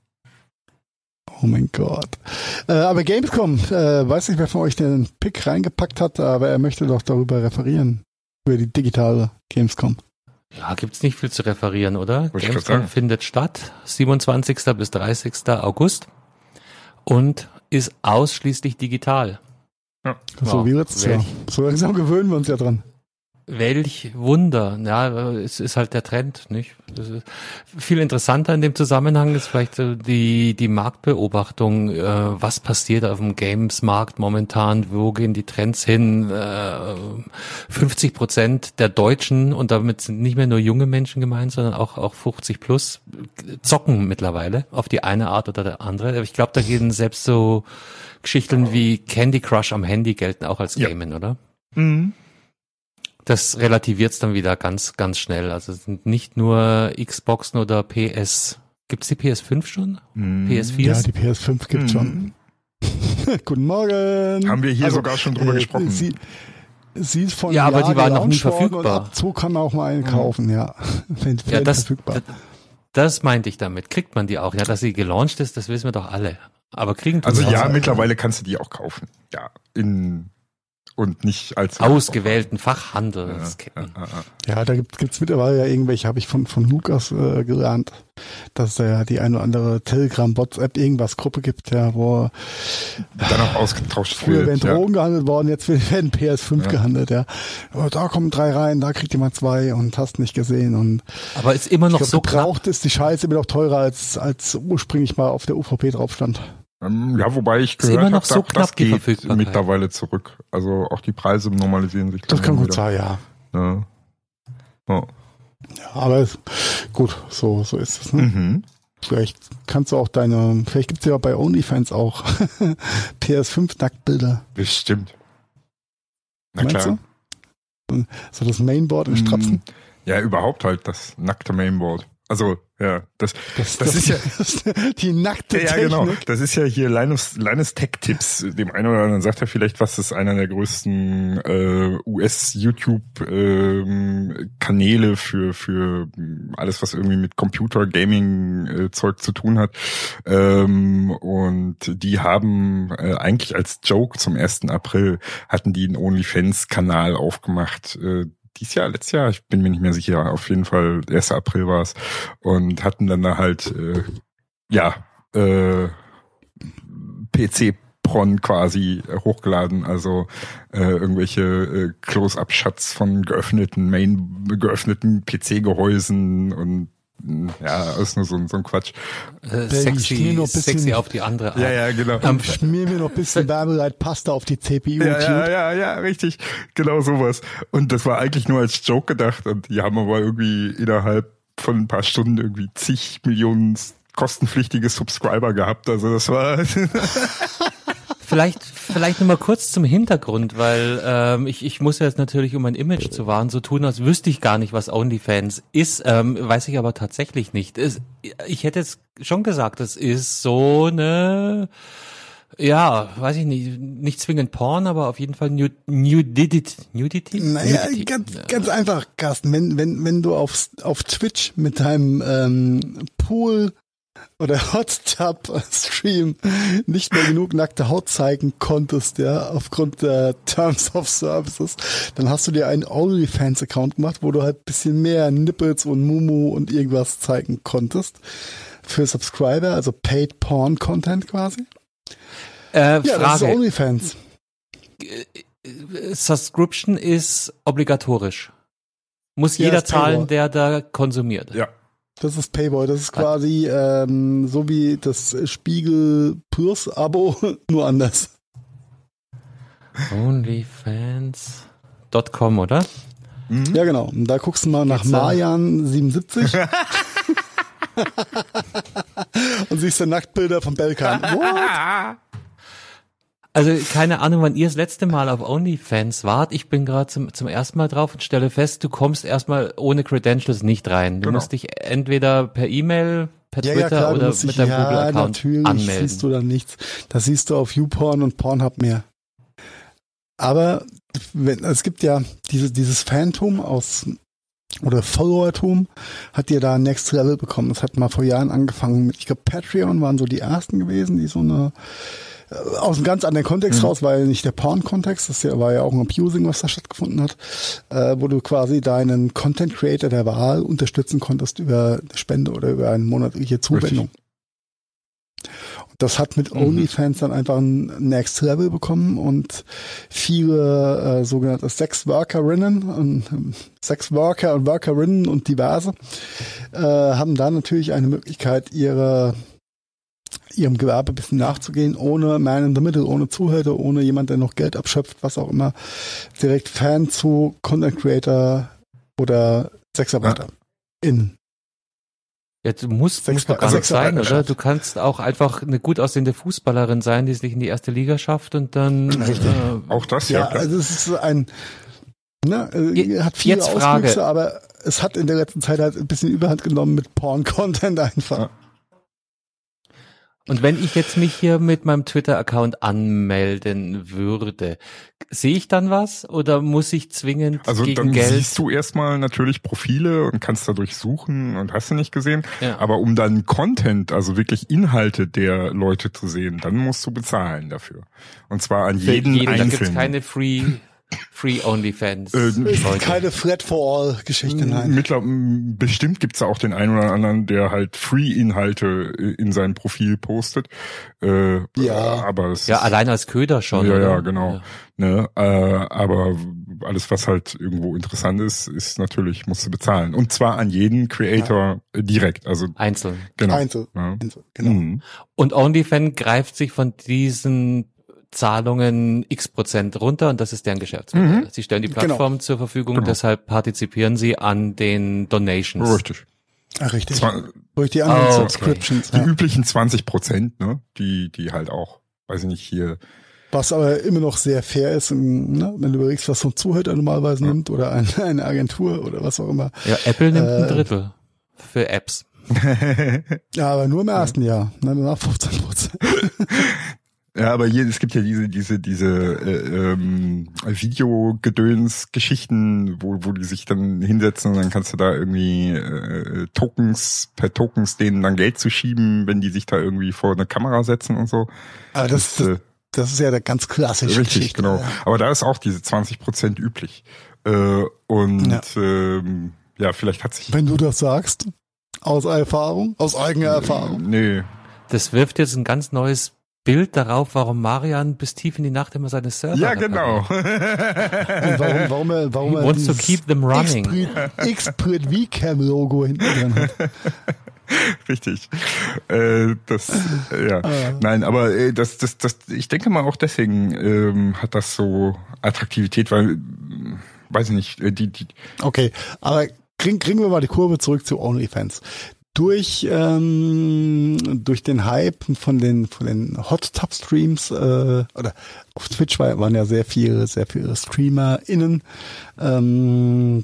Oh mein Gott. Äh, aber Gamescom, äh, weiß nicht, wer von euch den Pick reingepackt hat, aber er möchte doch darüber referieren. Über die digitale Gamescom. Ja, gibt's nicht viel zu referieren, oder? Ich Gamescom findet statt, 27. bis 30. August und ist ausschließlich digital. So Ja, wie letztes Jahr. So langsam gewöhnen wir uns ja dran. Welch Wunder. Ja, es ist halt der Trend, nicht? Viel interessanter in dem Zusammenhang ist vielleicht so die, die Marktbeobachtung, äh, was passiert auf dem Games-Markt momentan, wo gehen die Trends hin? Äh, 50 Prozent der Deutschen, und damit sind nicht mehr nur junge Menschen gemeint, sondern auch, auch 50 plus, zocken mittlerweile auf die eine Art oder der andere. Ich glaube, da gehen selbst so Geschichten wie Candy Crush am Handy gelten auch als Ja. Gamen, oder? Das relativiert es dann wieder ganz, ganz schnell. Also es sind nicht nur Xboxen oder PS. Gibt's die PS5 schon? Mhm. PS4? Ja, die PS5 gibt's schon. <laughs> Guten Morgen. Haben wir hier Also, sogar schon drüber äh, gesprochen. Sie, sie ist von Ja, aber die war noch nie verfügbar. So kann man auch mal einen kaufen, ja. <laughs> Wenn, ja, das, verfügbar. das, das meinte ich damit. Kriegt man die auch? Ja, dass sie gelauncht ist, das wissen wir doch alle. Aber kriegen tun also ja, auch. mittlerweile kannst du die auch kaufen. Ja, in und nicht als ausgewählten Fachhandelsketten. Ja, ja, ja, da gibt es mittlerweile ja irgendwelche, habe ich von von Lukas äh, gelernt, dass es ja die eine oder andere Telegram, WhatsApp, irgendwas Gruppe gibt, ja, wo dann auch ausgetauscht früher wird. werden Drogen gehandelt worden, jetzt werden PS5 gehandelt, ja. Oh, da kommen drei rein, da kriegt jemand zwei und hast nicht gesehen und aber ist immer noch glaub, so gebraucht ist die Scheiße immer noch teurer als als ursprünglich mal auf der UVP drauf stand. Ähm, Ja, wobei ich Ist immer gehört noch habe, so knapp, das die geht mittlerweile zurück. Also auch die Preise normalisieren sich. Das kann gut sein, ja. Ja. Ja. ja aber es, gut, so so ist es. Ne? Mhm. Vielleicht kannst du auch deine, vielleicht gibt's ja bei OnlyFans auch <laughs> PS5 Nacktbilder. Bestimmt. Na Meinst klar. du? So das Mainboard in Strapsen. Mm, Ja, überhaupt halt das nackte Mainboard. Also, ja, das, Das, das ist ja, die nackte ja, Technik. genau. Das ist ja hier Linus, Linus Tech Tips. Dem einen oder anderen sagt er vielleicht, was ist einer der größten äh, US-YouTube-Kanäle für für alles, was irgendwie mit Computer Gaming äh, Zeug zu tun hat. Ähm, und die haben äh, eigentlich als Joke zum 1. April hatten die einen OnlyFans-Kanal aufgemacht. Äh, dies Jahr, letztes Jahr, ich bin mir nicht mehr sicher, auf jeden Fall 1. April war es und hatten dann da halt äh, ja äh, PC Pron quasi hochgeladen, also äh, irgendwelche äh, Close-up-Shots von geöffneten Main, geöffneten PC-Gehäusen und ja, ist nur so, ein- so ein Quatsch. Äh, ich sexy, bisschen- sexy auf die andere Art. Ja, ja, genau. Ähm, Schmier mir noch ein bisschen <laughs> Wärmereit Pasta auf die CPU. Ja, ja, ja, ja, richtig. Genau sowas. Und das war eigentlich nur als Joke gedacht und die haben aber irgendwie innerhalb von ein paar Stunden irgendwie zig Millionen kostenpflichtige Subscriber gehabt. Also das war <laughs> Vielleicht, vielleicht nur mal kurz zum Hintergrund, weil ähm, ich, ich muss jetzt natürlich, um mein Image zu wahren, so tun, als wüsste ich gar nicht, was OnlyFans ist, ähm, weiß ich aber tatsächlich nicht. Es, ich hätte jetzt schon gesagt, es ist so eine, ja, weiß ich nicht, nicht zwingend Porn, aber auf jeden Fall Nud Nudity. Nudity? Naja, Nudity. ganz, ganz einfach, Carsten. Wenn, wenn, wenn du auf, auf Twitch mit deinem ähm, Pool oder <laughs> Hot Tub Stream nicht mehr genug nackte Haut zeigen konntest, ja, aufgrund der Terms of Services, dann hast du dir einen OnlyFans Account gemacht, wo du halt bisschen mehr Nipples und Mumu und irgendwas zeigen konntest. Für Subscriber, also Paid Porn Content quasi. Äh, Ja, das ist Frage. OnlyFans. Subscription ist obligatorisch. Muss Ja, jeder zahlen, der da konsumiert. ja. Das ist Payboy. Das ist quasi ähm, so wie das Spiegel Plus Abo, <laughs> nur anders. Onlyfans.com, oder? Ja, genau. Und da guckst du mal nach Geht's da? Marian 77 <laughs> <laughs> und siehst dann Nacktbilder von Belkan. What? Also keine Ahnung, wann ihr das letzte Mal auf OnlyFans wart. Ich bin gerade zum, zum ersten Mal drauf und stelle fest, du kommst erstmal ohne Credentials nicht rein. Du Genau. musst dich entweder per E-Mail, per Ja, Twitter ja, klar, oder mit deinem ja, Google-Account natürlich anmelden. siehst du da nichts. Das siehst du auf YouPorn und Pornhub mehr. Aber wenn, es gibt ja diese, dieses Phantom aus oder Followertum hat dir da Next Level bekommen. Das hat mal vor Jahren angefangen mit, ich glaube, Patreon waren so die ersten gewesen, die so eine äh, aus einem ganz anderen Kontext raus, weil nicht der Porn-Kontext, das war ja auch ein Abusing, was da stattgefunden hat, äh, wo du quasi deinen Content Creator der Wahl unterstützen konntest über eine Spende oder über eine monatliche Zuwendung. Und das hat mit Mhm. OnlyFans dann einfach ein Next Level bekommen und viele äh, sogenannte Sexworkerinnen und ähm, Sexworker und Workerinnen und diverse äh, haben da natürlich eine Möglichkeit, ihre ihrem Gewerbe ein bisschen nachzugehen, ohne Man in the Middle, ohne Zuhälter, ohne jemand, der noch Geld abschöpft, was auch immer, direkt Fan zu Content Creator oder Sexarbeiter. In. Ja, du musst, Sechs- musst doch gar nicht sein, oder? Du kannst auch einfach eine gut aussehende Fußballerin sein, die sich in die erste Liga schafft und dann äh, Auch das, ja. Ja, also es ist ein, ne, äh, hat viele jetzt Frage. Aber es hat in der letzten Zeit halt ein bisschen Überhand genommen mit Porn-Content einfach. Ja. Und wenn ich jetzt mich hier mit meinem Twitter-Account anmelden würde, sehe ich dann was oder muss ich zwingend Also gegen dann Geld? siehst du erstmal natürlich Profile und kannst dadurch suchen und hast du nicht gesehen. Ja. Aber um dann Content, also wirklich Inhalte der Leute zu sehen, dann musst du bezahlen dafür. Und zwar an Für jeden, jeden, da gibt's Einzelnen. keine Free, Free OnlyFans. Äh, Ist Leute. keine Thread for all Geschichte, nein. Mittler, m, bestimmt gibt's da auch den einen oder anderen, der halt Free-Inhalte äh, in sein Profil postet. Äh, Ja. aber es Ja, ist, allein als Köder schon. ja, oder? ja, genau. Ne, äh, aber alles, was halt irgendwo interessant ist, ist natürlich, musst du bezahlen. Und zwar an jeden Creator äh, direkt. Also Einzeln. genau. Einzel. Ja. Einzel, Genau. Mhm. Und OnlyFans greift sich von diesen Zahlungen x Prozent runter und das ist deren Geschäftsmodell. Mhm. Sie stellen die Genau. Plattform zur Verfügung, Genau. deshalb partizipieren sie an den Donations. Richtig. Ah, richtig. Zwar, Durch die anderen Oh, okay. Subscriptions. die Ja. üblichen 20 Prozent, ne, die, die halt auch, weiß ich nicht, hier Was aber immer noch sehr fair ist, ne? wenn du überlegst, was so ein Zuhälter normalerweise nimmt oder ein, <laughs> eine Agentur oder was auch immer. Ja, Apple nimmt ein Äh, Drittel für Apps. <laughs> Ja, aber nur im ersten Jahr. Ne? Danach 15 Prozent. <laughs> Ja, aber hier, es gibt ja diese, diese, diese äh, ähm, Videogedöns-Geschichten, wo, wo die sich dann hinsetzen und dann kannst du da irgendwie äh, Tokens, per Tokens denen dann Geld zu schieben, wenn die sich da irgendwie vor eine Kamera setzen und so. Aber das, das, äh, das ist ja der ganz klassische richtig, Geschichte. genau. Ja. Aber da ist auch diese 20 Prozent üblich. Äh, und Ja. ähm, ja, vielleicht hat sich Wenn du das sagst, aus Erfahrung, aus eigener Erfahrung. Nee, Das wirft jetzt ein ganz neues Bild darauf, warum Marian bis tief in die Nacht immer seine Server ja, genau. <laughs> Und warum, warum er, warum er Wants to keep them running. Xprit VCam Logo hinten dran hat. <laughs> Richtig. Äh, das, äh, ja. Ah. Nein, aber äh, das, das, das, ich denke mal auch deswegen ähm, hat das so Attraktivität, weil, weiß ich nicht, äh, die, die, Okay, aber kriegen, kriegen wir mal die Kurve zurück zu OnlyFans. Durch ähm, durch den Hype von den von den Hot Tub Streams äh, oder auf Twitch war, waren ja sehr viele sehr viele StreamerInnen ähm,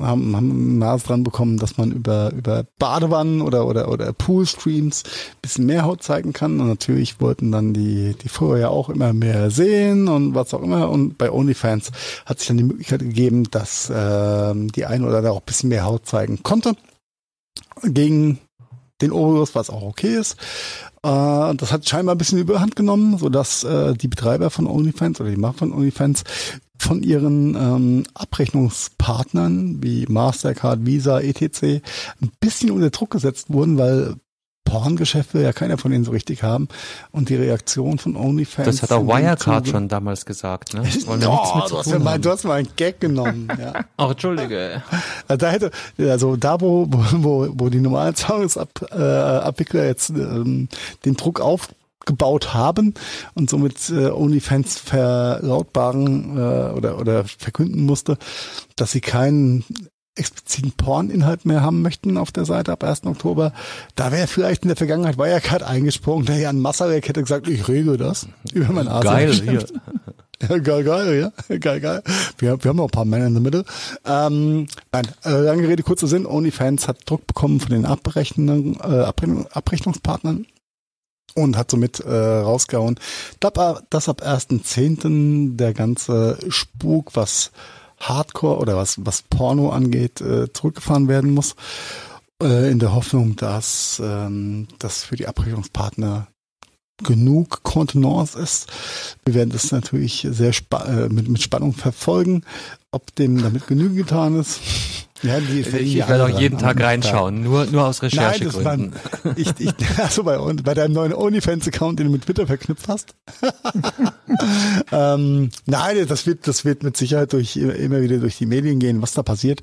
haben haben Nase dran bekommen, dass man über über Badewannen oder oder oder Pool Streams bisschen mehr Haut zeigen kann. Und natürlich wollten dann die die Follower ja auch immer mehr sehen und was auch immer. Und bei OnlyFans hat sich dann die Möglichkeit gegeben, dass ähm, die eine oder andere auch bisschen mehr Haut zeigen konnte gegen den Obolus, was auch okay ist. Äh, das hat scheinbar ein bisschen überhand genommen, sodass äh, die Betreiber von OnlyFans oder die Macher von OnlyFans von ihren ähm, Abrechnungspartnern wie Mastercard, Visa, etc. ein bisschen unter Druck gesetzt wurden, weil Porngeschäft will ja keiner von denen so richtig haben. Und die Reaktion von OnlyFans. Das hat auch Wirecard schon damals gesagt, ne? Wollen wir nichts Oh, mit du, hast ja haben. du hast mal einen Gag genommen. Ja. <laughs> Ach, Entschuldige. Also da hätte, also da, wo, wo, wo, die normalen Zahlungsabwickler äh, Abwickler jetzt ähm, den Druck aufgebaut haben und somit äh, OnlyFans verlautbaren äh, oder, oder verkünden musste, dass sie keinen expliziten Porninhalt mehr haben möchten auf der Seite ab 1. Oktober. Da wäre vielleicht in der Vergangenheit Wirecard eingesprungen. Der Jan Masalek hätte gesagt, ich regel das über mein Geil, <laughs> hier. ja, geil, geil, ja. Geil, geil. Wir, wir haben noch ein paar Männer in der Mitte. Ähm, nein, äh, lange Rede, kurzer Sinn. OnlyFans hat Druck bekommen von den Abrechnungen, äh, Abrechnung, Abrechnungspartnern und hat somit äh, rausgehauen, dass ab 1.10. der ganze Spuk, was Hardcore oder was, was Porno angeht, äh, zurückgefahren werden muss. Äh, in der Hoffnung, dass ähm, das für die Abrechnungspartner genug Kontenance ist. Wir werden das natürlich sehr spa äh, mit, mit Spannung verfolgen, ob dem damit genügend getan ist. Ja, die Ich, werde auch jeden Tag reinschauen, nur, nur aus Nein, das Recherchegründen. war, <laughs> ich, ich, also bei, bei deinem neuen OnlyFans-Account, den du mit Twitter verknüpft hast. <laughs> ähm, nein, das wird, das wird mit Sicherheit durch, immer wieder durch die Medien gehen, was da passiert.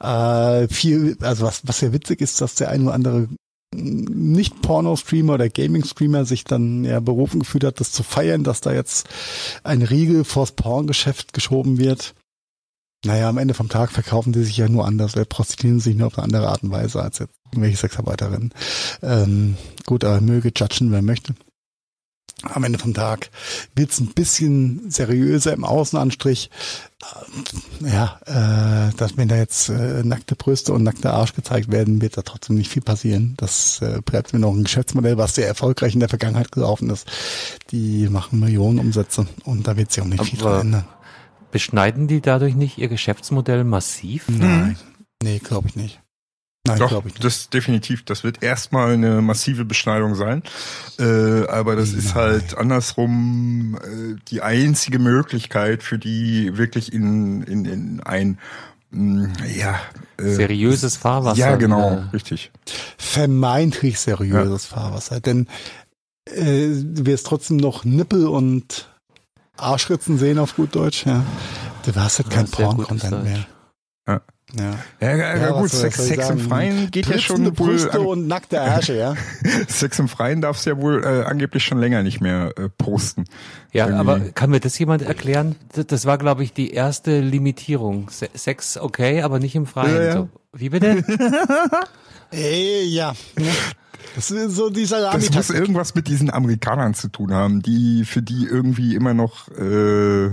Äh, viel, also was, was sehr witzig ist, dass der ein oder andere nicht Porno-Streamer oder Gaming-Streamer sich dann ja berufen gefühlt hat, das zu feiern, dass da jetzt ein Riegel vors Porngeschäft geschoben wird. Naja, am Ende vom Tag verkaufen die sich ja nur anders, oder prostituieren sich nur auf eine andere Art und Weise als jetzt irgendwelche Sexarbeiterinnen. Ähm, gut, aber möge judgen, wer möchte. Am Ende vom Tag wird's ein bisschen seriöser im Außenanstrich. Ja, äh, dass wenn da jetzt äh, nackte Brüste und nackter Arsch gezeigt werden, wird da trotzdem nicht viel passieren. Das äh, bleibt mir noch ein Geschäftsmodell, was sehr erfolgreich in der Vergangenheit gelaufen ist. Die machen Millionen Umsätze und da wird sich auch nicht viel Aber- dran ändern. Beschneiden die dadurch nicht ihr Geschäftsmodell massiv? Nein, nee, glaube ich nicht. Nein, Doch, glaube ich nicht. das definitiv. Das wird erstmal eine massive Beschneidung sein. Äh, aber das ist halt andersrum äh, die einzige Möglichkeit für die wirklich in, in, in ein mh, ja äh, Seriöses Fahrwasser. Ja, genau, richtig. vermeintlich seriöses Fahrwasser. Denn äh, du wirst trotzdem noch Nippel und Arschritzen sehen auf gut Deutsch, ja. Du hast halt kein Ja, Porn-Content mehr. Ja. Ja. Ja, ja, ja, gut, Sex, Sex im? Freien geht ja schon wohl. Brüste An, und nackte Ärsche, ja. <laughs> Sex im Freien darfst du ja wohl äh, angeblich schon länger nicht mehr äh, posten. Ja, Irgendwie. aber kann mir das jemand erklären? Das, war, glaube ich, die erste Limitierung. Se Sex okay, aber nicht im Freien. Ja, ja. So, wie bitte? <laughs> Ey, ja. ne? Das ist so dieser Das muss irgendwas mit diesen Amerikanern zu tun haben, die für die irgendwie immer noch äh,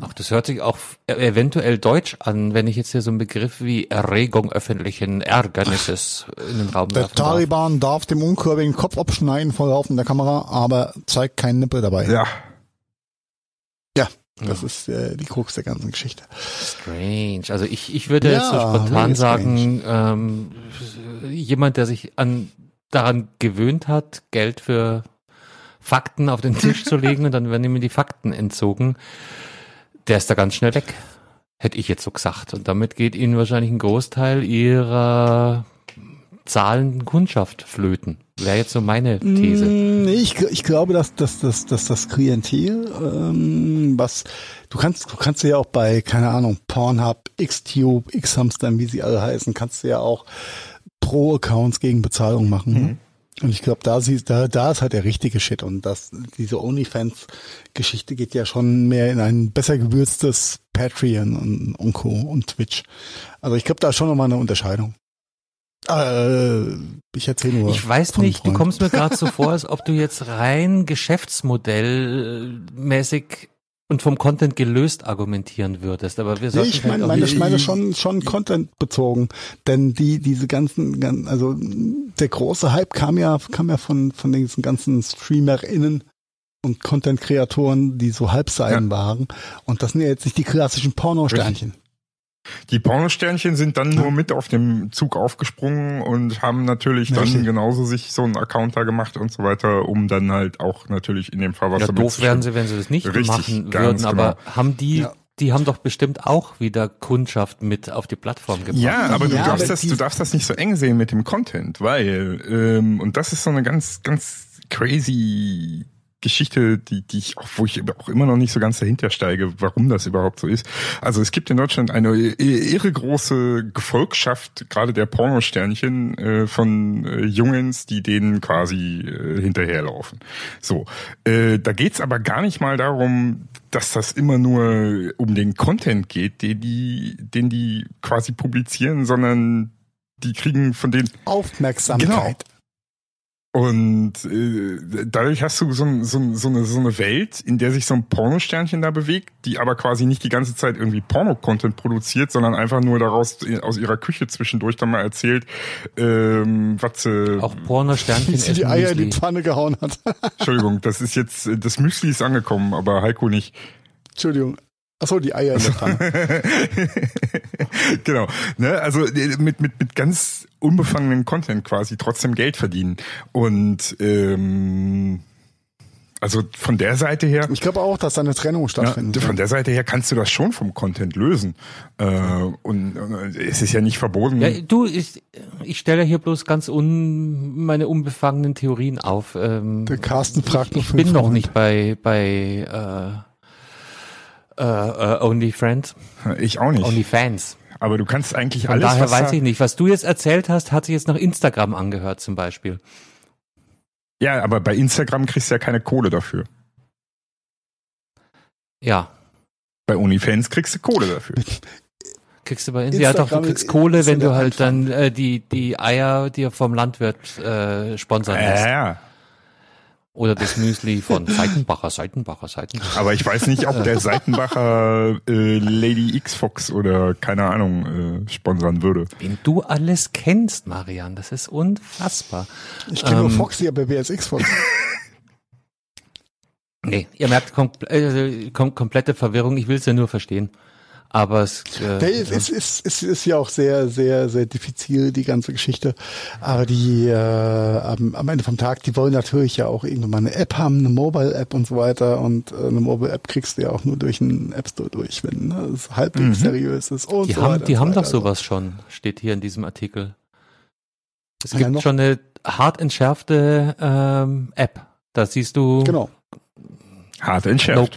Ach, das hört sich auch eventuell deutsch an, wenn ich jetzt hier so einen Begriff wie Erregung öffentlichen Ärgernisses in den Raum Der werfen darf. Taliban darf dem Unkurvigen Kopf abschneiden vor laufender Kamera, aber zeigt keinen Nippel dabei. ja Ja, das ist äh, die Krux der ganzen Geschichte. Strange. Also ich, ich würde jetzt so Ja, spontan sagen, ähm, jemand, der sich an daran gewöhnt hat, Geld für Fakten auf den Tisch zu legen und dann werden ihm die Fakten entzogen, der ist da ganz schnell weg. Hätte ich jetzt so gesagt. Und damit geht ihnen wahrscheinlich ein Großteil ihrer zahlenden Kundschaft flöten. Wäre jetzt so meine These. Mm, Nee, ich, ich glaube, dass, dass, dass, dass das Klientel, ähm, was du kannst, du kannst ja auch bei, keine Ahnung, Pornhub, Xtube, Xhamster, wie sie alle heißen, kannst du ja auch Pro-Accounts gegen Bezahlung machen. ne? Und ich glaube, da siehst, da, da ist halt der richtige Shit. Und das, diese OnlyFans-Geschichte geht ja schon mehr in ein besser gewürztes Patreon und, und Co. und Twitch. Also ich glaube, da ist schon nochmal eine Unterscheidung. Äh, ich erzähle nur. Ich weiß nicht, du kommst mir gerade so vor, als ob du jetzt <laughs> rein geschäftsmodellmäßig und vom Content gelöst argumentieren würdest. Aber wir Nee, sollten ich halt meine, meine, ich meine schon, schon Content bezogen. Denn die, diese ganzen, gan- also der große Hype kam ja, kam ja von, von diesen ganzen StreamerInnen und Content-Kreatoren, die so Halbseiten waren. Und das sind ja jetzt nicht die klassischen Pornosternchen. Die Pornosternchen sind dann nur mit auf dem Zug aufgesprungen und haben natürlich Ja, dann richtig. genauso sich so einen Account da gemacht und so weiter, um dann halt auch natürlich in dem Fall was ja, doof wären sie, wenn sie das nicht Richtig, machen würden. Aber genau. haben die, Ja. die haben doch bestimmt auch wieder Kundschaft mit auf die Plattform gebracht. Ja, aber du Ja, darfst aber das, du darfst das nicht so eng sehen mit dem Content, weil ähm, und das ist so eine ganz, ganz crazy Geschichte, die, die ich auch, wo ich auch immer noch nicht so ganz dahinter steige, warum das überhaupt so ist. Also es gibt in Deutschland eine irre große Gefolgschaft, gerade der Pornosternchen, äh, von äh, Jungens, die denen quasi äh, hinterherlaufen. So, äh, da geht's aber gar nicht mal darum, dass das immer nur um den Content geht, den die, den die quasi publizieren, sondern die kriegen von den Aufmerksamkeit. Und äh, dadurch hast du so, so, so, eine, so eine Welt, in der sich so ein Pornosternchen da bewegt, die aber quasi nicht die ganze Zeit irgendwie Porno-Content produziert, sondern einfach nur daraus äh, aus ihrer Küche zwischendurch dann mal erzählt, ähm, was sie, Auch Porno-Sternchen Wie sie die Eier in die Müsli. Pfanne gehauen hat. Entschuldigung, das ist jetzt, äh, das Müsli ist angekommen, aber Heiko nicht. Entschuldigung. Achso, die Eier in der Pfanne. <laughs> genau. Ne? Also äh, mit, mit, mit ganz unbefangenen Content quasi trotzdem Geld verdienen. Und ähm, also von der Seite her. Ich glaube auch, dass da eine Trennung Ja, stattfindet. von der Seite her kannst du das schon vom Content lösen. Äh, und, und es ist ja nicht verboten. Ja, du, ich, ich stelle hier bloß ganz un, meine unbefangenen Theorien auf. Ähm, Der Carsten fragt ich für bin noch nicht bei bei äh, äh, äh, Only Friends, ich auch nicht. Only Fans. Aber du kannst eigentlich Von alles, daher was weiß ich nicht. Was du jetzt erzählt hast, hat sich jetzt nach Instagram angehört zum Beispiel. Ja, aber bei Instagram kriegst du ja keine Kohle dafür. Ja, Bei OnlyFans kriegst du Kohle dafür. <laughs> kriegst du bei Insta. Ja, doch, du Instagram kriegst Kohle, wenn du halt dann äh, die die Eier dir vom Landwirt äh, sponsern lässt. Ja, ja. Oder das Müsli von <laughs> Seitenbacher, Seitenbacher, Seitenbacher. Aber ich weiß nicht, ob der <laughs> Seitenbacher äh, Lady X Fox oder keine Ahnung äh, sponsern würde. Wen du alles kennst, Marian, das ist unfassbar. Ich kenne nur Ähm, Foxy, aber wer ist X-Fox? <laughs> Nee, ihr merkt kom äh, kom komplette Verwirrung, ich will es ja nur verstehen. Aber es, äh, Nee, es ist, ist, ist, ist ja auch sehr, sehr, sehr diffizil, die ganze Geschichte. Aber die äh, am, am Ende vom Tag, die wollen natürlich ja auch irgendwann mal eine App haben, eine Mobile-App und so weiter. Und äh, eine Mobile-App kriegst du ja auch nur durch einen App Store durch, wenn ne, es halbwegs Mhm. seriös ist. Und die so haben, die haben doch weiter. Also, sowas schon, steht hier in diesem Artikel. Es Ja, gibt noch- schon eine hart entschärfte ähm, App. Da siehst du Genau. Hart No entschärft.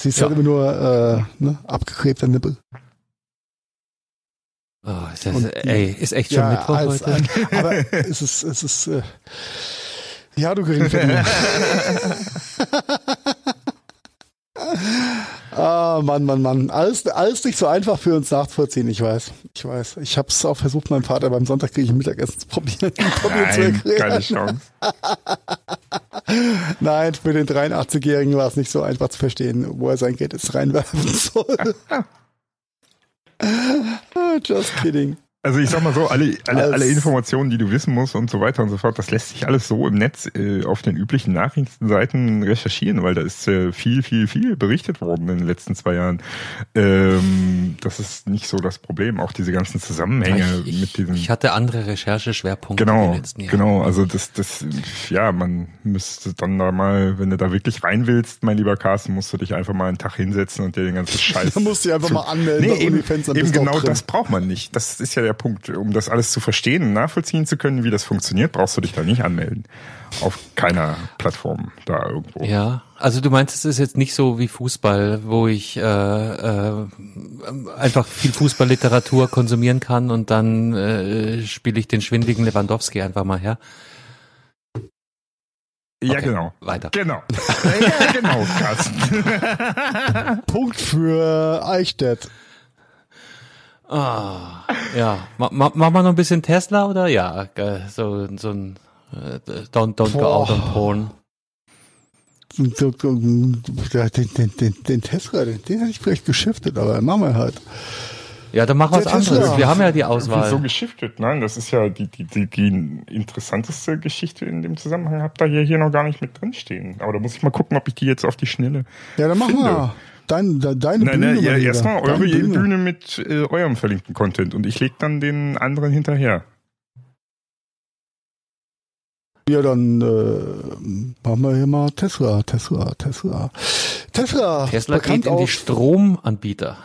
Content. Siehst Ja. halt immer nur äh, ne, abgeklebter Nippel. Oh, ist das, Und- ey, ist echt schon Mittwoch als- heute? aber es ist, es ist, äh, ja, du Geringverdiener. <laughs> ah, Mann, Mann, Mann. Alles, alles nicht so einfach für uns nachzuvollziehen, ich weiß. Ich weiß. Ich habe es auch versucht, meinem Vater beim Sonntag kriege ich Mittagessen zu probieren, <laughs> probieren zu Nein, keine. Chance. <laughs> Nein, für den 83-Jährigen war es nicht so einfach zu verstehen, wo er sein Geld jetzt reinwerfen <laughs> soll. Ah, Just kidding. Also ich sag mal so, alle, alle, Als- alle Informationen, die du wissen musst und so weiter und so fort, das lässt sich alles so im Netz äh, auf den üblichen Nachrichtenseiten recherchieren, weil da ist äh, viel, viel, viel berichtet worden in den letzten zwei Jahren. Ähm, das ist nicht so das Problem. Auch diese ganzen Zusammenhänge ich, mit diesen. ich hatte andere Rechercheschwerpunkte in Genau, den letzten Jahren. genau. Also das, das, ja, man müsste dann da mal, wenn du da wirklich rein willst, mein lieber Carsten, musst du dich einfach mal einen Tag hinsetzen und dir den ganzen <laughs> Scheiß. Da musst du dich einfach zu- mal anmelden Nee, eben, eben du genau drin. das braucht man nicht. Das ist ja der Punkt. Um das alles zu verstehen und nachvollziehen zu können, wie das funktioniert, brauchst du dich da nicht anmelden. Auf keiner Plattform da irgendwo. Ja, also du meinst, es ist jetzt nicht so wie Fußball, wo ich äh, äh, einfach viel Fußballliteratur konsumieren kann und dann äh, spiele ich den schwindigen Lewandowski einfach mal her. Ja, Okay, genau. Weiter. Genau. <laughs> ja, genau, Carsten. Punkt für Eichstätt. Ah, ja. Ma, ma, machen wir noch ein bisschen Tesla oder? Ja, äh, so, so ein äh, Don't, don't go out on porn. So- so- Den, den, den, den Tesla, den, den hätte ich vielleicht geschiftet, aber machen wir halt. Ja, dann mach was Der Tesla. anderes. Wir haben ja die Wieso Auswahl. geschiftet? Nein, das ist ja die, die, die, die interessanteste Geschichte in dem Zusammenhang. Habt ihr hier, hier noch gar nicht mit drinstehen. Aber da muss ich mal gucken, ob ich die jetzt auf die Schnelle. Ja, dann machen Finde. wir. Dein, de, deine Nein, Bühne. nein, ja, erstmal eure Bühne, mit äh, eurem verlinkten Content und ich leg dann den anderen hinterher. Ja, dann äh, machen wir hier mal Tesla, Tesla, Tesla. Tesla, Tesla bekannt geht in die Stromanbieter.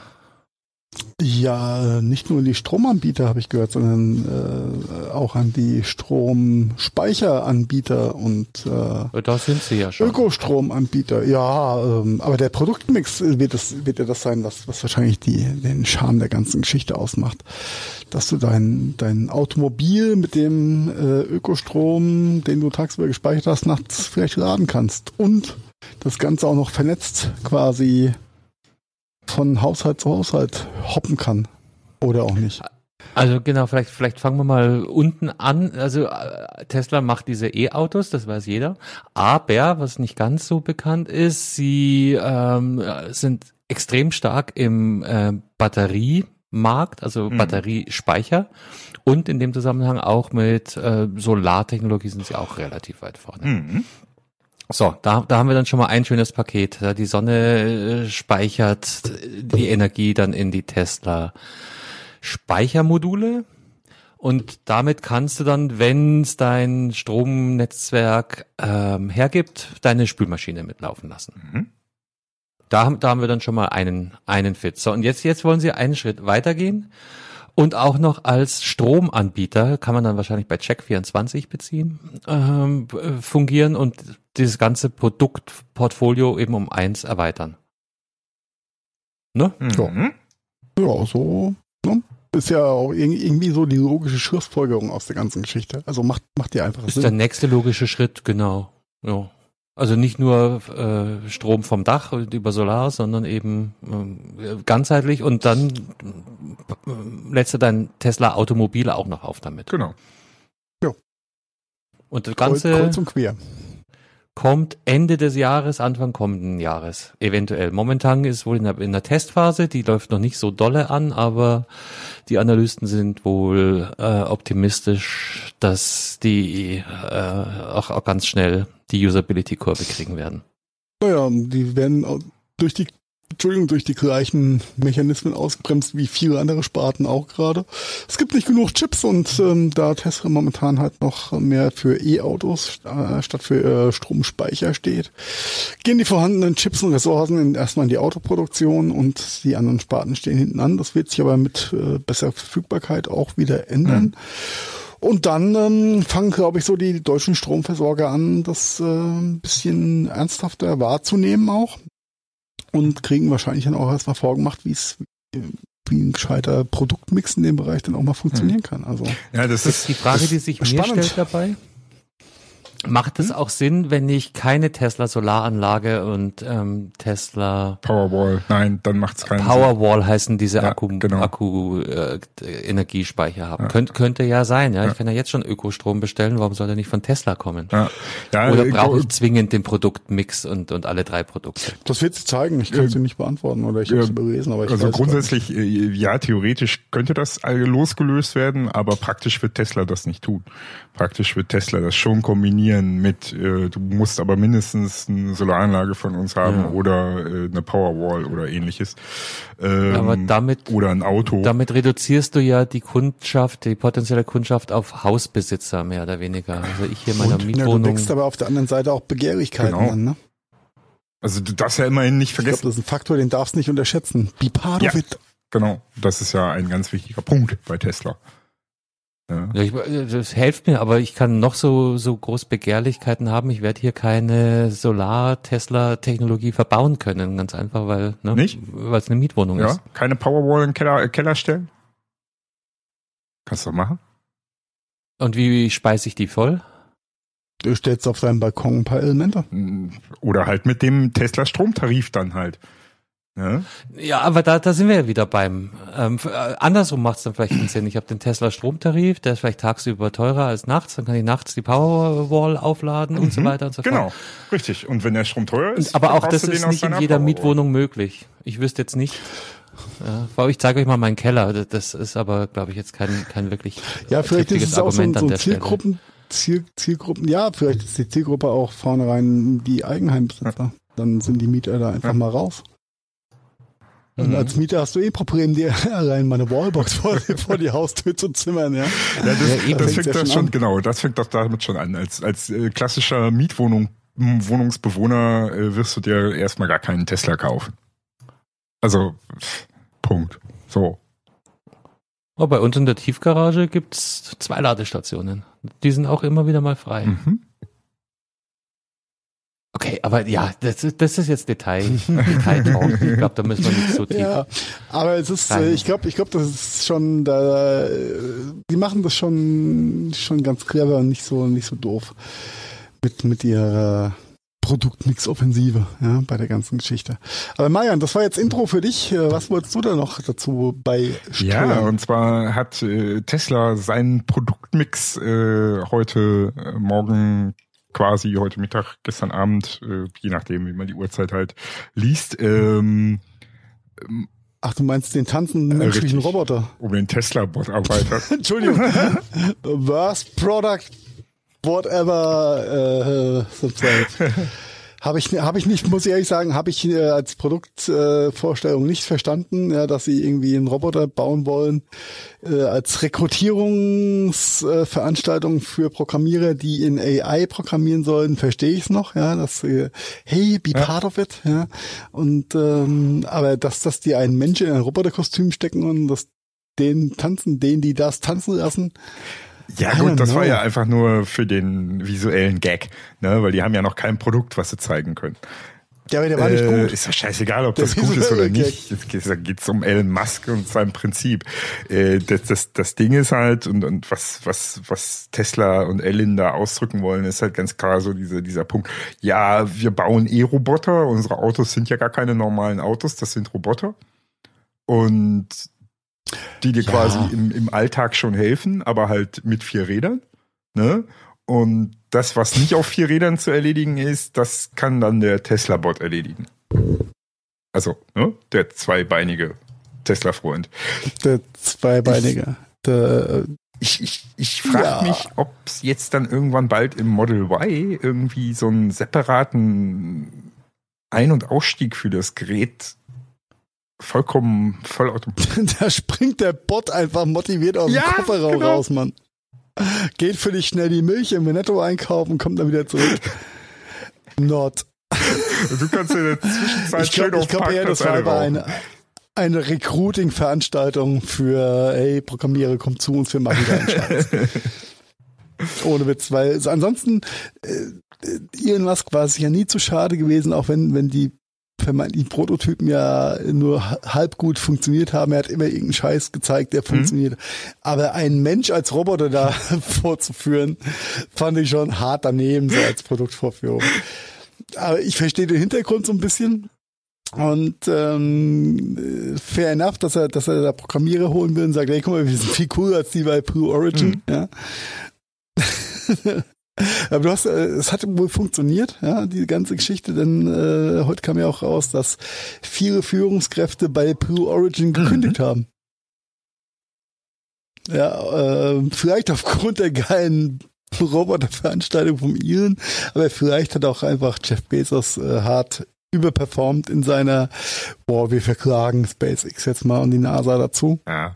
Ja, nicht nur in die Stromanbieter habe ich gehört, sondern äh, auch an die Stromspeicheranbieter und äh, Da sind sie ja schon. Ökostromanbieter. Ja, ähm, aber der Produktmix wird es wird ja das sein, was was wahrscheinlich die den Charme der ganzen Geschichte ausmacht, dass du dein dein Automobil mit dem äh, Ökostrom, den du tagsüber gespeichert hast, nachts vielleicht laden kannst und das Ganze auch noch vernetzt quasi von Haushalt zu Haushalt hoppen kann oder auch nicht. Also genau, vielleicht, vielleicht fangen wir mal unten an. Also äh, Tesla macht diese E-Autos, das weiß jeder. Aber, was nicht ganz so bekannt ist, sie ähm, sind extrem stark im äh, Batteriemarkt, also Mhm. Batteriespeicher. Und in dem Zusammenhang auch mit äh, Solartechnologie sind sie auch relativ weit vorne. Mhm. So, da, da haben wir dann schon mal ein schönes Paket. Die Sonne äh, speichert die Energie dann in die Tesla Speichermodule und damit kannst du dann, wenn es dein Stromnetzwerk ähm, hergibt, deine Spülmaschine mitlaufen lassen. Mhm. Da, haben- da haben wir dann schon mal einen, einen Fit. So, und jetzt, jetzt wollen sie einen Schritt weitergehen. Und auch noch als Stromanbieter kann man dann wahrscheinlich bei Check24 beziehen, ähm, äh, fungieren und dieses ganze Produktportfolio eben um eins erweitern. Ne? Mhm. Ja, so ne? ist ja auch irg- irgendwie so die logische Schlussfolgerung aus der ganzen Geschichte. Also macht macht dir einfach Ist der Sinn. nächste logische Schritt, genau. Ja. Also nicht nur äh, Strom vom Dach und über Solar, sondern eben äh, ganzheitlich und dann äh, lädst du dein Tesla Automobil auch noch auf damit. Genau. Und das Ganze, kreuz und quer. Kommt Ende des Jahres, Anfang kommenden Jahres, eventuell. Momentan ist wohl in der, in der Testphase, die läuft noch nicht so dolle an, aber die Analysten sind wohl äh, optimistisch, dass die äh, auch, auch ganz schnell die Usability-Kurve kriegen werden. Naja, die werden durch die Entschuldigung, durch die gleichen Mechanismen ausgebremst wie viele andere Sparten auch gerade. Es gibt nicht genug Chips und ähm, da Tesla momentan halt noch mehr für E-Autos äh, statt für äh, Stromspeicher steht, gehen die vorhandenen Chips und Ressourcen in, erstmal in die Autoproduktion und die anderen Sparten stehen hinten an. Das wird sich aber mit äh, besserer Verfügbarkeit auch wieder ändern. Mhm. Und dann ähm, fangen, glaube ich, so die deutschen Stromversorger an, das äh, ein bisschen ernsthafter wahrzunehmen auch und kriegen wahrscheinlich dann auch erstmal vorgemacht, wie es wie ein gescheiter Produktmix in dem Bereich dann auch mal funktionieren hm. kann. Also ja, das, das ist die Frage, die sich mir stellt dabei. Macht es hm? auch Sinn, wenn ich keine Tesla Solaranlage und ähm, Tesla Powerwall? Nein, dann macht es keinen Powerwall Sinn. heißen diese ja, Akku genau. Akku äh, Energiespeicher haben. Ja. Könnt, könnte ja sein, ja? ja. Ich kann ja jetzt schon Ökostrom bestellen. Warum soll der nicht von Tesla kommen? Ja. Ja, Oder brauche ich zwingend den Produktmix und und alle drei Produkte? Das wird sich zeigen. Ich kann es äh, nicht beantworten oder ich habe es überlesen, aber ich also grundsätzlich äh, ja theoretisch könnte das losgelöst werden, aber praktisch wird Tesla das nicht tun. Praktisch wird Tesla das schon kombinieren kombinieren mit, äh, du musst aber mindestens eine Solaranlage von uns haben ja. oder äh, eine Powerwall oder ähnliches. Ähm, aber damit, oder ein Auto. Damit reduzierst du ja die Kundschaft, die potenzielle Kundschaft auf Hausbesitzer mehr oder weniger. Also ich hier in meiner Und, Mietwohnung. Ja, du deckst aber auf der anderen Seite auch Begehrlichkeiten genau. an, ne? Also du darfst ja immerhin nicht vergessen. Ich glaube, das ist ein Faktor, den darfst du nicht unterschätzen. Be part ja, of it. Genau, das ist ja ein ganz wichtiger Punkt bei Tesla. Ja. ja ich, das hilft mir, aber ich kann noch so, so groß Begehrlichkeiten haben. Ich werde hier keine Solar-Tesla-Technologie verbauen können. Ganz einfach, weil, ne, Nicht? weil es eine Mietwohnung ja? ist. Keine Powerwall in den Keller, Keller stellen? Kannst du machen. Und wie speise ich die voll? Du stellst auf deinem Balkon ein paar Elemente. Oder halt mit dem Tesla-Stromtarif dann halt. Ja, ja aber da, da sind wir ja wieder beim. Ähm, äh, andersrum macht es dann vielleicht einen Sinn. Ich habe den Tesla Stromtarif, der ist vielleicht tagsüber teurer als nachts, dann kann ich nachts die Powerwall aufladen mhm, und so mhm. weiter und so fort. Genau, richtig. Und wenn der Strom teuer ist, aber auch das ist nicht in jeder Powerwall. Mietwohnung möglich. Ich wüsste jetzt nicht. Ja, ich zeige euch mal meinen Keller. Das ist aber, glaube ich, jetzt kein, kein wirklich ja, vielleicht ist es Argument auch so, so Zielgruppen, Ziel, Zielgruppen, ja, vielleicht ist die Zielgruppe auch vornherein die Eigenheimbesitzer. Dann sind die Mieter da einfach ja. mal raus. Und mhm. als Mieter hast du eh Problem, dir <laughs> allein mal eine Wallbox vor, <laughs> vor die Haustür zu zimmern, ja. Ja, das, ja, das fängt ja das schon, an. genau, das fängt doch damit schon an. Als, als äh, klassischer Mietwohnung, Wohnungsbewohner äh, wirst du dir erstmal gar keinen Tesla kaufen. Also, Punkt. So. Oh, bei uns in der Tiefgarage gibt's zwei Ladestationen. Die sind auch immer wieder mal frei. Mhm. Okay, aber ja, das, ist das ist jetzt Detail, Detail Ich glaube, da müssen wir nicht so tief. Ja, aber es ist, rein. ich glaube, ich glaube, das ist schon, da, die machen das schon, schon ganz clever und nicht so, nicht so doof mit mit ihrer Produktmix-Offensive, ja, bei der ganzen Geschichte. Aber Marian, das war jetzt Intro für dich. Was wolltest du da noch dazu bei Steuern? Ja, und zwar hat äh, Tesla seinen Produktmix äh, heute äh, Morgen quasi heute Mittag, gestern Abend, äh, je nachdem, wie man die Uhrzeit halt liest. Ähm, Ach, du meinst den tanzenden äh, menschlichen richtig, Roboter? Um den Tesla-Bot-Arbeiter. <laughs> Entschuldigung. Worst Product, whatever, äh, <laughs> Habe ich, habe ich nicht, muss ich ehrlich sagen, habe ich äh, als Produktvorstellung nicht verstanden, ja, dass sie irgendwie einen Roboter bauen wollen äh, als Rekrutierungsveranstaltung äh, für Programmierer, die in AI programmieren sollen, verstehe ich es noch, ja, dass äh, hey, be ja. part of it, ja. Und ähm, aber dass, dass die einen Menschen in ein Roboterkostüm stecken und dass den tanzen, den die das tanzen lassen, ja gut, das know. war ja einfach nur für den visuellen Gag, ne? weil die haben ja noch kein Produkt, was sie zeigen können. Ja, aber der war nicht äh, gut. Ist ja scheißegal, ob der das gut ist oder nicht. Da geht's um Elon Musk und sein Prinzip. Äh, das, das, das Ding ist halt, und, und was, was, was Tesla und Elon da ausdrücken wollen, ist halt ganz klar so dieser, dieser Punkt. Ja, wir bauen E-Roboter. Unsere Autos sind ja gar keine normalen Autos, das sind Roboter. Und die dir ja. quasi im, im Alltag schon helfen, aber halt mit vier Rädern. Ne? Und das, was nicht auf vier Rädern zu erledigen ist, das kann dann der Tesla-Bot erledigen. Also, ne? der zweibeinige Tesla-Freund. Der Zweibeinige. Der, Ich, ich, ich frage Ja. mich, ob es jetzt dann irgendwann bald im Model Y irgendwie so einen separaten Ein- und Ausstieg für das Gerät vollkommen vollautomatisch. <laughs> da springt der Bot einfach motiviert aus Ja, dem Kofferraum genau. raus, Mann. Geht für dich schnell die Milch im Netto einkaufen, kommt dann wieder zurück. <laughs> Not. Du kannst in der Zwischenzeit Ich glaube ich glaub eher, das war aber eine, eine Recruiting-Veranstaltung für, hey, Programmierer, kommt zu uns, wir machen deinen Scheiß. <laughs> Ohne Witz, weil so ansonsten äh, Elon Musk war es ja nie zu schade gewesen, auch wenn, wenn die vermeintlichen Prototypen ja nur ha- halb gut funktioniert haben. Er hat immer irgendeinen Scheiß gezeigt, der funktioniert. Aber einen Mensch als Roboter da <laughs> vorzuführen, fand ich schon hart daneben, so als Produktvorführung. Aber ich verstehe den Hintergrund so ein bisschen. Und ähm, fair enough, dass er, dass er da Programmierer holen will und sagt, hey, guck mal, wir sind viel cooler als die bei Blue Origin. Ja. <laughs> Aber du hast, äh, es hat wohl funktioniert, ja, die ganze Geschichte, denn äh, heute kam ja auch raus, dass viele Führungskräfte bei Blue Origin gekündigt haben. Ja, äh, vielleicht aufgrund der geilen Roboterveranstaltung vom Elon, aber vielleicht hat auch einfach Jeff Bezos äh, hart überperformt in seiner, boah, wir verklagen SpaceX jetzt mal und die NASA dazu. Ja.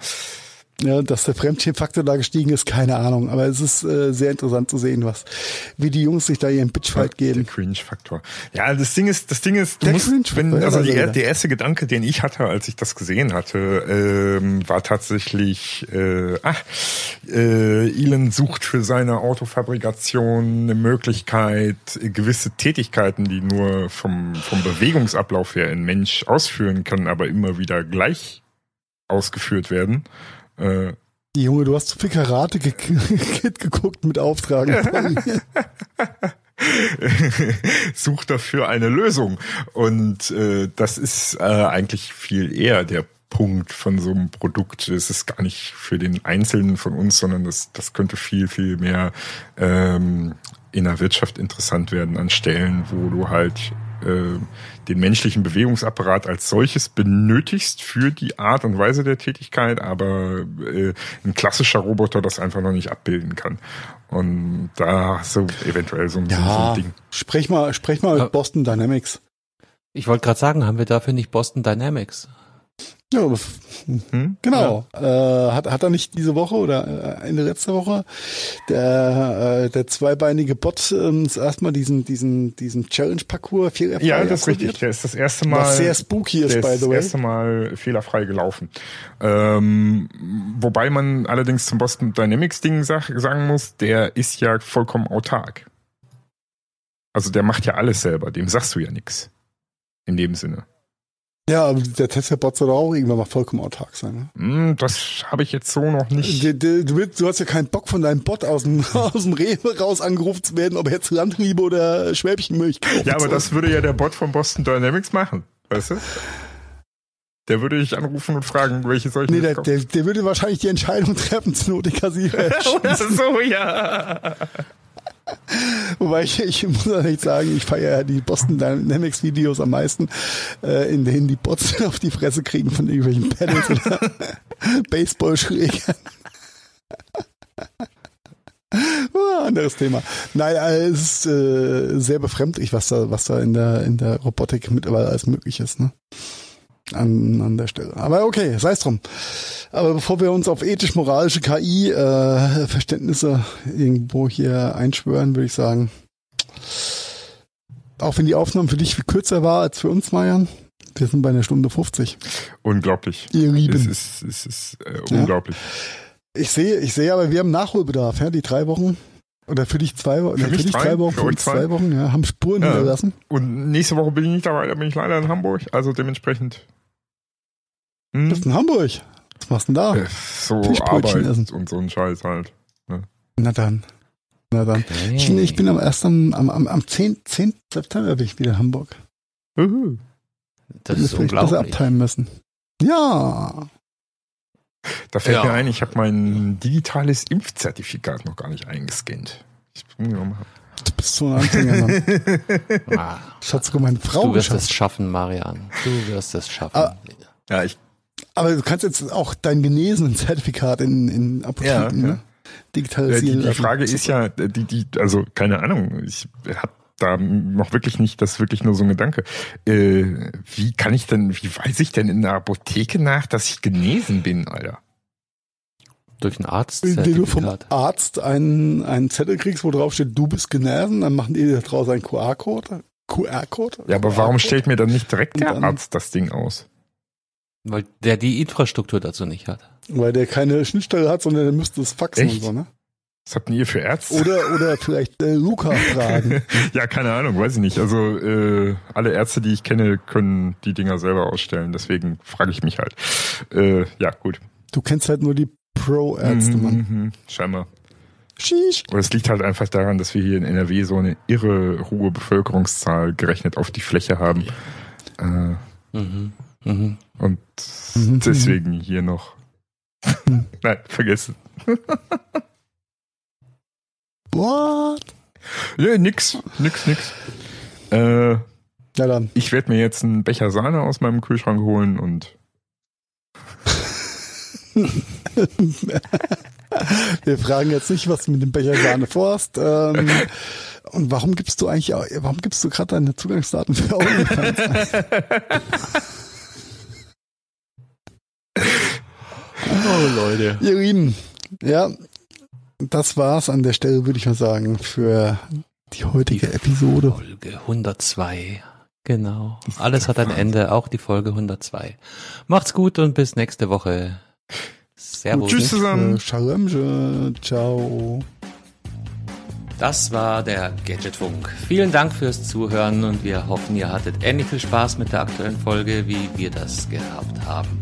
Ja, dass der Fremdschirmfaktor da gestiegen ist, keine Ahnung. Aber es ist äh, sehr interessant zu sehen, was, wie die Jungs sich da ihren Bitchfight Der geben. Cringe-Faktor. Ja, das Ding ist, das Ding ist, du Der musst, wenn, also die, er er- der erste Gedanke, den ich hatte, als ich das gesehen hatte, ähm, war tatsächlich, äh, ach, äh, Elon sucht für seine Autofabrikation eine Möglichkeit, gewisse Tätigkeiten, die nur vom, vom Bewegungsablauf her ein Mensch ausführen kann, aber immer wieder gleich ausgeführt werden, äh, Junge, du hast zu viel Karate Kid <laughs> geguckt mit Auftrag. <laughs> sucht dafür eine Lösung. Und äh, das ist äh, eigentlich viel eher der Punkt von so einem Produkt. Es ist gar nicht für den Einzelnen von uns, sondern das, das könnte viel, viel mehr ähm, in der Wirtschaft interessant werden an Stellen, wo du halt äh, den menschlichen Bewegungsapparat als solches benötigst für die Art und Weise der Tätigkeit, aber äh, ein klassischer Roboter das einfach noch nicht abbilden kann. Und da hast du eventuell so, ein- so, so ja, ein Ding. sprech mal, sprech mal Ja. mit Boston Dynamics. Ich wollte gerade sagen, haben wir dafür nicht Boston Dynamics? Ja, Hm? genau. Äh, hat, hat er nicht diese Woche oder äh, Ende letzter Woche der, äh, der zweibeinige Bot ähm, das erstmal diesen, diesen, diesen Challenge-Parcours fehlerfrei Ja, das ist richtig. Der ist das erste Mal. Was sehr spooky ist, der by the das way. erste Mal fehlerfrei gelaufen. Ähm, wobei man allerdings zum Boston Dynamics Ding sag, sagen muss, der ist ja vollkommen autark. Also der macht ja alles selber, dem sagst du ja nix. In dem Sinne. Ja, aber der Tesla-Bot soll auch irgendwann mal vollkommen autark sein. Ne? Hm, das habe ich jetzt so noch nicht. Du, du, du, willst, du hast ja keinen Bock von deinem Bot aus dem, <laughs> aus dem Rewe raus angerufen zu werden, ob er jetzt Landliebe oder Schwäbchenmilch kauft. Ja, aber das würde ja der Bot von Boston Dynamics machen, weißt du? Der würde dich anrufen und fragen, welche soll ich Nee, der, der, der würde wahrscheinlich die Entscheidung treffen, zur Not die Kassierer <laughs> so, ja. Wobei ich, ich muss ehrlich sagen, ich feiere ja die Boston Dynamics Videos am meisten, äh, in denen die Bots <laughs> auf die Fresse kriegen von irgendwelchen Pedals oder <laughs> Baseballschlägern. <laughs> Ah, anderes Thema. Nein, äh, es ist äh, sehr befremdlich, was da, was da in der, in der Robotik mittlerweile alles möglich ist, ne? An, an der Stelle. Aber okay, sei es drum. Aber bevor wir uns auf ethisch-moralische KI-Verständnisse irgendwo hier einschwören, würde ich sagen, auch wenn die Aufnahme für dich viel kürzer war als für uns, Marian, wir sind bei einer Stunde 50. Unglaublich. Ihr Es Lieben. ist, es ist äh, Ja. unglaublich. Ich sehe, ich sehe aber, wir haben Nachholbedarf, ja, die drei Wochen. Oder für dich zwei Wochen, Für für, dich drei, drei Wochen, für uns zwei zwei. Wochen, ja, haben Spuren Ja. hinterlassen. Und nächste Woche bin ich nicht dabei, da bin ich leider in Hamburg. Also dementsprechend. Hm, Bist in Hamburg. Was machst du denn da? äh, so Fischbrötchen Arbeit essen. und so ein Scheiß halt. Na dann. Na dann. Ich, Hm. ich bin am erst am, am, am, am 10, 10. September bin ich wieder in Hamburg. Das ist vielleicht besser unglaublich. abteilen müssen. Ja. Da fällt Ja. mir ein, ich habe mein digitales Impfzertifikat noch gar nicht eingescannt. ich umgenommen habe. Du bist so ein Anfänger, Mann. <laughs> Ah, Das hat sogar meine Frau du wirst geschafft. es schaffen, Marian. Du wirst es schaffen. Ah. Ja, ich Aber du kannst jetzt auch dein Genesenen-Zertifikat in, in Apotheken Ja, ja. ne? Äh, digitalisieren die, die. Frage ist ja, die, die, also keine Ahnung, ich hab da noch wirklich nicht, das ist wirklich nur so ein Gedanke. Äh, wie kann ich denn, wie weiß ich denn in der Apotheke nach, dass ich genesen bin, Alter? Durch einen Arzt. Wenn du vom Arzt einen, einen Zettel kriegst, wo drauf steht, du bist genesen, dann machen die da draus einen QR-Code. QR-Code? Ja, aber warum stellt mir dann nicht direkt der Arzt das Ding aus? Weil der die Infrastruktur dazu nicht hat. Weil der keine Schnittstelle hat, sondern der müsste es faxen Echt? und so, ne? Was habt ihr für Ärzte? Oder, oder vielleicht äh, Luca fragen. <laughs> ja, keine Ahnung, weiß ich nicht. Also äh, alle Ärzte, die ich kenne, können die Dinger selber ausstellen. Deswegen frage ich mich halt. Äh, ja, gut. Du kennst halt nur die Pro-Ärzte, Mhm, Mann. mhm, Scheinbar. Sheesh. Aber es liegt halt einfach daran, dass wir hier in NRW so eine irre hohe Bevölkerungszahl gerechnet auf die Fläche haben. Äh, Mhm. Mhm. Und Mhm. deswegen hier noch. <laughs> Nein, vergessen. <laughs> What? Nee, nix, nix, nix. Äh, Ja dann. ich werde mir jetzt einen Becher Sahne aus meinem Kühlschrank holen und <laughs> Wir fragen jetzt nicht, was du mit dem Becher Sahne vorhast. Ähm, und warum gibst du eigentlich, warum gibst du gerade deine Zugangsdaten für OnlyFans? Oh, Leute. Ihr Lieben, ja, das war's an der Stelle, würde ich mal sagen, für die heutige Episode. Folge 102. Genau. Alles hat ein Ende, auch die Folge 102. Macht's gut und bis nächste Woche. Servus. Tschüss zusammen. Äh, Shalom, ciao. Das war der Gadgetfunk. Vielen Dank fürs Zuhören und wir hoffen, ihr hattet ähnlich viel Spaß mit der aktuellen Folge, wie wir das gehabt haben.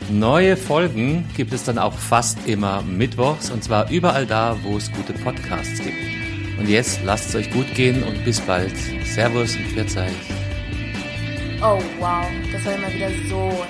Neue Folgen gibt es dann auch fast immer mittwochs und zwar überall da, wo es gute Podcasts gibt. Und jetzt lasst es euch gut gehen und bis bald. Servus und Pfiat euch. Oh wow, das war immer wieder so